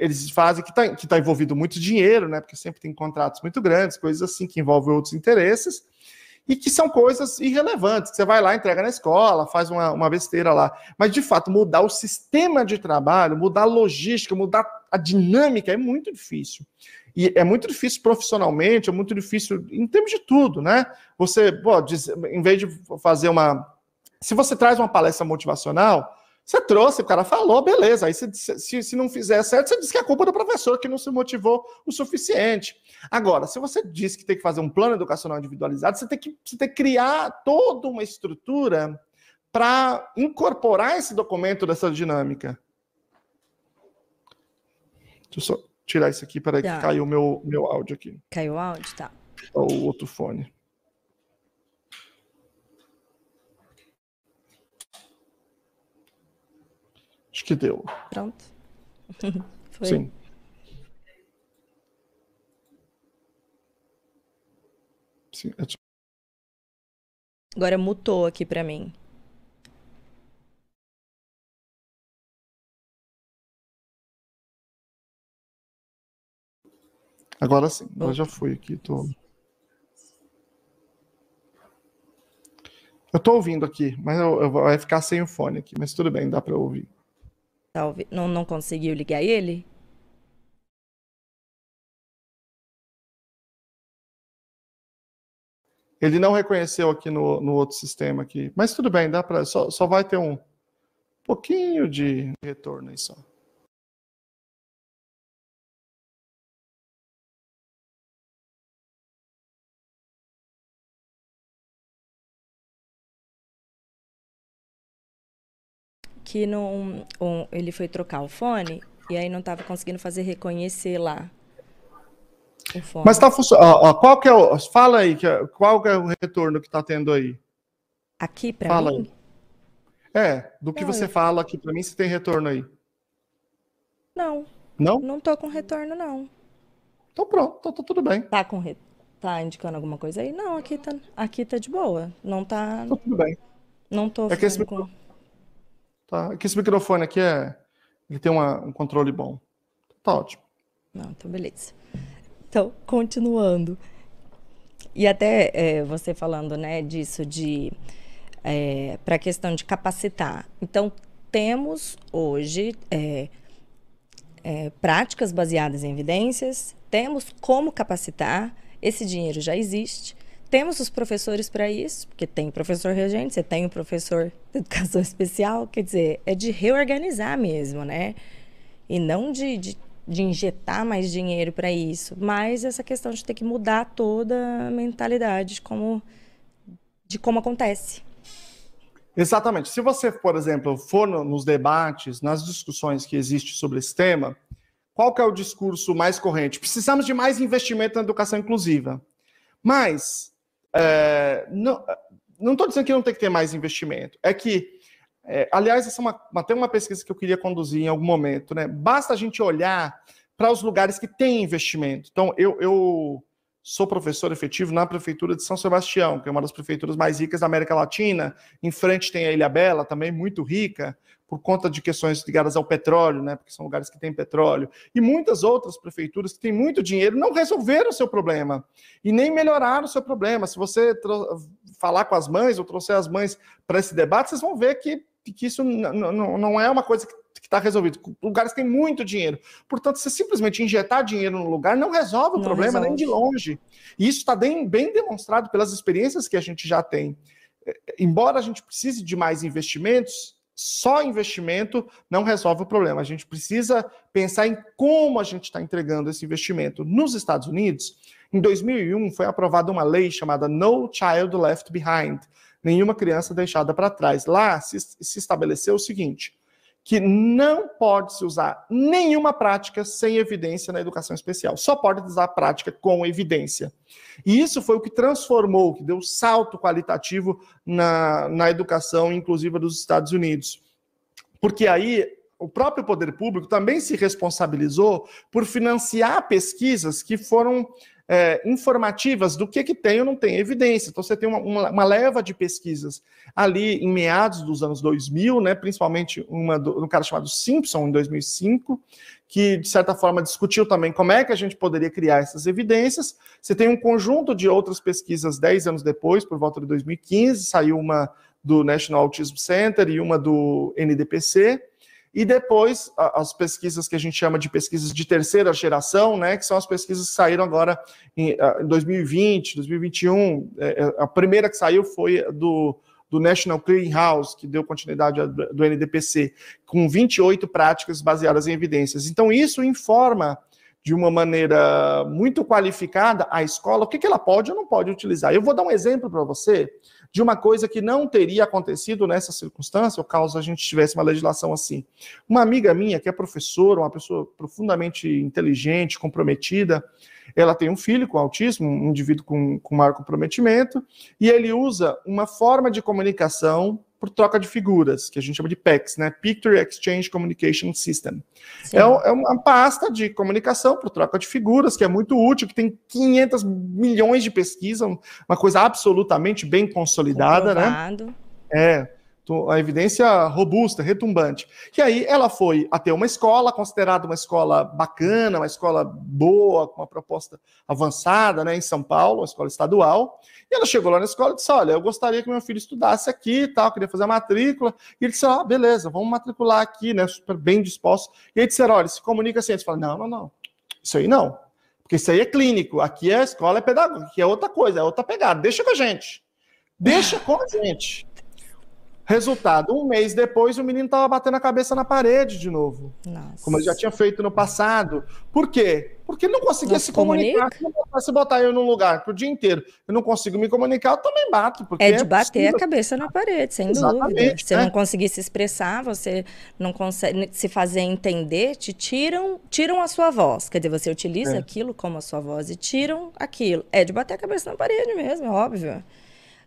[SPEAKER 2] eles fazem, que está que tá envolvido muito dinheiro, né? Porque sempre tem contratos muito grandes, coisas assim que envolvem outros interesses, e que são coisas irrelevantes, você vai lá, entrega na escola, faz uma, uma besteira lá. Mas, de fato, mudar o sistema de trabalho, mudar a logística, mudar a dinâmica é muito difícil. E é muito difícil profissionalmente, é muito difícil em termos de tudo, né? Você, pô, diz, em vez de fazer uma. Se você traz uma palestra motivacional, você trouxe, o cara falou, beleza. Aí você, se, se não fizer certo, você diz que é culpa do professor que não se motivou o suficiente. Agora, se você diz que tem que fazer um plano educacional individualizado, você tem que, você tem que criar toda uma estrutura para incorporar esse documento dessa dinâmica. Deixa eu só tirar isso aqui, peraí, tá. que caiu o meu, meu áudio aqui.
[SPEAKER 1] Caiu o áudio? Tá.
[SPEAKER 2] O outro fone. Acho que deu.
[SPEAKER 1] Pronto.
[SPEAKER 2] Foi. Sim. Sim. É tipo
[SPEAKER 1] Agora mutou aqui para mim.
[SPEAKER 2] Agora sim, agora já fui aqui, tô. Eu tô ouvindo aqui, mas eu, eu, vai ficar sem o fone aqui, mas tudo bem, dá para ouvir.
[SPEAKER 1] Talvez não, não conseguiu ligar ele?
[SPEAKER 2] Ele não reconheceu aqui no, no outro sistema aqui. Mas tudo bem, dá para só, só vai ter um pouquinho de retorno aí só.
[SPEAKER 1] Que não, um, ele foi trocar o fone e aí não estava conseguindo fazer reconhecer lá.
[SPEAKER 2] O fone. Mas está funcionando. Qual que é o. Fala aí, é, qual que é o retorno que está tendo aí?
[SPEAKER 1] Aqui para mim?
[SPEAKER 2] Aí. É, do que não, você eu... fala aqui para mim, se tem retorno aí.
[SPEAKER 1] Não.
[SPEAKER 2] Não?
[SPEAKER 1] Não tô com retorno, não.
[SPEAKER 2] Então pronto, tá, tá tudo bem.
[SPEAKER 1] Tá com re... Tá indicando alguma coisa aí? Não, aqui tá, aqui tá de boa. Não tá.
[SPEAKER 2] Tá tudo bem.
[SPEAKER 1] Não tô é que esse... com.
[SPEAKER 2] Tá? Que esse microfone aqui é. Ele tem uma, um controle bom. Tá ótimo.
[SPEAKER 1] Não, então beleza. Então, continuando. E até é, você falando, né, disso de é, para a questão de capacitar. Então, temos hoje é, é, práticas baseadas em evidências, temos como capacitar, esse dinheiro já existe. Temos os professores para isso, porque tem professor regente, você tem o professor de educação especial, quer dizer, é de reorganizar mesmo, né? E não de, de, de injetar mais dinheiro para isso, mas essa questão de ter que mudar toda a mentalidade de como, de como acontece.
[SPEAKER 2] Exatamente. Se você, por exemplo, for no, nos debates, nas discussões que existem sobre esse tema, qual que é o discurso mais corrente? Precisamos de mais investimento na educação inclusiva. Mas é, não estou dizendo que não tem que ter mais investimento. É que, é, aliás, essa é uma, uma, tem uma pesquisa que eu queria conduzir em algum momento, né? Basta a gente olhar para os lugares que têm investimento. Então, eu, eu sou professor efetivo na prefeitura de São Sebastião, que é uma das prefeituras mais ricas da América Latina. Em frente tem a Ilha Bela, também muito rica, por conta de questões ligadas ao petróleo, né? Porque são lugares que têm petróleo. E muitas outras prefeituras que têm muito dinheiro não resolveram o seu problema e nem melhoraram o seu problema. Se você falar com as mães ou trouxer as mães para esse debate, vocês vão ver que, que isso não é uma coisa que está resolvido. Lugares que têm muito dinheiro. Portanto, você simplesmente injetar dinheiro no lugar não resolve o não problema resolve. nem de longe. E isso está bem, bem demonstrado pelas experiências que a gente já tem. É, embora a gente precise de mais investimentos, só investimento não resolve o problema. A gente precisa pensar em como a gente está entregando esse investimento. Nos Estados Unidos, em 2001, foi aprovada uma lei chamada No Child Left Behind nenhuma criança deixada para trás. Lá se, se estabeleceu o seguinte: que não pode se usar nenhuma prática sem evidência na educação especial. Só pode usar prática com evidência. E isso foi o que transformou, que deu salto qualitativo na, na educação, inclusive dos Estados Unidos. Porque aí o próprio poder público também se responsabilizou por financiar pesquisas que foram é, informativas do que, que tem ou não tem evidência. Então, você tem uma, uma, uma, leva de pesquisas ali em meados dos anos 2000, né, principalmente uma do, um cara chamado Simpson, em 2005, que, de certa forma, discutiu também como é que a gente poderia criar essas evidências. Você tem um conjunto de outras pesquisas 10 anos depois, por volta de 2015, saiu uma do National Autism Center e uma do NDPC, e depois as pesquisas que a gente chama de pesquisas de terceira geração, né, que são as pesquisas que saíram agora em, 2020, 2021. É, é, a primeira que saiu foi do, do National Clearinghouse, que deu continuidade do NDPC, com 28 práticas baseadas em evidências. Então, isso informa de uma maneira muito qualificada a escola o que, que ela pode ou não pode utilizar. Eu vou dar um exemplo para você de uma coisa que não teria acontecido nessa circunstância, ou caso a gente tivesse uma legislação assim. Uma amiga minha, que é professora, uma pessoa profundamente inteligente, comprometida, ela tem um filho com autismo, um indivíduo com, com maior comprometimento, e ele usa uma forma de comunicação por troca de figuras, que a gente chama de PECS, né? Picture Exchange Communication System. É, é, uma pasta de comunicação por troca de figuras, que é muito útil, que tem 500 milhões de pesquisas, uma coisa absolutamente bem consolidada, né? Comprovado. né? É a evidência robusta, retumbante. E aí ela foi até uma escola, considerada uma escola bacana, uma escola boa, com uma proposta avançada, né, em São Paulo, uma escola estadual. E ela chegou lá na escola e disse: Olha, eu gostaria que meu filho estudasse aqui e tal, queria fazer a matrícula. E ele disse: Ah, beleza, vamos matricular aqui, né, super bem disposto. E aí disseram: Olha, se comunica assim. Eles falaram: Não, não, não, isso aí não. Porque isso aí é clínico, aqui é escola é pedagógica, aqui é outra coisa, é outra pegada. Deixa com a gente. Deixa com a gente. Resultado, um mês depois, o menino estava batendo a cabeça na parede de novo. Nossa. Como ele já tinha feito no passado. Por quê? Porque ele não conseguia não se comunicar. Se, se botar eu num lugar pro dia inteiro, eu não consigo me comunicar, eu também bato.
[SPEAKER 1] é de é bater a cabeça na parede, sem Exatamente, dúvida. Se você né? não conseguir se expressar, você não consegue se fazer entender, te tiram, tiram a sua voz. Quer dizer, você utiliza é. aquilo como a sua voz e tiram aquilo. É de bater a cabeça na parede mesmo, é óbvio.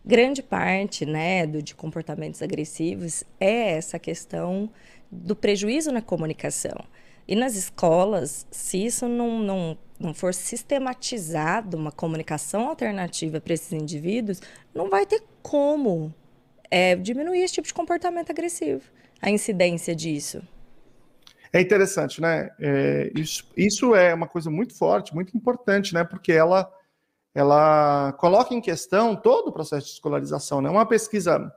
[SPEAKER 1] Grande parte né, do, de comportamentos agressivos é essa questão do prejuízo na comunicação. E nas escolas, se isso não, não, não for sistematizado, uma comunicação alternativa para esses indivíduos, não vai ter como é, diminuir esse tipo de comportamento agressivo, a incidência disso.
[SPEAKER 2] É interessante, né? É, isso, isso é uma coisa muito forte, muito importante, né? Porque ela ela coloca em questão todo o processo de escolarização. Né? Uma pesquisa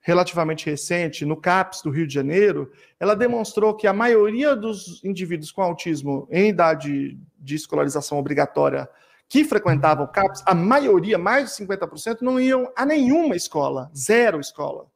[SPEAKER 2] relativamente recente, no CAPES do Rio de Janeiro, ela demonstrou que a maioria dos indivíduos com autismo em idade de escolarização obrigatória que frequentavam o CAPES, a maioria, mais de 50%, não iam a nenhuma escola, zero escola.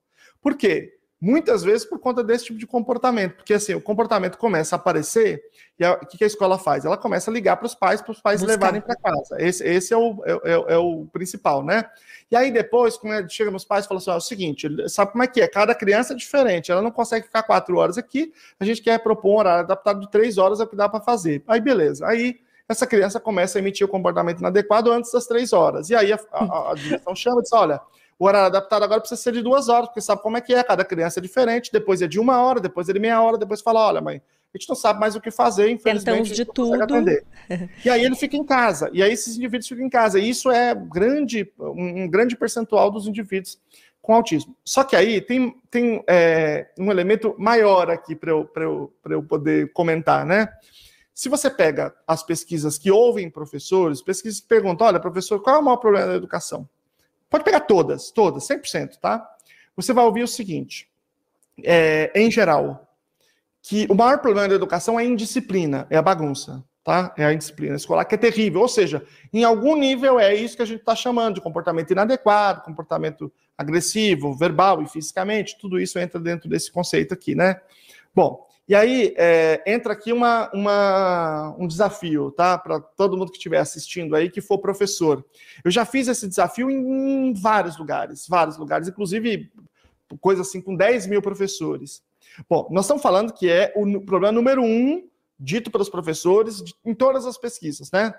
[SPEAKER 2] Por quê? Muitas vezes por conta desse tipo de comportamento, porque assim, o comportamento começa a aparecer e a, o que a escola faz? Ela começa a ligar para os pais, para os pais Buscar. levarem para casa. Esse, esse é, o, é, é, é, o principal, né? E aí depois, quando chega nos pais, fala assim: ó, é o seguinte, sabe como é que é? Cada criança é diferente, ela não consegue ficar quatro horas aqui, a gente quer propor um horário adaptado de três horas, é o que dá para fazer. Aí beleza. Aí essa criança começa a emitir o comportamento inadequado antes das três horas. E aí a, a, a direção chama e diz: olha o horário adaptado agora precisa ser de duas horas, porque sabe como é que é, cada criança é diferente, depois é de uma hora, depois é de meia hora, depois fala, olha, mãe, a gente não sabe mais o que fazer, infelizmente.
[SPEAKER 1] Tentamos de tudo.
[SPEAKER 2] E aí ele fica em casa, e aí esses indivíduos ficam em casa, e isso é grande, um grande percentual dos indivíduos com autismo. Só que aí tem, tem é, um elemento maior aqui para eu, eu, eu poder comentar, né? Se você pega as pesquisas que ouvem professores, pesquisas que perguntam, olha, professor, qual é o maior problema da educação? Pode pegar todas, todas, 100%, tá? Você vai ouvir o seguinte, é, em geral, que o maior problema da educação é a indisciplina, é a bagunça, tá? É a indisciplina escolar, que é terrível. Ou seja, em algum nível é isso que a gente está chamando de comportamento inadequado, comportamento agressivo, verbal e fisicamente, tudo isso entra dentro desse conceito aqui, né? Bom, e aí é, entra aqui uma, uma, um desafio, tá? Para todo mundo que estiver assistindo aí, que for professor. Eu já fiz esse desafio em vários lugares, vários lugares, inclusive coisa assim com 10 mil professores. Bom, nós estamos falando que é o problema número um dito pelos professores em todas as pesquisas, né?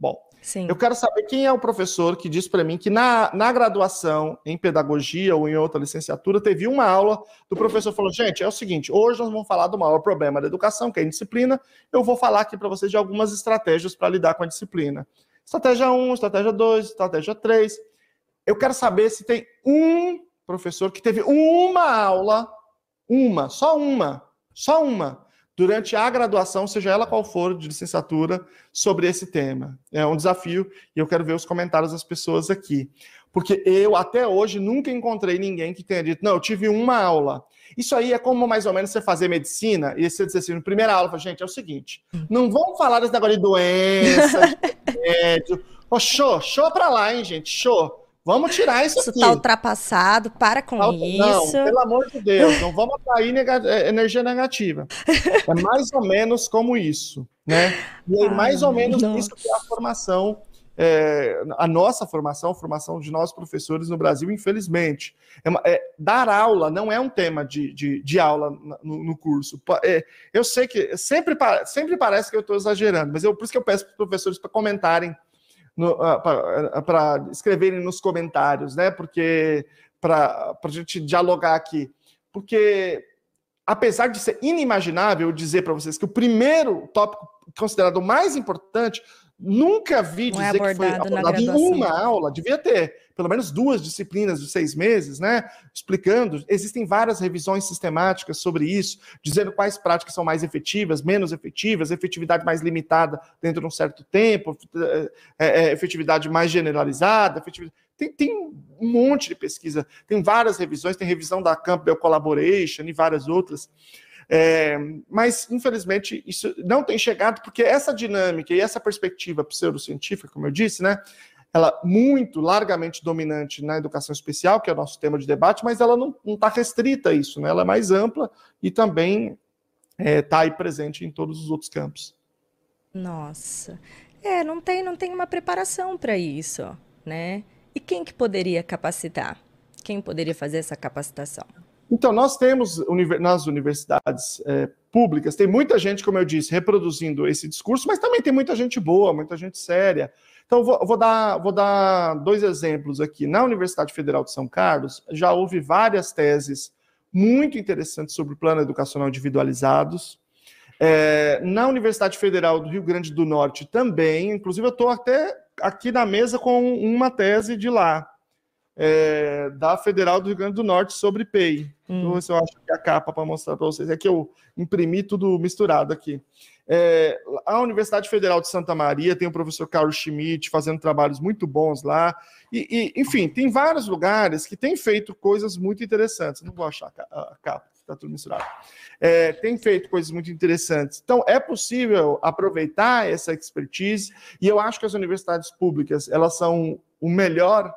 [SPEAKER 2] Bom, Sim. eu quero saber quem é o professor que diz para mim que na, na graduação em pedagogia ou em outra licenciatura teve uma aula do professor falou: gente, é o seguinte, hoje nós vamos falar do maior problema da educação, que é a indisciplina. Eu vou falar aqui para vocês de algumas estratégias para lidar com a disciplina. Estratégia 1, estratégia 2, estratégia 3. Eu quero saber se tem um professor que teve uma aula, uma, só uma, só uma durante a graduação, seja ela qual for, de licenciatura, sobre esse tema. É um desafio e eu quero ver os comentários das pessoas aqui. Porque eu, até hoje, nunca encontrei ninguém que tenha dito, não, eu tive uma aula. Isso aí é como mais ou menos você fazer medicina e você dizer assim, na primeira aula, gente, é o seguinte, não vamos falar desse negócio de doença, de médio. Oh, show, show pra lá, hein, gente, show. Vamos tirar isso, isso
[SPEAKER 1] aqui. Isso está ultrapassado, para com não, isso.
[SPEAKER 2] Não, pelo amor de Deus, não vamos atrair nega é, energia negativa. É mais ou menos como isso, né? E é mais ou menos nossa. isso que é a formação, é, a nossa formação, a formação de nós professores no Brasil, infelizmente. É uma, é, dar aula não é um tema de, de, de aula no, no curso. É, eu sei que sempre, sempre parece que eu estou exagerando, mas eu, por isso que eu peço para os professores para comentarem ah, para ah, escreverem nos comentários, né? Porque para a gente dialogar aqui. Porque, apesar de ser inimaginável dizer para vocês que o primeiro tópico considerado mais importante Nunca vi dizer é que foi abordado em uma aula, devia ter pelo menos duas disciplinas de seis meses, né? Explicando. Existem várias revisões sistemáticas sobre isso, dizendo quais práticas são mais efetivas, menos efetivas, efetividade mais limitada dentro de um certo tempo, é, é, efetividade mais generalizada, efetividade... Tem, tem, um monte de pesquisa, tem várias revisões, tem revisão da Campbell Collaboration e várias outras. É, mas, infelizmente, isso não tem chegado, porque essa dinâmica e essa perspectiva pseudocientífica, como eu disse, né, ela muito largamente dominante na educação especial, que é o nosso tema de debate, mas ela não está restrita a isso, né? ela é mais ampla e também está é, tá aí presente em todos os outros campos.
[SPEAKER 1] Nossa, é, não tem, não tem uma preparação para isso, né? E quem que poderia capacitar? Quem poderia fazer essa capacitação?
[SPEAKER 2] Então, nós temos nas universidades é, públicas, tem muita gente, como eu disse, reproduzindo esse discurso, mas também tem muita gente boa, muita gente séria. Então, vou, vou, dar, vou dar dois exemplos aqui. Na Universidade Federal de São Carlos, já houve várias teses muito interessantes sobre o plano educacional individualizados. É, na Universidade Federal do Rio Grande do Norte também, inclusive eu estou até aqui na mesa com uma tese de lá é, da Federal do Rio Grande do Norte sobre PEI. Hum. Então, se eu acho que é a capa para mostrar para vocês. É que eu imprimi tudo misturado aqui. É, a Universidade Federal de Santa Maria tem o professor Carlos Schmidt fazendo trabalhos muito bons lá. E, e enfim, tem vários lugares que têm feito coisas muito interessantes. Não vou achar a capa, está tudo misturado. É, tem feito coisas muito interessantes. Então, é possível aproveitar essa expertise, e eu acho que as universidades públicas elas são o melhor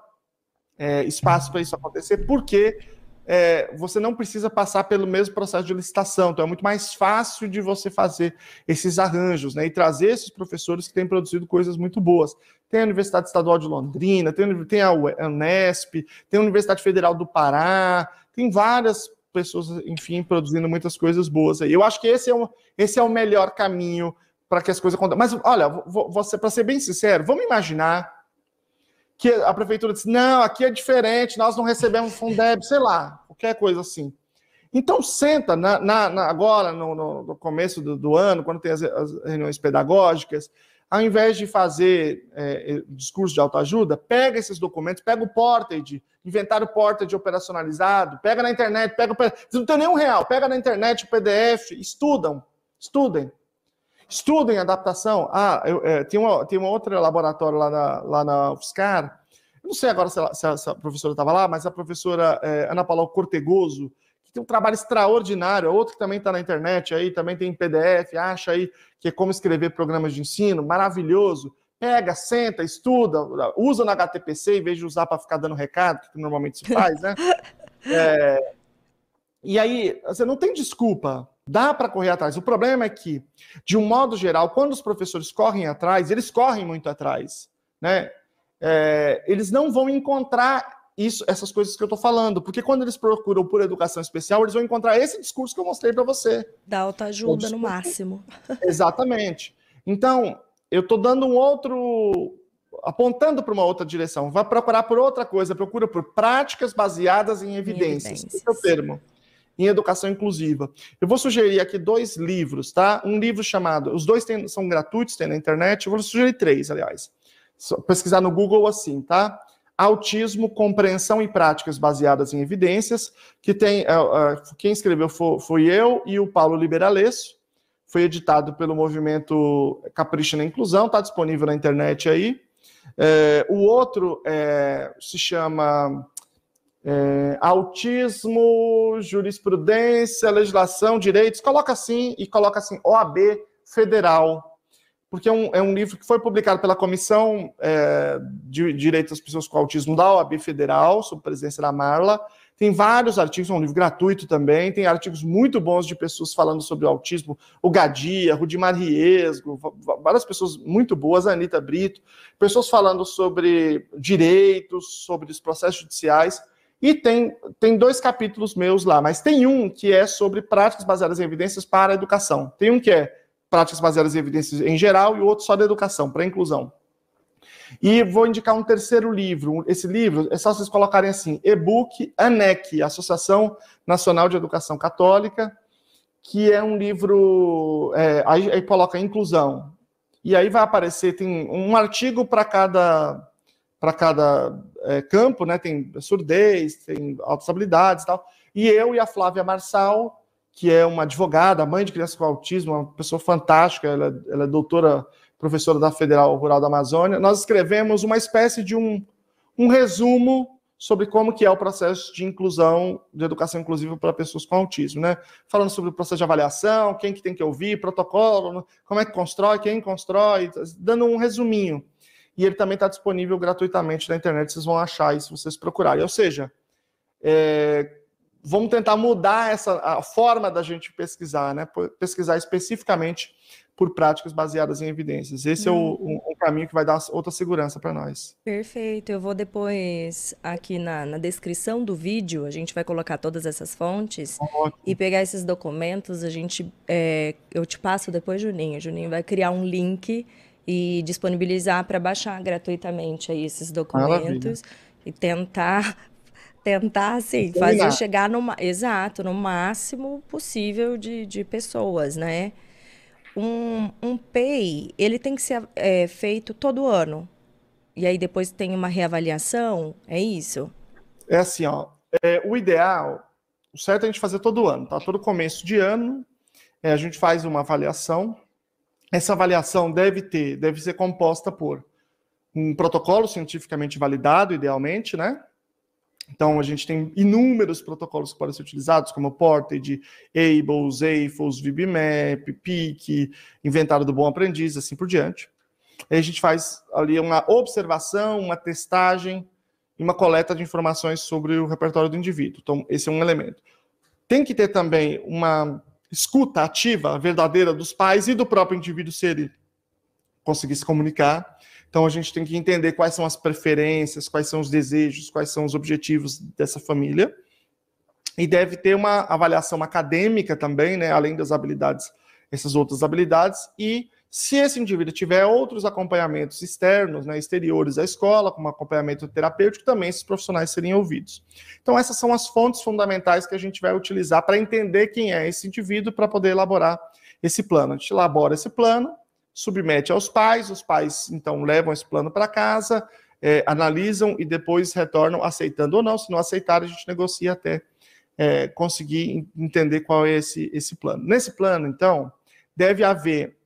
[SPEAKER 2] é, espaço para isso acontecer, porque é, você não precisa passar pelo mesmo processo de licitação, então é muito mais fácil de você fazer esses arranjos né, e trazer esses professores que têm produzido coisas muito boas. Tem a Universidade Estadual de Londrina, tem, tem a Unesp, tem a Universidade Federal do Pará, tem várias pessoas, enfim, produzindo muitas coisas boas aí. Eu acho que esse é, um, esse é o melhor caminho para que as coisas aconteçam. Mas, olha, para ser bem sincero, vamos imaginar que a prefeitura disse: não, aqui é diferente, nós não recebemos Fundeb, sei lá, qualquer coisa assim. Então, senta na, na, na agora, no, no, começo do, do, ano, quando tem as, as, reuniões pedagógicas, ao invés de fazer é, é discurso de autoajuda, pega esses documentos, pega o Portage, inventário Portage operacionalizado, pega na internet, pega. Você não tem nenhum real, pega na internet o PDF, estudam, estudem. Estudem adaptação. Ah, eu, é, tem, uma, tem uma outra laboratório lá na, lá na UFSCar, eu não sei agora se, ela, se, professora estava lá, mas a professora é, Ana Paula Cortegoso, que tem um trabalho extraordinário, outro que também está na internet aí, também tem PDF, acha aí que é como escrever programas de ensino, maravilhoso. Pega, senta, estuda, usa no HTPC em vez de usar para ficar dando recado, que normalmente se faz, né? É, e aí, você não tem desculpa, dá para correr atrás. O problema é que, de um modo geral, quando os professores correm atrás, eles correm muito atrás, né? É, eles não vão encontrar isso, essas coisas que eu estou falando. Porque quando eles procuram por educação especial, eles vão encontrar esse discurso que eu mostrei para você.
[SPEAKER 1] Da autoajuda no máximo.
[SPEAKER 2] Exatamente. Então, eu estou dando um outro. apontando para uma outra direção. Vai procurar por outra coisa, procura por práticas baseadas em evidências. Em evidências. Esse é o termo. Em educação inclusiva. Eu vou sugerir aqui dois livros, tá? Um livro chamado. Os dois tem, são gratuitos, tem na internet. Eu vou sugerir três, aliás. Pesquisar no Google assim, tá? Autismo, Compreensão e Práticas Baseadas em Evidências, que tem, uh, uh, quem escreveu foi, foi, eu e o Paulo Liberalesso, foi editado pelo movimento Capricha na Inclusão, está disponível na internet aí. É, o outro é, se chama é, Autismo, Jurisprudência, Legislação, Direitos, coloca assim e coloca assim OAB Federal porque é um, é um livro que foi publicado pela Comissão é, de Direitos das Pessoas com Autismo da OAB Federal, sob presidência da Marla. Tem vários artigos, é um livro gratuito também, tem artigos muito bons de pessoas falando sobre o autismo, o Gadia, Rudimar Riesgo, várias pessoas muito boas, a Anitta Brito, pessoas falando sobre direitos, sobre os processos judiciais. E tem, tem dois capítulos meus lá, mas tem um que é sobre práticas baseadas em evidências para a educação. Tem um que é práticas baseadas em evidências em geral, e outro só da educação, para inclusão. E vou indicar um terceiro livro. Esse livro é só vocês colocarem assim: e-book ANEC, Associação Nacional de Educação Católica, que é um livro. É, aí, aí, coloca inclusão. E aí vai aparecer, tem um artigo para cada para cada é, campo, né? Tem surdez, tem altas habilidades e tal. E eu e a Flávia Marçal que é uma advogada, mãe de crianças com autismo, uma pessoa fantástica, ela, ela é doutora, professora da Federal Rural da Amazônia. Nós escrevemos uma espécie de um, um resumo sobre como que é o processo de inclusão, de educação inclusiva para pessoas com autismo, né? Falando sobre o processo de avaliação, quem que tem que ouvir, protocolo, como é que constrói, quem constrói, dando um resuminho. E ele também está disponível gratuitamente na internet, vocês vão achar aí se vocês procurarem. Ou seja, é, vamos tentar mudar essa a forma da gente pesquisar, né? Pesquisar especificamente por práticas baseadas em evidências. Esse é o, um, um, caminho que vai dar outra segurança para nós.
[SPEAKER 1] Perfeito. Eu vou depois, aqui na, na, descrição do vídeo, a gente vai colocar todas essas fontes Ótimo. e pegar esses documentos. A gente, é, eu te passo depois, Juninho. Juninho vai criar um link e disponibilizar para baixar gratuitamente aí esses documentos. Maravilha. E tentar tentar assim, fazer chegar no exato, no máximo possível de, de pessoas, né? Um, um PEI, ele tem que ser é, feito todo ano. E aí depois tem uma reavaliação, é isso?
[SPEAKER 2] É assim, ó. É, o ideal, o certo é a gente fazer todo ano, tá? Todo começo de ano, é, a gente faz uma avaliação. Essa avaliação deve ter, deve ser composta por um protocolo cientificamente validado, idealmente, né? Então, a gente tem inúmeros protocolos que podem ser utilizados, como Portage, Ables, AFOS, VibMap, PIC, Inventário do Bom Aprendiz, assim por diante. A gente faz ali uma observação, uma testagem e uma coleta de informações sobre o repertório do indivíduo. Então, esse é um elemento. Tem que ter também uma escuta ativa, verdadeira, dos pais e do próprio indivíduo se ele conseguir se comunicar. Então a gente tem que entender quais são as preferências, quais são os desejos, quais são os objetivos dessa família. E deve ter uma avaliação acadêmica também, né, além das habilidades, essas outras habilidades, e Se esse indivíduo tiver outros acompanhamentos externos, né, exteriores à escola, como acompanhamento terapêutico, também esses profissionais seriam ouvidos. Então, essas são as fontes fundamentais que a gente vai utilizar para entender quem é esse indivíduo para poder elaborar esse plano. A gente elabora esse plano, submete aos pais, os pais então levam esse plano para casa, é, analisam e depois retornam aceitando ou não. Se não aceitar, a gente negocia até é, conseguir entender qual é esse, esse plano. Nesse plano, então, deve haver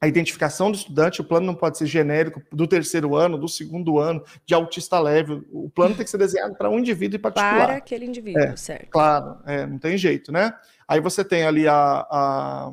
[SPEAKER 2] a identificação do estudante, o plano não pode ser genérico do terceiro ano, do segundo ano, de autista leve. O plano tem que ser desenhado para um indivíduo em particular.
[SPEAKER 1] Para aquele indivíduo,
[SPEAKER 2] é,
[SPEAKER 1] certo.
[SPEAKER 2] Claro, é, não tem jeito, né? Aí você tem ali a, a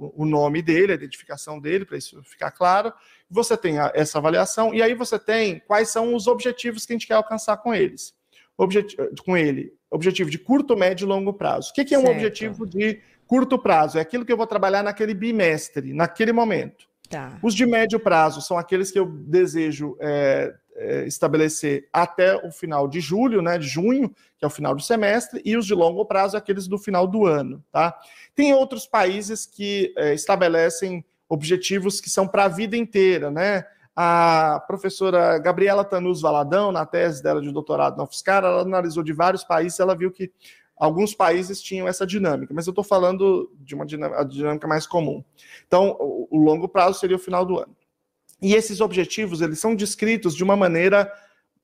[SPEAKER 2] o nome dele, a identificação dele, para isso ficar claro. Você tem a, essa avaliação, e aí você tem quais são os objetivos que a gente quer alcançar com eles. Objeti com ele. Objetivo de curto, médio e longo prazo. O que, que é um certo. objetivo de curto prazo? É aquilo que eu vou trabalhar naquele bimestre, naquele momento. Tá. Os de médio prazo são aqueles que eu desejo é, é, estabelecer até o final de julho, né, de junho, que é o final do semestre, e os de longo prazo, aqueles do final do ano. Tá? Tem outros países que é, estabelecem objetivos que são para a vida inteira, né? A professora Gabriela Tanus Valadão, na tese dela de doutorado na UFSCar, ela analisou de vários países, ela viu que alguns países tinham essa dinâmica, mas eu estou falando de uma dinâmica, mais comum. Então, o, o longo prazo seria o final do ano. E esses objetivos, eles são descritos de uma maneira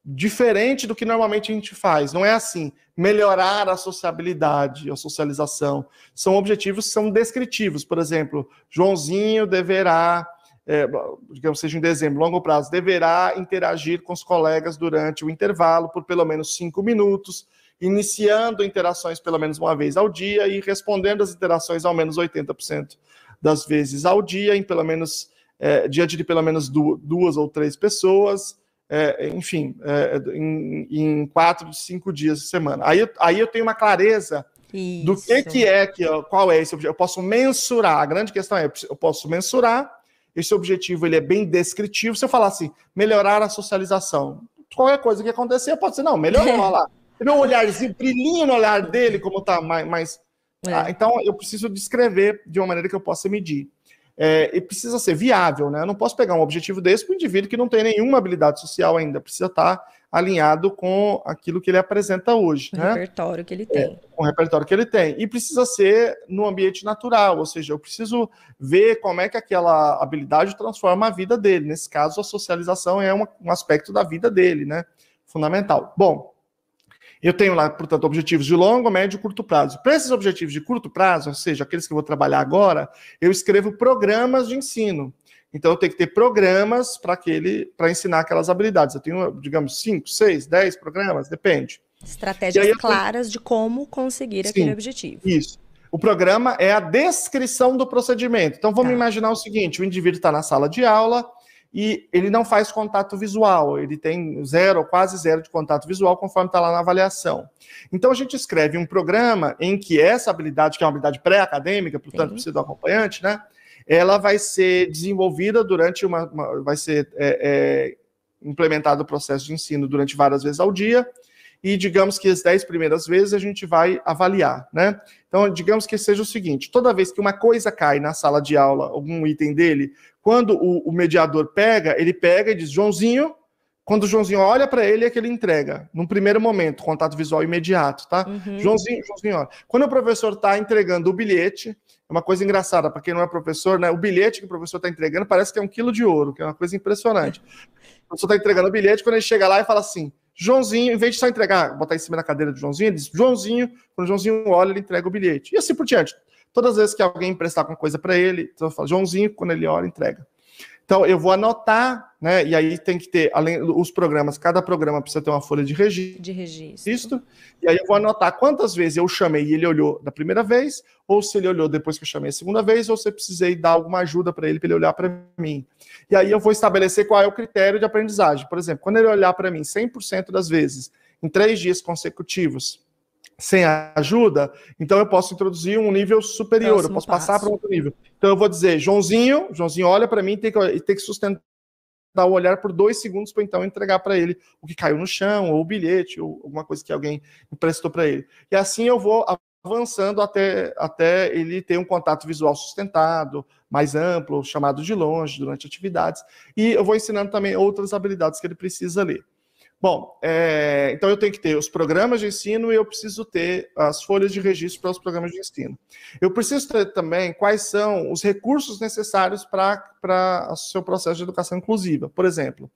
[SPEAKER 2] diferente do que normalmente a gente faz. Não é assim, melhorar a sociabilidade, a socialização. São objetivos que são descritivos. Por exemplo, Joãozinho deverá, é, digamos seja em dezembro, longo prazo, deverá interagir com os colegas durante o intervalo por pelo menos cinco minutos, iniciando interações pelo menos uma vez ao dia e respondendo as interações ao menos 80% das vezes ao dia, em pelo menos é, diante de pelo menos duas ou três pessoas, é, enfim, é, em, em, quatro, cinco dias de semana. Aí, eu, aí eu tenho uma clareza Isso. do que, que é, que, qual é esse objetivo. Eu posso mensurar, a grande questão é, eu posso mensurar, esse objetivo ele é bem descritivo. Se eu falar assim, melhorar a socialização, qualquer coisa que acontecer, pode ser, não, melhorou lá. Um olharzinho, brilhinho no olhar dele, como tá mais. mais é. ah, então, eu preciso descrever de uma maneira que eu possa medir é, e precisa ser viável, né? Eu não posso pegar um objetivo desse para um indivíduo que não tem nenhuma habilidade social ainda, precisa estar alinhado com aquilo que ele apresenta hoje.
[SPEAKER 1] O
[SPEAKER 2] né?
[SPEAKER 1] repertório que ele é, tem. É,
[SPEAKER 2] com o repertório que ele tem. E precisa ser no ambiente natural, ou seja, eu preciso ver como é que aquela habilidade transforma a vida dele. Nesse caso, a socialização é um, um aspecto da vida dele, né? Fundamental. Bom, eu tenho lá, portanto, objetivos de longo, médio e curto prazo. Para esses objetivos de curto prazo, ou seja, aqueles que eu vou trabalhar agora, eu escrevo programas de ensino. Então, eu tenho que ter programas para aquele, para ensinar aquelas habilidades. Eu tenho, digamos, 5, 6, 10 programas, depende.
[SPEAKER 1] Estratégias claras de como conseguir Sim, aquele objetivo.
[SPEAKER 2] Isso. O programa é a descrição do procedimento. Então, vamos tá. imaginar o seguinte: o indivíduo está na sala de aula, e ele não faz contato visual, ele tem zero, quase zero de contato visual, conforme está lá na avaliação. Então a gente escreve um programa em que essa habilidade, que é uma habilidade pré-acadêmica, portanto, precisa do acompanhante, né? Ela vai ser desenvolvida durante uma. uma vai ser é, é, implementado o processo de ensino durante várias vezes ao dia, e digamos que as dez primeiras vezes a gente vai avaliar, né? Então, digamos que seja o seguinte: toda vez que uma coisa cai na sala de aula, algum item dele, quando o, o mediador pega, ele pega e diz, Joãozinho, quando o Joãozinho olha para ele, é que ele entrega. Num primeiro momento, contato visual imediato, tá? Uhum. Joãozinho, Joãozinho, olha. Quando o professor está entregando o bilhete, é uma coisa engraçada, para quem não é professor, né? O bilhete que o professor está entregando parece que é um quilo de ouro, que é uma coisa impressionante. O professor está entregando o bilhete, quando ele chega lá e fala assim: Joãozinho, em vez de só entregar, botar em cima da cadeira do Joãozinho, ele diz: Joãozinho, quando o Joãozinho olha, ele entrega o bilhete. E assim por diante. Todas as vezes que alguém emprestar alguma coisa para ele, então falo, Joãozinho, quando ele olha, entrega. Então, eu vou anotar, né? E aí tem que ter, além os programas, cada programa precisa ter uma folha de registro.
[SPEAKER 1] De registro.
[SPEAKER 2] E aí eu vou anotar quantas vezes eu chamei e ele olhou da primeira vez, ou se ele olhou depois que eu chamei a segunda vez, ou se eu precisei dar alguma ajuda para ele, para ele olhar para mim. E aí eu vou estabelecer qual é o critério de aprendizagem. Por exemplo, quando ele olhar para mim 100% das vezes, em três dias consecutivos, sem ajuda, então eu posso introduzir um nível superior, Próximo eu posso passo. passar para outro nível. Então eu vou dizer, Joãozinho, Joãozinho olha para mim, tem que, tem que sustentar o olhar por dois segundos para então entregar para ele o que caiu no chão, ou o bilhete, ou alguma coisa que alguém emprestou para ele. E assim eu vou avançando até, até ele ter um contato visual sustentado, mais amplo, chamado de longe, durante atividades. E eu vou ensinando também outras habilidades que ele precisa ler. Bom, é, então eu tenho que ter os programas de ensino e eu preciso ter as folhas de registro para os programas de ensino. Eu preciso ter também quais são os recursos necessários para o seu processo de educação inclusiva. Por exemplo,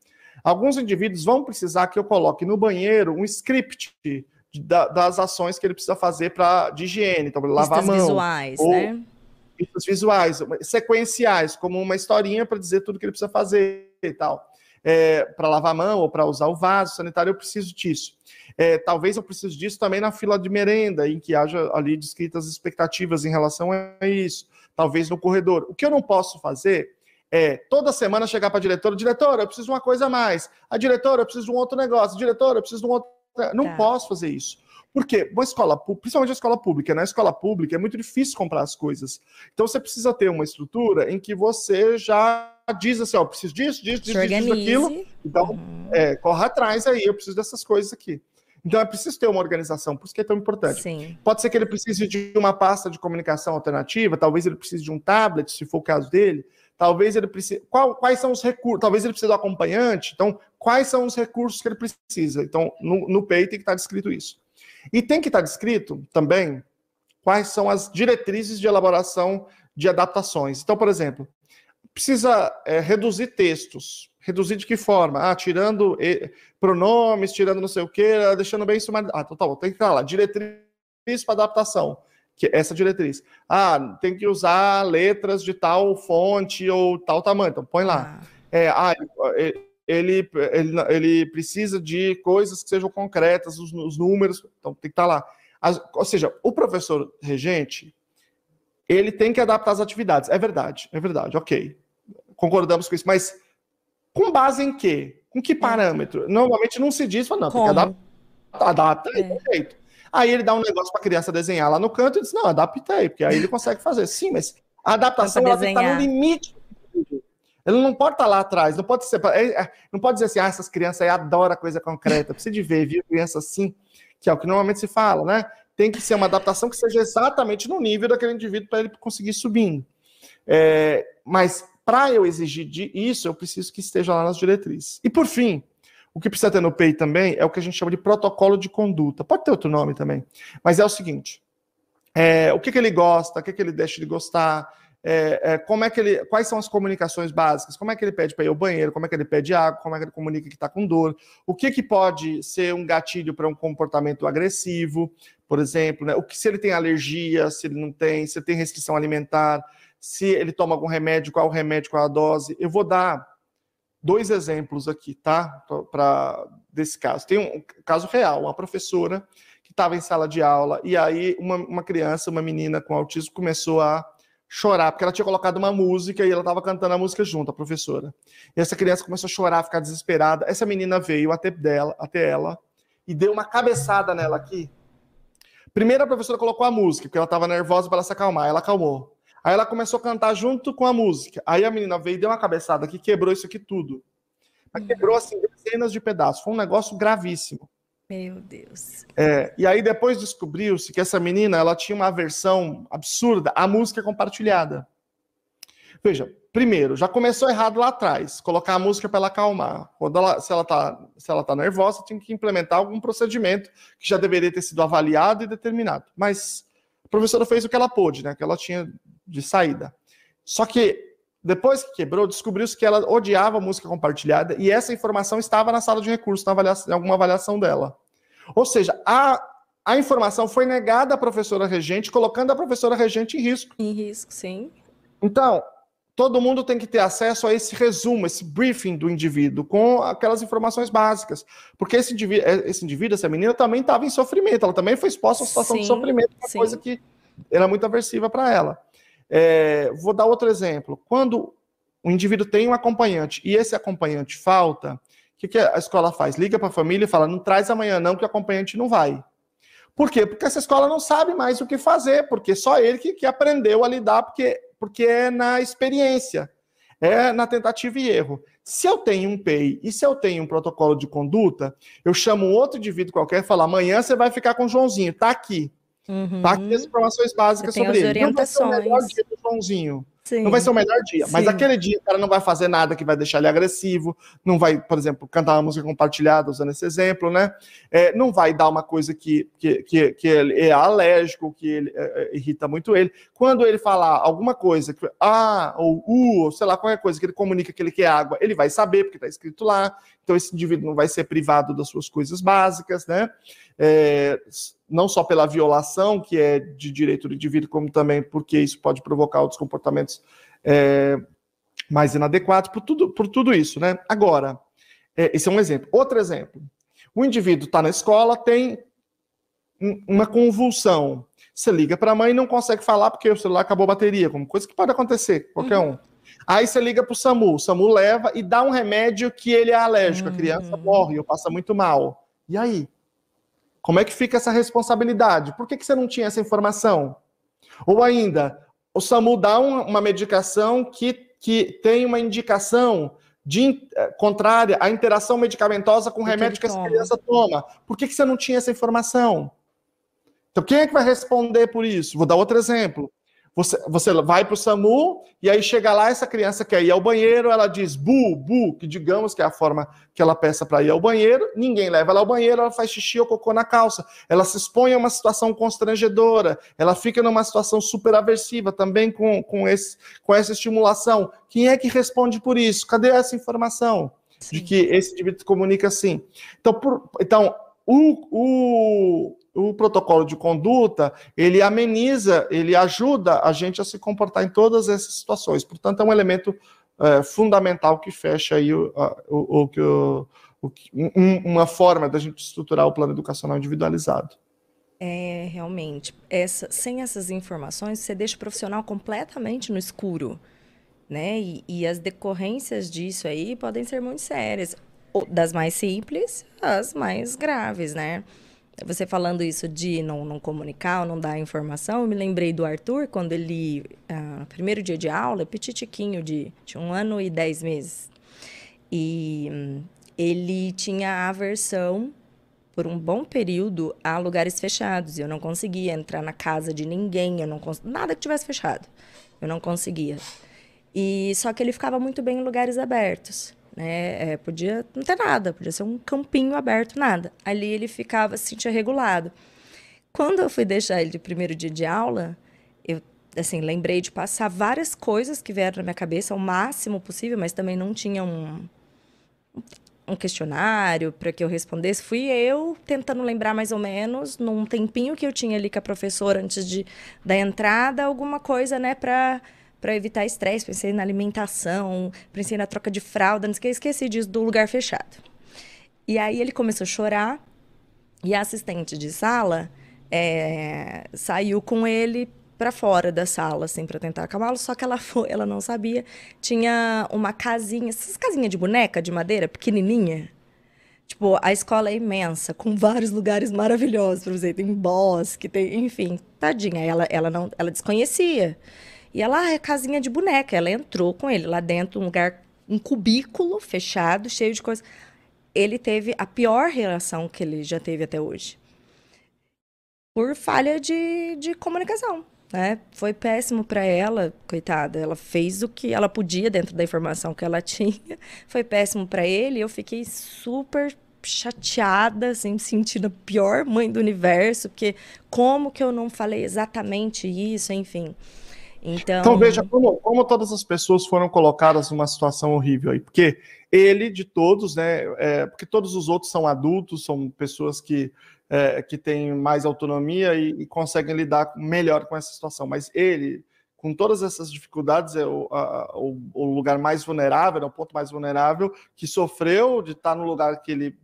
[SPEAKER 2] alguns indivíduos vão precisar que eu coloque no banheiro um script de, das ações que ele precisa fazer para de higiene, então lavar a mão.
[SPEAKER 1] visuais, ou, né?
[SPEAKER 2] visuais, sequenciais, como uma historinha para dizer tudo que ele precisa fazer e tal é, para lavar a mão ou para usar o vaso sanitário, eu preciso disso. É, talvez eu precise disso também na fila de merenda, em que haja ali descritas expectativas em relação a isso. Talvez no corredor. O que eu não posso fazer é toda semana chegar para a diretora, diretora, eu preciso de uma coisa a mais. A diretora, eu preciso de um outro negócio. Diretora, eu preciso de um outro. Não tá. posso fazer isso. Por quê? Uma escola, principalmente a escola pública, na escola pública é muito difícil comprar as coisas. Então você precisa ter uma estrutura em que você já diz assim, ó, preciso disso, disso, disso, disso, daquilo. Então, uhum. é, corra atrás aí, eu preciso dessas coisas aqui. Então é preciso ter uma organização, por isso que é tão importante.
[SPEAKER 1] Sim.
[SPEAKER 2] Pode ser que ele precise de uma pasta de comunicação alternativa, talvez ele precise de um tablet, se for o caso dele. Talvez ele precise. Qual, quais são os recursos? Talvez ele precise do acompanhante. Então, quais são os recursos que ele precisa? Então, no, no PEI tem que estar descrito isso. E tem que estar descrito também quais são as diretrizes de elaboração de adaptações. Então, por exemplo, precisa é, reduzir textos. Reduzir de que forma? Ah, tirando pronomes, tirando não sei o quê, deixando bem sumarizado. Ah, então tá bom, tem que estar lá. Diretriz para adaptação. Que é essa diretriz. Ah, tem que usar letras de tal fonte ou tal tamanho. Então põe lá. Ah. É, ah, ele, ele, ele precisa de coisas que sejam concretas, os, os números, então tem que estar lá. As, ou seja, o professor regente, ele tem que adaptar as atividades. É verdade, é verdade, ok. Concordamos com isso, mas com base em quê? Com que parâmetro? Normalmente não se diz, fala, não, Como? tem que adaptar, adapta aí, é. jeito. Aí ele dá um negócio para a criança desenhar lá no canto e diz, não, adaptei, porque aí ele consegue fazer. Sim, mas a adaptação está no limite ele não pode estar tá lá atrás, não pode ser, é, é, não pode dizer assim, ah, essas crianças aí adoram coisa concreta. Precisa de ver, viu? Criança assim, que é o que normalmente se fala, né? Tem que ser uma adaptação que seja exatamente no nível daquele indivíduo para ele conseguir subindo. É, mas para eu exigir de isso, eu preciso que esteja lá nas diretrizes. E por fim, o que precisa ter no PEI também é o que a gente chama de protocolo de conduta. Pode ter outro nome também, mas é o seguinte: é, o que, que ele gosta, o que, que ele deixa de gostar, é, é, como é que ele, quais são as comunicações básicas, como é que ele pede para ir ao banheiro, como é que ele pede água, como é que ele comunica que está com dor, o que, que pode ser um gatilho para um comportamento agressivo, por exemplo, né? o que se ele tem alergia, se ele não tem, se ele tem restrição alimentar, se ele toma algum remédio, qual o remédio, qual a dose. Eu vou dar dois exemplos aqui, tá? Para desse caso. Tem um caso real, uma professora que estava em sala de aula e aí uma, uma criança, uma menina com autismo começou a chorar, porque ela tinha colocado uma música e ela estava cantando a música junto, a professora. E essa criança começou a chorar, ficar desesperada. Essa menina veio até, dela, até ela e deu uma cabeçada nela aqui. Primeiro a professora colocou a música, porque ela estava nervosa para ela se acalmar. Ela acalmou. Aí ela começou a cantar junto com a música. Aí a menina veio e deu uma cabeçada aqui, quebrou isso aqui tudo. Quebrou assim dezenas de pedaços. Foi um negócio gravíssimo.
[SPEAKER 1] Meu Deus.
[SPEAKER 2] É, e aí depois descobriu-se que essa menina ela tinha uma aversão absurda à música compartilhada. Veja, primeiro, já começou errado lá atrás, colocar a música para ela acalmar. Quando ela, se ela está se ela tá nervosa, tem que implementar algum procedimento que já deveria ter sido avaliado e determinado. Mas a professora fez o que ela pôde, né? Que ela tinha de saída. Só que depois que quebrou, descobriu-se que ela odiava música compartilhada e essa informação estava na sala de recursos, na avaliação, em alguma avaliação dela. Ou seja, a, a informação foi negada à professora regente, colocando a professora regente em risco.
[SPEAKER 1] Em risco, sim.
[SPEAKER 2] Então, todo mundo tem que ter acesso a esse resumo, esse briefing do indivíduo, com aquelas informações básicas. Porque esse indivíduo, esse indivíduo essa menina, também estava em sofrimento, ela também foi exposta a uma situação sim, de sofrimento, uma sim. coisa que era muito aversiva para ela. É, vou dar outro exemplo. Quando o indivíduo tem um acompanhante e esse acompanhante falta, o que, que a escola faz? Liga para a família e fala: não traz amanhã, não, que o acompanhante não vai. Por quê? Porque essa escola não sabe mais o que fazer, porque só ele que, que aprendeu a lidar, porque, porque é na experiência, é na tentativa e erro. Se eu tenho um PEI e se eu tenho um protocolo de conduta, eu chamo outro indivíduo qualquer e falo: amanhã você vai ficar com o Joãozinho, tá aqui. Uhum. Tá aqui as informações básicas sobre ele.
[SPEAKER 1] Orientações. Não vai ser o melhor dia
[SPEAKER 2] do Joãozinho. Sim. Não vai ser o melhor dia, Sim. mas aquele dia o cara não vai fazer nada que vai deixar ele agressivo, não vai, por exemplo, cantar uma música compartilhada, usando esse exemplo, né? É, não vai dar uma coisa que, que, que, que ele é alérgico, que ele, é, é irrita muito ele. Quando ele falar alguma coisa, que, ah, ou uh, ou sei lá, qualquer coisa que ele comunica que ele quer água, ele vai saber, porque está escrito lá. Então esse indivíduo não vai ser privado das suas coisas básicas, né? É, não só pela violação, que é de direito do indivíduo, como também porque isso pode provocar outros comportamentos é, mais inadequados, por tudo, por tudo isso, né? Agora, é, esse é um exemplo. Outro exemplo. O indivíduo está na escola, tem uma convulsão. Você liga para a mãe e não consegue falar porque o celular acabou a bateria, como coisa que pode acontecer, qualquer uhum. um. Aí você liga para o SAMU, o SAMU leva e dá um remédio que ele é alérgico, uhum. a criança uhum. morre ou passa muito mal. E aí? Como é que fica essa responsabilidade? Por que, que você não tinha essa informação? Ou ainda, o SAMU dá uma medicação que, que tem uma indicação de, eh, contrária à interação medicamentosa com o remédio que, que essa criança toma. Por que, que você não tinha essa informação? Então, quem é que vai responder por isso? Vou dar outro exemplo. Você, você vai para o SAMU e aí chega lá, essa criança quer ir ao banheiro, ela diz bu, bu, que digamos que é a forma que ela peça para ir ao banheiro, ninguém leva ela ao banheiro, ela faz xixi ou cocô na calça. Ela se expõe a uma situação constrangedora, ela fica numa situação super aversiva também com, com, esse, com essa estimulação. Quem é que responde por isso? Cadê essa informação? Sim. De que esse indivíduo comunica assim. Então, por, então o, o o protocolo de conduta, ele ameniza, ele ajuda a gente a se comportar em todas essas situações. Portanto, é um elemento é, fundamental que fecha aí o, o, o, o um, uma forma da gente estruturar o plano educacional individualizado.
[SPEAKER 1] É, realmente. Essa, sem essas informações, você deixa o profissional completamente no escuro. Né? E, e as decorrências disso aí podem ser muito sérias. Das mais simples às mais graves, né? Você falando isso de não, não comunicar ou não dar informação, eu me lembrei do Arthur, quando ele, ah, primeiro dia de aula, petitiquinho, de, de um ano e dez meses. E hum, ele tinha aversão, por um bom período, a lugares fechados. Eu não conseguia entrar na casa de ninguém, eu não nada que tivesse fechado. Eu não conseguia. E só que ele ficava muito bem em lugares abertos. Né? É, podia não ter nada, podia ser um campinho aberto, nada. Ali ele ficava, se sentia regulado. Quando eu fui deixar ele de primeiro dia de aula, eu assim, lembrei de passar várias coisas que vieram na minha cabeça, o máximo possível, mas também não tinha um, um questionário para que eu respondesse. Fui eu tentando lembrar mais ou menos, num tempinho que eu tinha ali com a professora antes de, da entrada, alguma coisa, né, para para evitar estresse, pensei na alimentação, pensei na troca de fralda, não esqueci, esqueci disso do lugar fechado. E aí ele começou a chorar e a assistente de sala é, saiu com ele para fora da sala, assim, para tentar acalmá-lo, só que ela foi, ela não sabia. Tinha uma casinha, essas casinhas de boneca de madeira, pequenininha. Tipo, a escola é imensa, com vários lugares maravilhosos para você. Tem bosque, tem, enfim, tadinha. Ela, ela não, ela desconhecia. E ela, ah, é casinha de boneca. Ela entrou com ele lá dentro, um lugar, um cubículo fechado, cheio de coisas. Ele teve a pior relação que ele já teve até hoje. Por falha de, de comunicação. Né? Foi péssimo para ela, coitada. Ela fez o que ela podia dentro da informação que ela tinha. Foi péssimo para ele. Eu fiquei super chateada, assim, me sentindo a pior mãe do universo, porque como que eu não falei exatamente isso, enfim. Então...
[SPEAKER 2] então veja como, como todas as pessoas foram colocadas numa situação horrível aí, porque ele de todos, né? É, porque todos os outros são adultos, são pessoas que, é, que têm mais autonomia e, e, conseguem lidar melhor com essa situação. Mas ele, com todas essas dificuldades, é o, a, o, o, lugar mais vulnerável, é o ponto mais vulnerável, que sofreu de estar no lugar que ele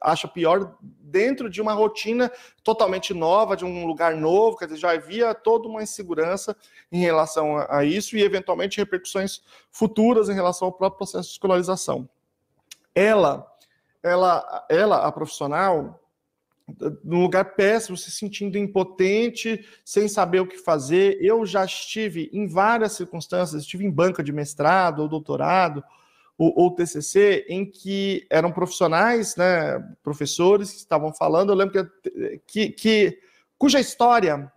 [SPEAKER 2] acha pior, dentro de uma rotina totalmente nova, de um lugar novo, quer dizer, já havia toda uma insegurança em relação a, a isso e, eventualmente, repercussões futuras em relação ao próprio processo de escolarização. Ela, ela, ela a profissional, num lugar péssimo, se sentindo impotente, sem saber o que fazer. Eu já estive em várias circunstâncias, estive em banca de mestrado ou doutorado ou, ou TCC, em que eram profissionais, né, professores que estavam falando. Eu lembro que, que, que cuja história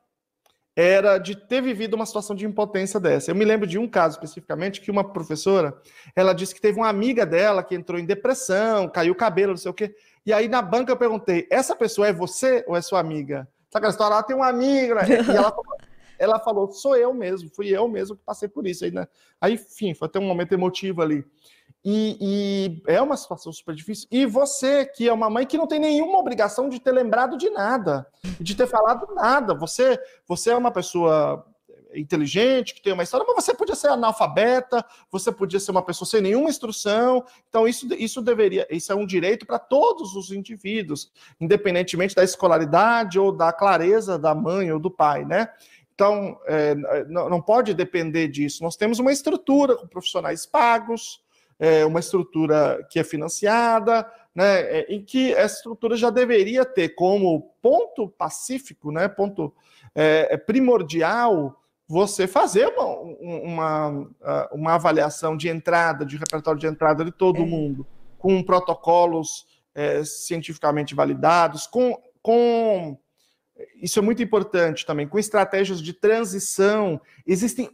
[SPEAKER 2] era de ter vivido uma situação de impotência dessa. Eu me lembro de um caso especificamente que uma professora, ela disse que teve uma amiga dela que entrou em depressão, caiu o cabelo, não sei o quê. E aí na banca eu perguntei: essa pessoa é você ou é sua amiga? Sabe aquela história? Ela tem uma amiga. Né? E ela, ela falou: sou eu mesmo, fui eu mesmo que passei por isso. Aí, né? aí enfim, foi até um momento emotivo ali. E, e, é uma situação super difícil. E você, que é uma mãe que não tem nenhuma obrigação de ter lembrado de nada, de ter falado nada. Você, você é uma pessoa inteligente, que tem uma história, mas você podia ser analfabeta, você podia ser uma pessoa sem nenhuma instrução. Então, isso, isso deveria, isso é um direito para todos os indivíduos, independentemente da escolaridade ou da clareza da mãe ou do pai, né? Então, é, não, pode depender disso. Nós temos uma estrutura com profissionais pagos, é, uma estrutura que é financiada, né, é, em que essa estrutura já deveria ter como ponto pacífico, né, ponto é, é primordial, você fazer uma, uma, uma, avaliação de entrada, de repertório de entrada de todo é. mundo, com protocolos é, cientificamente validados, com, com. Isso é muito importante também, com estratégias de transição. Existem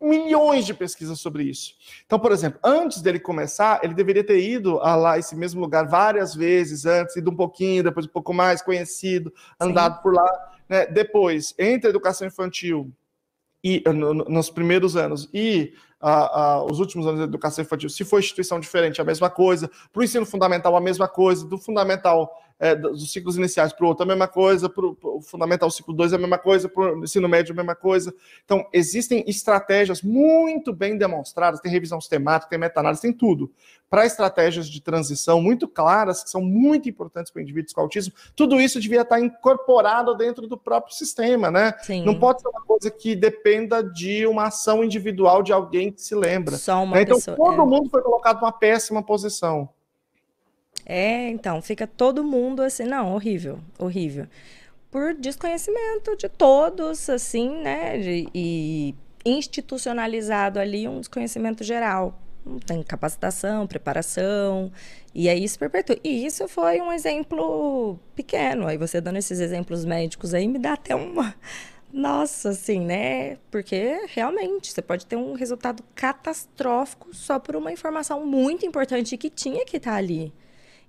[SPEAKER 2] milhões de pesquisas sobre isso. Então, por exemplo, antes dele começar, ele deveria ter ido a lá esse mesmo lugar várias vezes antes, ido um pouquinho, depois um pouco mais conhecido, andado Sim. por lá. Né? Depois, entre a educação infantil e no, nos primeiros anos. E a, a, os últimos anos da educação infantil, se for instituição diferente, a mesma coisa, para o ensino fundamental, a mesma coisa, do fundamental é, dos ciclos iniciais para o outro, a mesma coisa, para o fundamental ciclo 2 a mesma coisa, para o ensino médio a mesma coisa. Então, existem estratégias muito bem demonstradas, tem revisão sistemática, tem meta-análise, tem tudo, para estratégias de transição muito claras, que são muito importantes para indivíduos com autismo. Tudo isso devia estar incorporado dentro do próprio sistema, né? Sim. Não pode ser uma coisa que dependa de uma ação individual de alguém que se lembra. Só uma né? Então, pessoa, todo é. mundo foi colocado numa péssima posição.
[SPEAKER 1] É, então, fica todo mundo assim, não, horrível, horrível. Por desconhecimento de todos, assim, né? De, e institucionalizado ali um desconhecimento geral. Não tem capacitação, preparação, e aí isso perpetua. E isso foi um exemplo pequeno. Aí você dando esses exemplos médicos aí me dá até uma. Nossa, assim, né? Porque realmente você pode ter um resultado catastrófico só por uma informação muito importante que tinha que estar tá ali.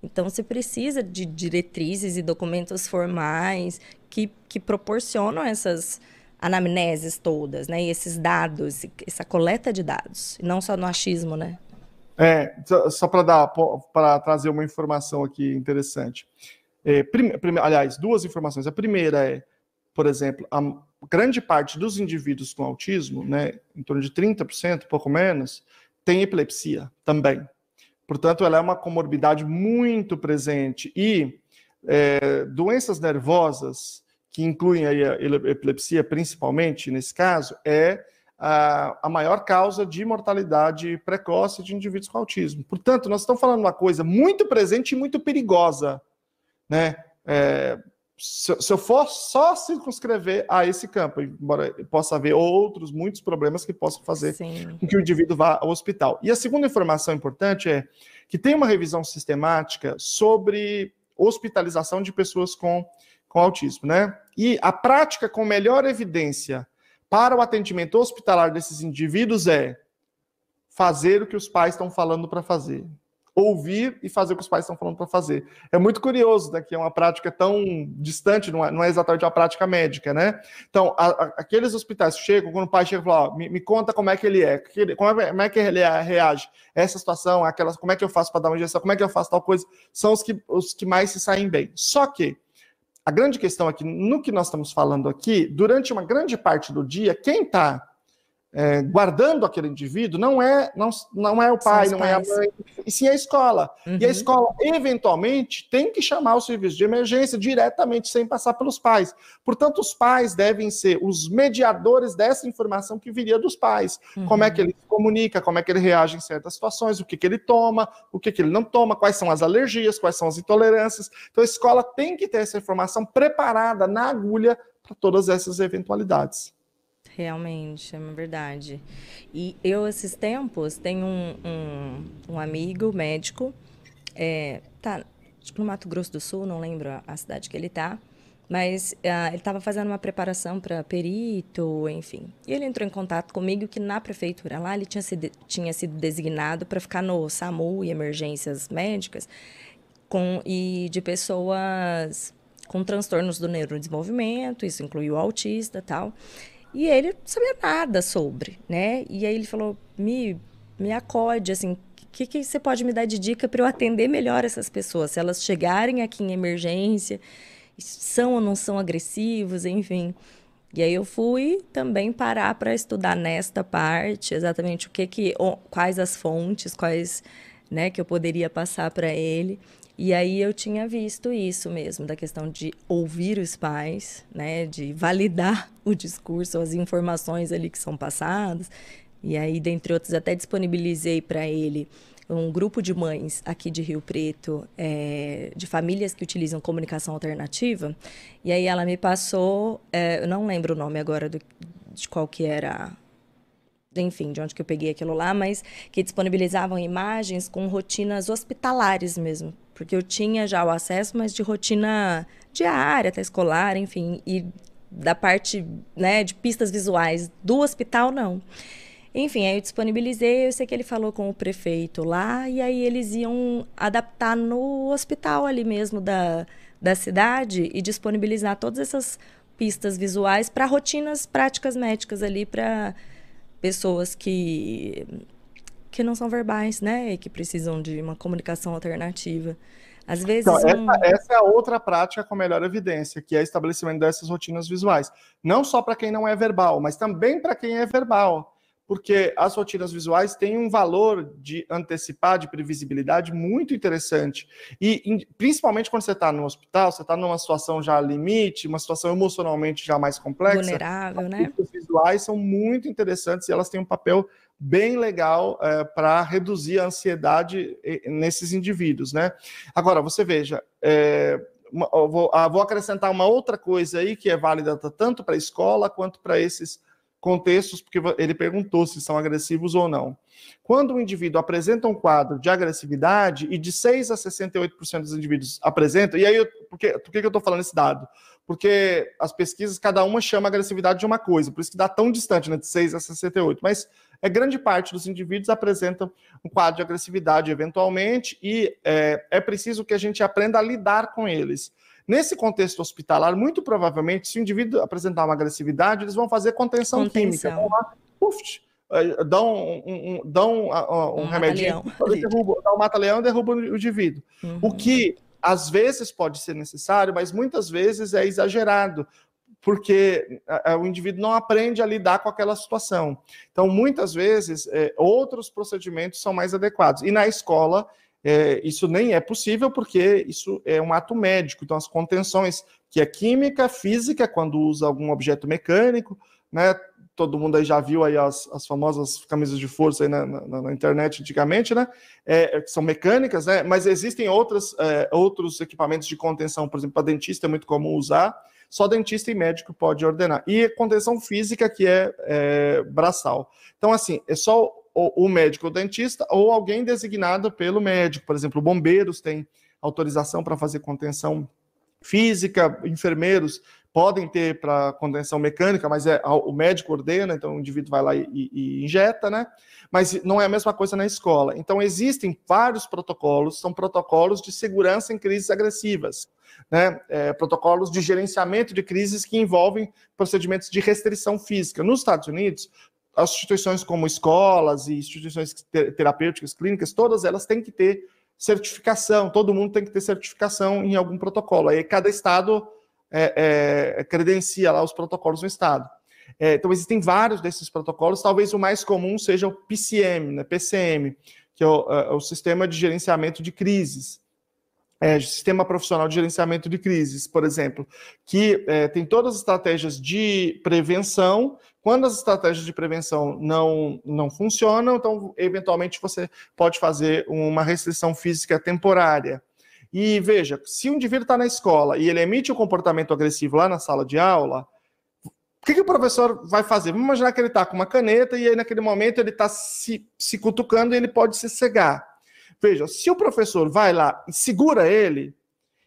[SPEAKER 1] Então, você precisa de diretrizes e documentos formais que, que proporcionam essas anamneses todas, né? E esses dados, essa coleta de dados, não só no achismo, né?
[SPEAKER 2] É, só para trazer uma informação aqui interessante. É, prime, aliás, duas informações. A primeira é, por exemplo, a grande parte dos indivíduos com autismo, né, em torno de 30%, pouco menos, tem epilepsia também. Portanto, ela é uma comorbidade muito presente. E é, doenças nervosas, que incluem a epilepsia principalmente nesse caso, é a, a, maior causa de mortalidade precoce de indivíduos com autismo. Portanto, nós estamos falando uma coisa muito presente e muito perigosa. Né? É, se, eu for só circunscrever a esse campo, embora possa haver outros, muitos problemas que possam fazer Sim. com que o indivíduo vá ao hospital. E a segunda informação importante é que tem uma revisão sistemática sobre hospitalização de pessoas com, com autismo, né? E a prática com melhor evidência para o atendimento hospitalar desses indivíduos é fazer o que os pais estão falando para fazer ouvir e fazer o que os pais estão falando para fazer. É muito curioso, né, que é uma prática tão distante, não é, não é exatamente uma prática médica, né? Então, a, a, aqueles hospitais chegam, quando o pai chega e fala, me, me, conta como é que ele é, como é, como é que ele reage a essa situação, aquelas, como é que eu faço para dar uma injeção, como é que eu faço tal coisa, são os que, os que mais se saem bem. Só que a grande questão aqui, no que nós estamos falando aqui, durante uma grande parte do dia, quem está é, guardando aquele indivíduo não é não, não é o pai, não pais. é a mãe, e sim a escola. Uhum. E a uhum. escola, eventualmente, tem que chamar o serviço de emergência diretamente, sem passar pelos pais. Portanto, os pais devem ser os mediadores dessa informação que viria dos pais. Uhum. Como é que ele se comunica, como é que ele reage em certas situações, o que, que ele toma, o que, que ele não toma, quais são as alergias, quais são as intolerâncias. Então, a escola tem que ter essa informação preparada na agulha para todas essas eventualidades.
[SPEAKER 1] Realmente, é uma verdade. E eu, esses tempos, tenho um, um, um amigo médico, é, tá, tipo, no Mato Grosso do Sul, não lembro a, a cidade que ele tá, Mas uh, ele estava fazendo uma preparação para perito, enfim. E ele entrou em contato comigo que na prefeitura lá ele tinha sido, tinha sido designado para ficar no SAMU e emergências médicas com, e de pessoas com transtornos do neurodesenvolvimento, isso inclui o autista tal. E ele não sabia nada sobre, né? E aí ele falou, me, me acode, assim, o que, que você pode me dar de dica para eu atender melhor essas pessoas? Se elas chegarem aqui em emergência, são ou não são agressivos, enfim. E aí eu fui também parar para estudar nesta parte, exatamente o que que, quais as fontes, quais, né, que eu poderia passar para ele. E aí eu tinha visto isso mesmo, da questão de ouvir os pais, né, de validar o discurso, as informações ali que são passadas. E aí, dentre outros, até disponibilizei para ele um grupo de mães aqui de Rio Preto, é, de famílias que utilizam comunicação alternativa. E aí ela me passou, é, eu não lembro o nome agora do, de qual que era enfim, de onde que eu peguei aquilo lá, mas que disponibilizavam imagens com rotinas hospitalares mesmo, porque eu tinha já o acesso, mas de rotina diária, até escolar, enfim, e da parte, né, de pistas visuais do hospital não. Enfim, aí eu disponibilizei, eu sei que ele falou com o prefeito lá, e aí eles iam adaptar no hospital ali mesmo da, da cidade e disponibilizar todas essas pistas visuais para rotinas práticas médicas ali para pessoas que que não são verbais, né, e que precisam de uma comunicação alternativa. Às vezes. Então,
[SPEAKER 2] um... essa, essa, é a outra prática com melhor evidência, que é o estabelecimento dessas rotinas visuais. Não só para quem não é verbal, mas também para quem é verbal porque as rotinas visuais têm um valor de antecipar, de previsibilidade muito interessante. E principalmente quando você está no hospital, você está numa situação já limite, uma situação emocionalmente já mais complexa.
[SPEAKER 1] Vulnerável, né?
[SPEAKER 2] As visuais são muito interessantes e elas têm um papel bem legal é, para reduzir a ansiedade nesses indivíduos, né? Agora, você veja, é, vou, ah, vou acrescentar uma outra coisa aí que é válida tanto para a escola quanto para esses contextos, porque ele perguntou se são agressivos ou não. Quando o indivíduo apresenta um quadro de agressividade, e de 6 a 68% dos indivíduos apresentam, e aí, eu, por, que, por que eu estou falando esse dado? Porque as pesquisas, cada uma chama agressividade de uma coisa, por isso que dá tão distante, né, de 6 a 68, mas é grande parte dos indivíduos apresentam um quadro de agressividade eventualmente, e é, é preciso que a gente aprenda a lidar com eles. Nesse contexto hospitalar, muito provavelmente, se o indivíduo apresentar uma agressividade, eles vão fazer contenção, contenção. química. Vão lá, uf, dão um, um, dão um, um remédio, dá um mata-leão e derruba o indivíduo. Uhum. O que às vezes pode ser necessário, mas muitas vezes é exagerado, porque o indivíduo não aprende a lidar com aquela situação. Então, muitas vezes, é, outros procedimentos são mais adequados. E na escola, é, isso nem é possível porque isso é um ato médico. Então, as contenções, que é química, física, quando usa algum objeto mecânico, né? Todo mundo aí já viu aí as, as famosas camisas de força aí na, na, na internet antigamente, né? É, é, são mecânicas, né? Mas existem outras, é, outros equipamentos de contenção, por exemplo, para dentista é muito comum usar. Só dentista e médico pode ordenar. E contenção física, que é, é braçal. Então, assim, é só o, o médico ou dentista ou alguém designado pelo médico. Por exemplo, bombeiros têm autorização para fazer contenção física, enfermeiros podem ter para contenção mecânica, mas é o médico ordena, então o indivíduo vai lá e, e, injeta, né? Mas não é a mesma coisa na escola. Então existem vários protocolos, são protocolos de segurança em crises agressivas, né? É, protocolos de gerenciamento de crises que envolvem procedimentos de restrição física. Nos Estados Unidos, as instituições como escolas e instituições terapêuticas, clínicas, todas elas têm que ter certificação, todo mundo tem que ter certificação em algum protocolo. Aí cada estado é, é, credencia lá os protocolos no estado. É, então existem vários desses protocolos, talvez o mais comum seja o PCM, né, PCM, que é o, é, é o Sistema de Gerenciamento de Crises é, sistema profissional de gerenciamento de crises, por exemplo, que é, tem todas as estratégias de prevenção. Quando as estratégias de prevenção não, não funcionam, então, eventualmente, você pode fazer uma restrição física temporária. E veja, se um indivíduo está na escola e ele emite um comportamento agressivo lá na sala de aula, o que, que, o professor vai fazer? Vamos imaginar que ele está com uma caneta e aí, naquele momento, ele está se, se cutucando e ele pode se cegar. Veja, se o professor vai lá e segura ele,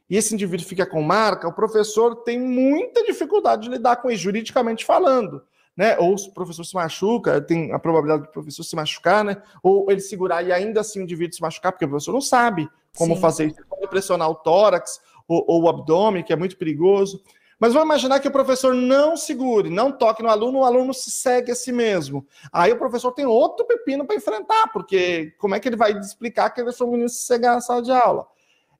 [SPEAKER 2] e esse indivíduo fica com marca, o professor tem muita dificuldade de lidar com isso, juridicamente falando. Né? Ou se o professor se machuca, tem a probabilidade do professor se machucar, né? Ou ele segurar e ainda assim o indivíduo se machucar, porque o professor não sabe como Sim. fazer isso, como pressionar o tórax ou, ou, o abdômen, que é muito perigoso. Mas vamos imaginar que o professor não segure, não toque no aluno, o aluno se segue a si mesmo. Aí o professor tem outro pepino para enfrentar, porque como é que ele vai explicar que ele deixou o menino se cegar na sala de aula?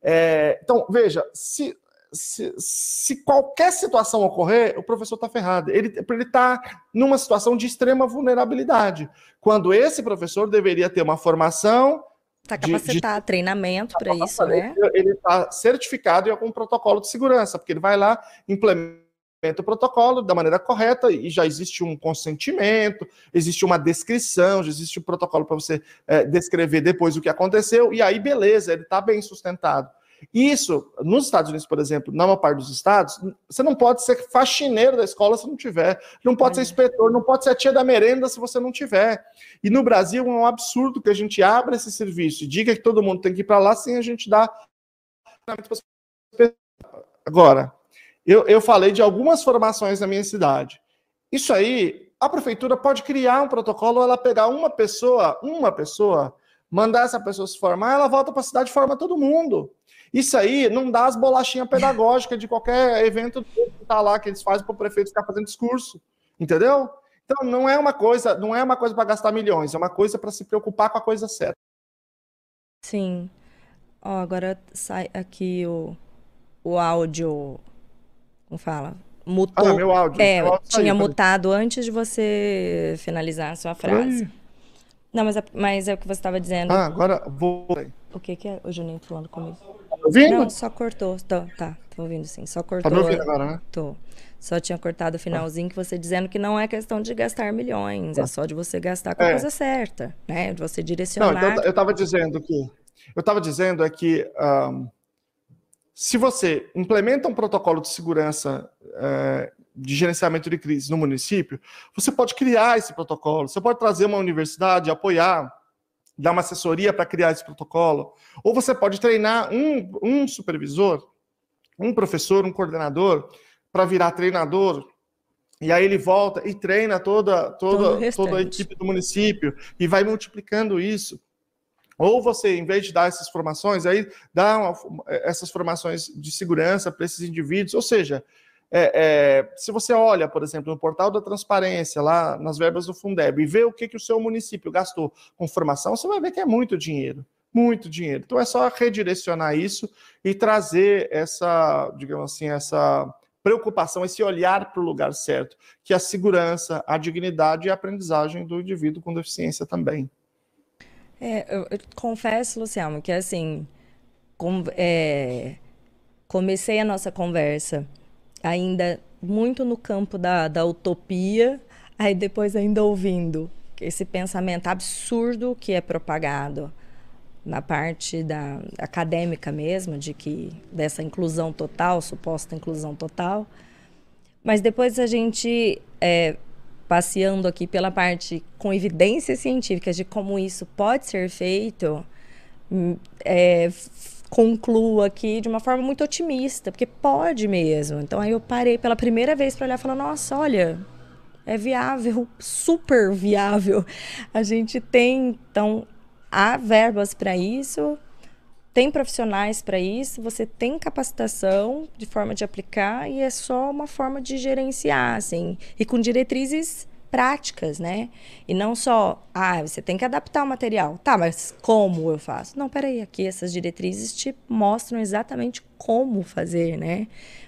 [SPEAKER 2] É, então, veja, se, se, se, qualquer situação ocorrer, o professor está ferrado. Ele está numa situação de extrema vulnerabilidade. Quando esse professor deveria ter uma formação.
[SPEAKER 1] Está capacitado, de, treinamento para isso, né?
[SPEAKER 2] Ele está certificado em algum protocolo de segurança, porque ele vai lá, implementa o protocolo da maneira correta e já existe um consentimento, existe uma descrição, já existe um protocolo para você é, descrever depois o que aconteceu, e aí beleza, ele está bem sustentado. Isso, nos Estados Unidos, por exemplo, na maior parte dos estados, você não pode ser faxineiro da escola se não tiver, não pode é. ser inspetor, não pode ser a tia da merenda se você não tiver. E no Brasil é um absurdo que a gente abra esse serviço e diga que todo mundo tem que ir para lá sem a gente dar. Agora, eu, eu falei de algumas formações na minha cidade. Isso aí, a prefeitura pode criar um protocolo, ela pegar uma pessoa, uma pessoa, mandar essa pessoa se formar, ela volta para a cidade e forma todo mundo. Isso aí não dá as bolachinhas pedagógicas de qualquer evento que tá lá que eles fazem para o prefeito ficar fazendo discurso, entendeu? Então não é uma coisa, não é uma coisa para gastar milhões, é uma coisa para se preocupar com a coisa certa.
[SPEAKER 1] Sim. Ó, agora sai aqui o, o áudio como fala? Mutou.
[SPEAKER 2] Ah, meu áudio.
[SPEAKER 1] É,
[SPEAKER 2] meu áudio
[SPEAKER 1] tinha saiu, mutado antes de você finalizar a sua frase. Não, mas é, mas é o que você estava dizendo.
[SPEAKER 2] Ah, agora vou.
[SPEAKER 1] O que, que é o Juninho falando comigo?
[SPEAKER 2] Tá ouvindo?
[SPEAKER 1] Não, só cortou. Tô, tá, tô ouvindo sim. Só cortou.
[SPEAKER 2] Tá me ouvindo agora, né?
[SPEAKER 1] Tô. Só tinha cortado o finalzinho que você dizendo que não é questão de gastar milhões, é tá. só de você gastar com a é. coisa certa, né? De você direcionar. Não,
[SPEAKER 2] então, eu estava dizendo que eu estava dizendo é que um, se você implementa um protocolo de segurança é, de gerenciamento de crise no município, você pode criar esse protocolo, você pode trazer uma universidade, apoiar, dar uma assessoria para criar esse protocolo, ou você pode treinar um, um supervisor, um professor, um coordenador, para virar treinador, e aí ele volta e treina toda, toda, toda a equipe do município e vai multiplicando isso. Ou você, em vez de dar essas formações, aí dá uma, essas formações de segurança para esses indivíduos. Ou seja, é, é, se você olha, por exemplo, no portal da transparência, lá nas verbas do Fundeb, e vê o que, que o seu município gastou com formação, você vai ver que é muito dinheiro. Muito dinheiro. Então é só redirecionar isso e trazer essa, digamos assim, essa preocupação, esse olhar para o lugar certo, que é a segurança, a dignidade e a aprendizagem do indivíduo com deficiência também.
[SPEAKER 1] É, eu, eu confesso, Luciano, que assim, com, é, comecei a nossa conversa ainda muito no campo da, da utopia, aí depois ainda ouvindo esse pensamento absurdo que é propagado na parte da acadêmica mesmo, de que dessa inclusão total, suposta inclusão total. Mas depois a gente é, passeando aqui pela parte com evidências científicas de como isso pode ser feito, hum, é, concluo aqui de uma forma muito otimista, porque pode mesmo. Então aí eu parei pela primeira vez para olhar e falar: nossa, olha, é viável, super viável. A gente tem, então, há verbas para isso, tem profissionais para isso, você tem capacitação de forma de aplicar e é só uma forma de gerenciar, assim, e com diretrizes práticas, né? E não só, ah, você tem que adaptar o material. Tá, mas como eu faço? Não, peraí, aqui essas diretrizes te mostram exatamente como fazer, né?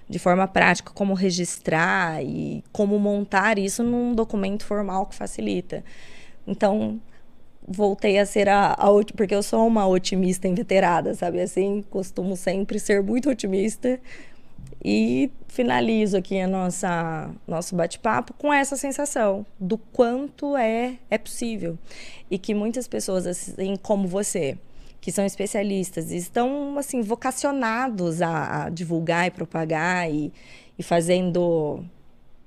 [SPEAKER 1] De forma prática, como registrar e como montar isso num documento formal que facilita. Então, voltei a ser a, a, porque eu sou uma otimista inveterada, sabe assim, costumo sempre ser muito otimista e finalizo aqui a nossa nosso bate-papo com essa sensação do quanto é é possível. E que muitas pessoas assim como você que são especialistas estão assim vocacionados a, a divulgar e propagar e, e fazendo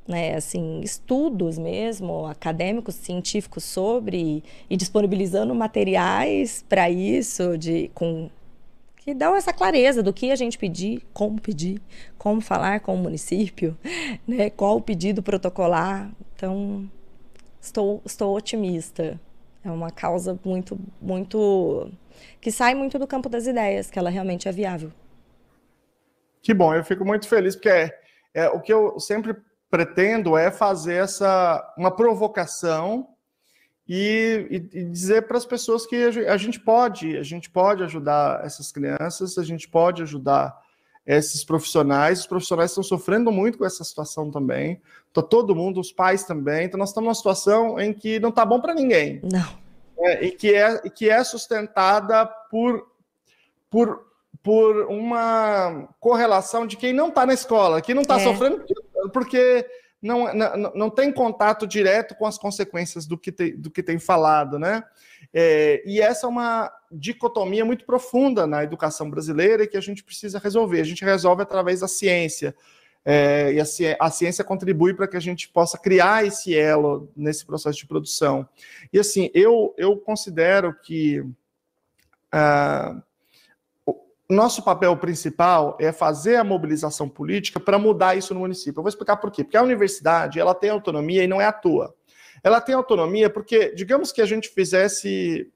[SPEAKER 1] né, assim, estudos mesmo, acadêmicos, científicos sobre e disponibilizando materiais para isso, de, com, que dão essa clareza do que a gente pedir, como pedir, como falar com o município, né? qual o pedido protocolar. Então, estou, estou otimista. É uma causa muito, muito. que sai muito do campo das ideias, que ela realmente é viável.
[SPEAKER 2] Que bom, eu fico muito feliz, porque é, é o que eu sempre pretendo é fazer essa uma provocação e, e, dizer para as pessoas que a gente pode, a gente pode ajudar essas crianças, a gente pode ajudar esses profissionais. Os profissionais estão sofrendo muito com essa situação também. Tá todo mundo, os pais também. Então nós estamos numa situação em que não está bom para ninguém.
[SPEAKER 1] Não.
[SPEAKER 2] É, e que é, que é sustentada por, por, por uma correlação de quem não está na escola, que não está é. sofrendo porque não, não, não tem contato direto com as consequências do que tem, do que tem falado, né? É, e essa é uma dicotomia muito profunda na educação brasileira e que a gente precisa resolver. A gente resolve através da ciência. É, e a, a, ciência contribui para que a gente possa criar esse elo nesse processo de produção. E assim, eu, eu considero que uh, nosso papel principal é fazer a mobilização política para mudar isso no município. Eu vou explicar por quê. Porque a universidade ela tem autonomia e não é à toa. Ela tem autonomia porque, digamos que a gente fizesse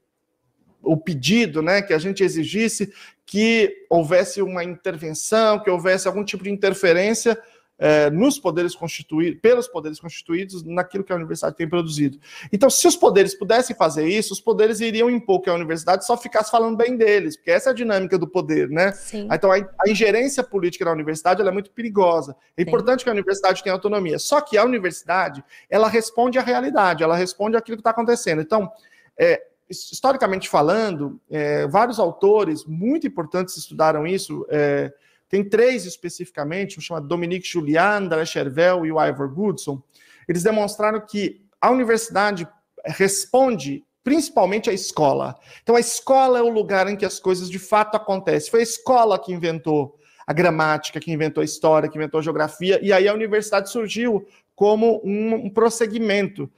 [SPEAKER 2] o pedido, né, que a gente exigisse que houvesse uma intervenção, que houvesse algum tipo de interferência é, nos poderes constituídos, pelos poderes constituídos, naquilo que a universidade tem produzido. Então, se os poderes pudessem fazer isso, os poderes iriam impor que a universidade só ficasse falando bem deles, porque essa é a dinâmica do poder, né?
[SPEAKER 1] Sim.
[SPEAKER 2] Então, a, a ingerência política na universidade é muito perigosa. É Sim. importante que a universidade tenha autonomia. Só que a universidade, ela responde à realidade, ela responde àquilo que está acontecendo. Então, é, historicamente falando, é, vários autores muito importantes estudaram isso. É, tem três especificamente, um chamado Dominique Julian, André Chervel e o Ivor Goodson. Eles demonstraram que a universidade responde principalmente à escola. Então, a escola é o lugar em que as coisas de fato acontecem. Foi a escola que inventou a gramática, que inventou a história, que inventou a geografia, e aí a universidade surgiu como um, prosseguimento.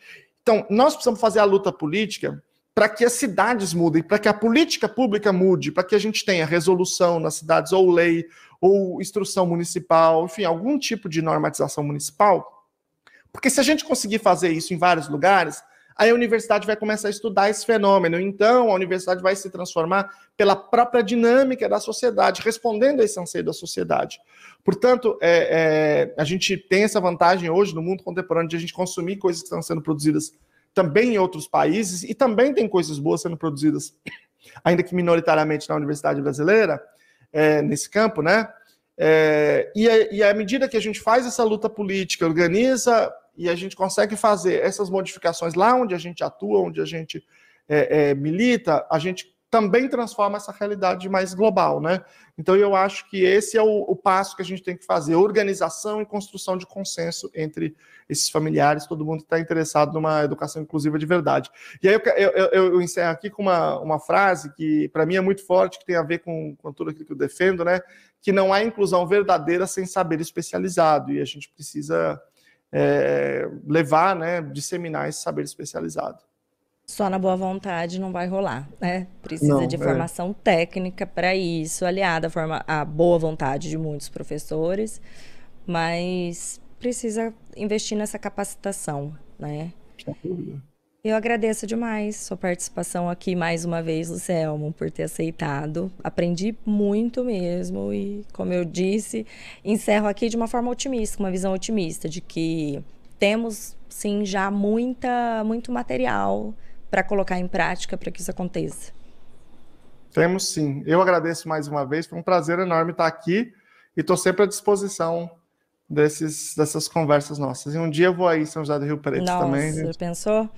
[SPEAKER 2] Então, nós precisamos fazer a luta política para que as cidades mudem, para que a política pública mude, para que a gente tenha resolução nas cidades, ou lei, ou instrução municipal, enfim, algum tipo de normatização municipal. Porque se a gente conseguir fazer isso em vários lugares, aí a universidade vai começar a estudar esse fenômeno. Então, a universidade vai se transformar pela própria dinâmica da sociedade, respondendo a esse anseio da sociedade. Portanto, é, é, a gente tem essa vantagem hoje no mundo contemporâneo de a gente consumir coisas que estão sendo produzidas também em outros países, e também tem coisas boas sendo produzidas, ainda que minoritariamente na universidade brasileira, é, nesse campo, né? É, e, a, e à medida que a gente faz essa luta política, organiza e a gente consegue fazer essas modificações lá onde a gente atua, onde a gente é, é, milita, a gente também transforma essa realidade mais global, né? Então eu acho que esse é o, o, passo que a gente tem que fazer, organização e construção de consenso entre esses familiares, todo mundo está interessado numa educação inclusiva de verdade. E aí eu, eu, eu, encerro aqui com uma, uma frase que para mim é muito forte, que tem a ver com, com tudo aquilo que eu defendo, né? Que não há inclusão verdadeira sem saber especializado, e a gente precisa é, levar, né, disseminar esse saber especializado
[SPEAKER 1] só na boa vontade não vai rolar, né? Precisa não, de é. formação técnica para isso, aliada à, forma, à boa vontade de muitos professores, mas precisa investir nessa capacitação, né? Eu agradeço demais sua participação aqui mais uma vez, Lucelmo, por ter aceitado. Aprendi muito mesmo e, como eu disse, encerro aqui de uma forma otimista, uma visão otimista de que temos sim já muita muito material para colocar em prática para que isso aconteça?
[SPEAKER 2] Temos sim. Eu agradeço mais uma vez, foi um prazer enorme estar aqui e estou sempre à disposição desses, dessas conversas nossas. E um dia eu vou aí em São José do Rio Preto
[SPEAKER 1] Nossa,
[SPEAKER 2] também.
[SPEAKER 1] Você gente... pensou?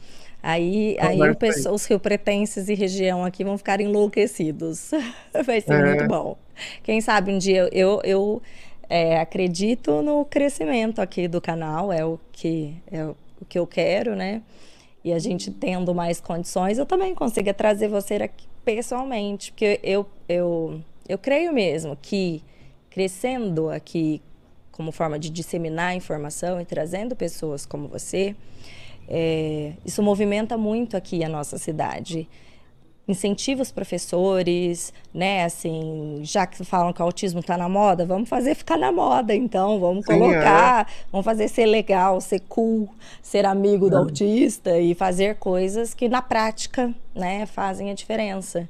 [SPEAKER 1] Aí, aí, o pessoal, os riopretenses e região aqui vão ficar enlouquecidos. Vai ser é. muito bom. Quem sabe um dia eu, eu é, acredito no crescimento aqui do canal, é o que, é o que eu quero, né? E a gente tendo mais condições, eu também consiga trazer você aqui pessoalmente, porque eu, eu, eu creio mesmo que crescendo aqui como forma de disseminar informação e trazendo pessoas como você, é, isso movimenta muito aqui a nossa cidade. Incentiva os professores, né? Assim, já que falam que o autismo está na moda, vamos fazer ficar na moda, então, vamos Sim, colocar, é. vamos fazer ser legal, ser cool, ser amigo é. do autista e fazer coisas que na prática, né, fazem a diferença.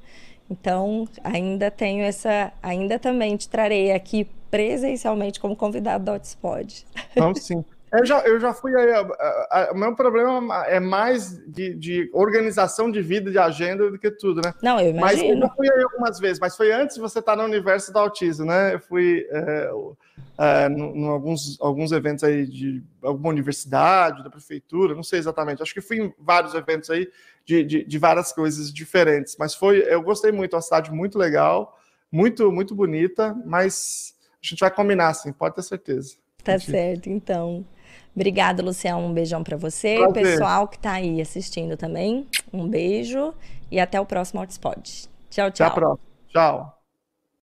[SPEAKER 1] Então, ainda tenho essa, ainda também te trarei aqui presencialmente como convidado do Hotspot.
[SPEAKER 2] Vamos sim. Eu já, eu já fui aí. O meu problema é mais de, de, organização de vida, de agenda, do que tudo, né?
[SPEAKER 1] Não, eu imagino.
[SPEAKER 2] Mas eu já fui aí algumas vezes, mas foi antes de você estar no universo do autismo, né? Eu fui é, é, em alguns, alguns eventos aí de alguma universidade, da prefeitura, não sei exatamente. Acho que fui em vários eventos aí de, de, de várias coisas diferentes. Mas foi, eu gostei muito, uma cidade muito legal, muito, muito bonita, mas a gente vai combinar, sim, pode ter certeza.
[SPEAKER 1] Tá certo, então. Obrigada, Luciano. Um beijão para você. Prazer. Pessoal que está aí assistindo também, um beijo e até o próximo Hotspot. Tchau, tchau.
[SPEAKER 2] Até a próxima. Tchau.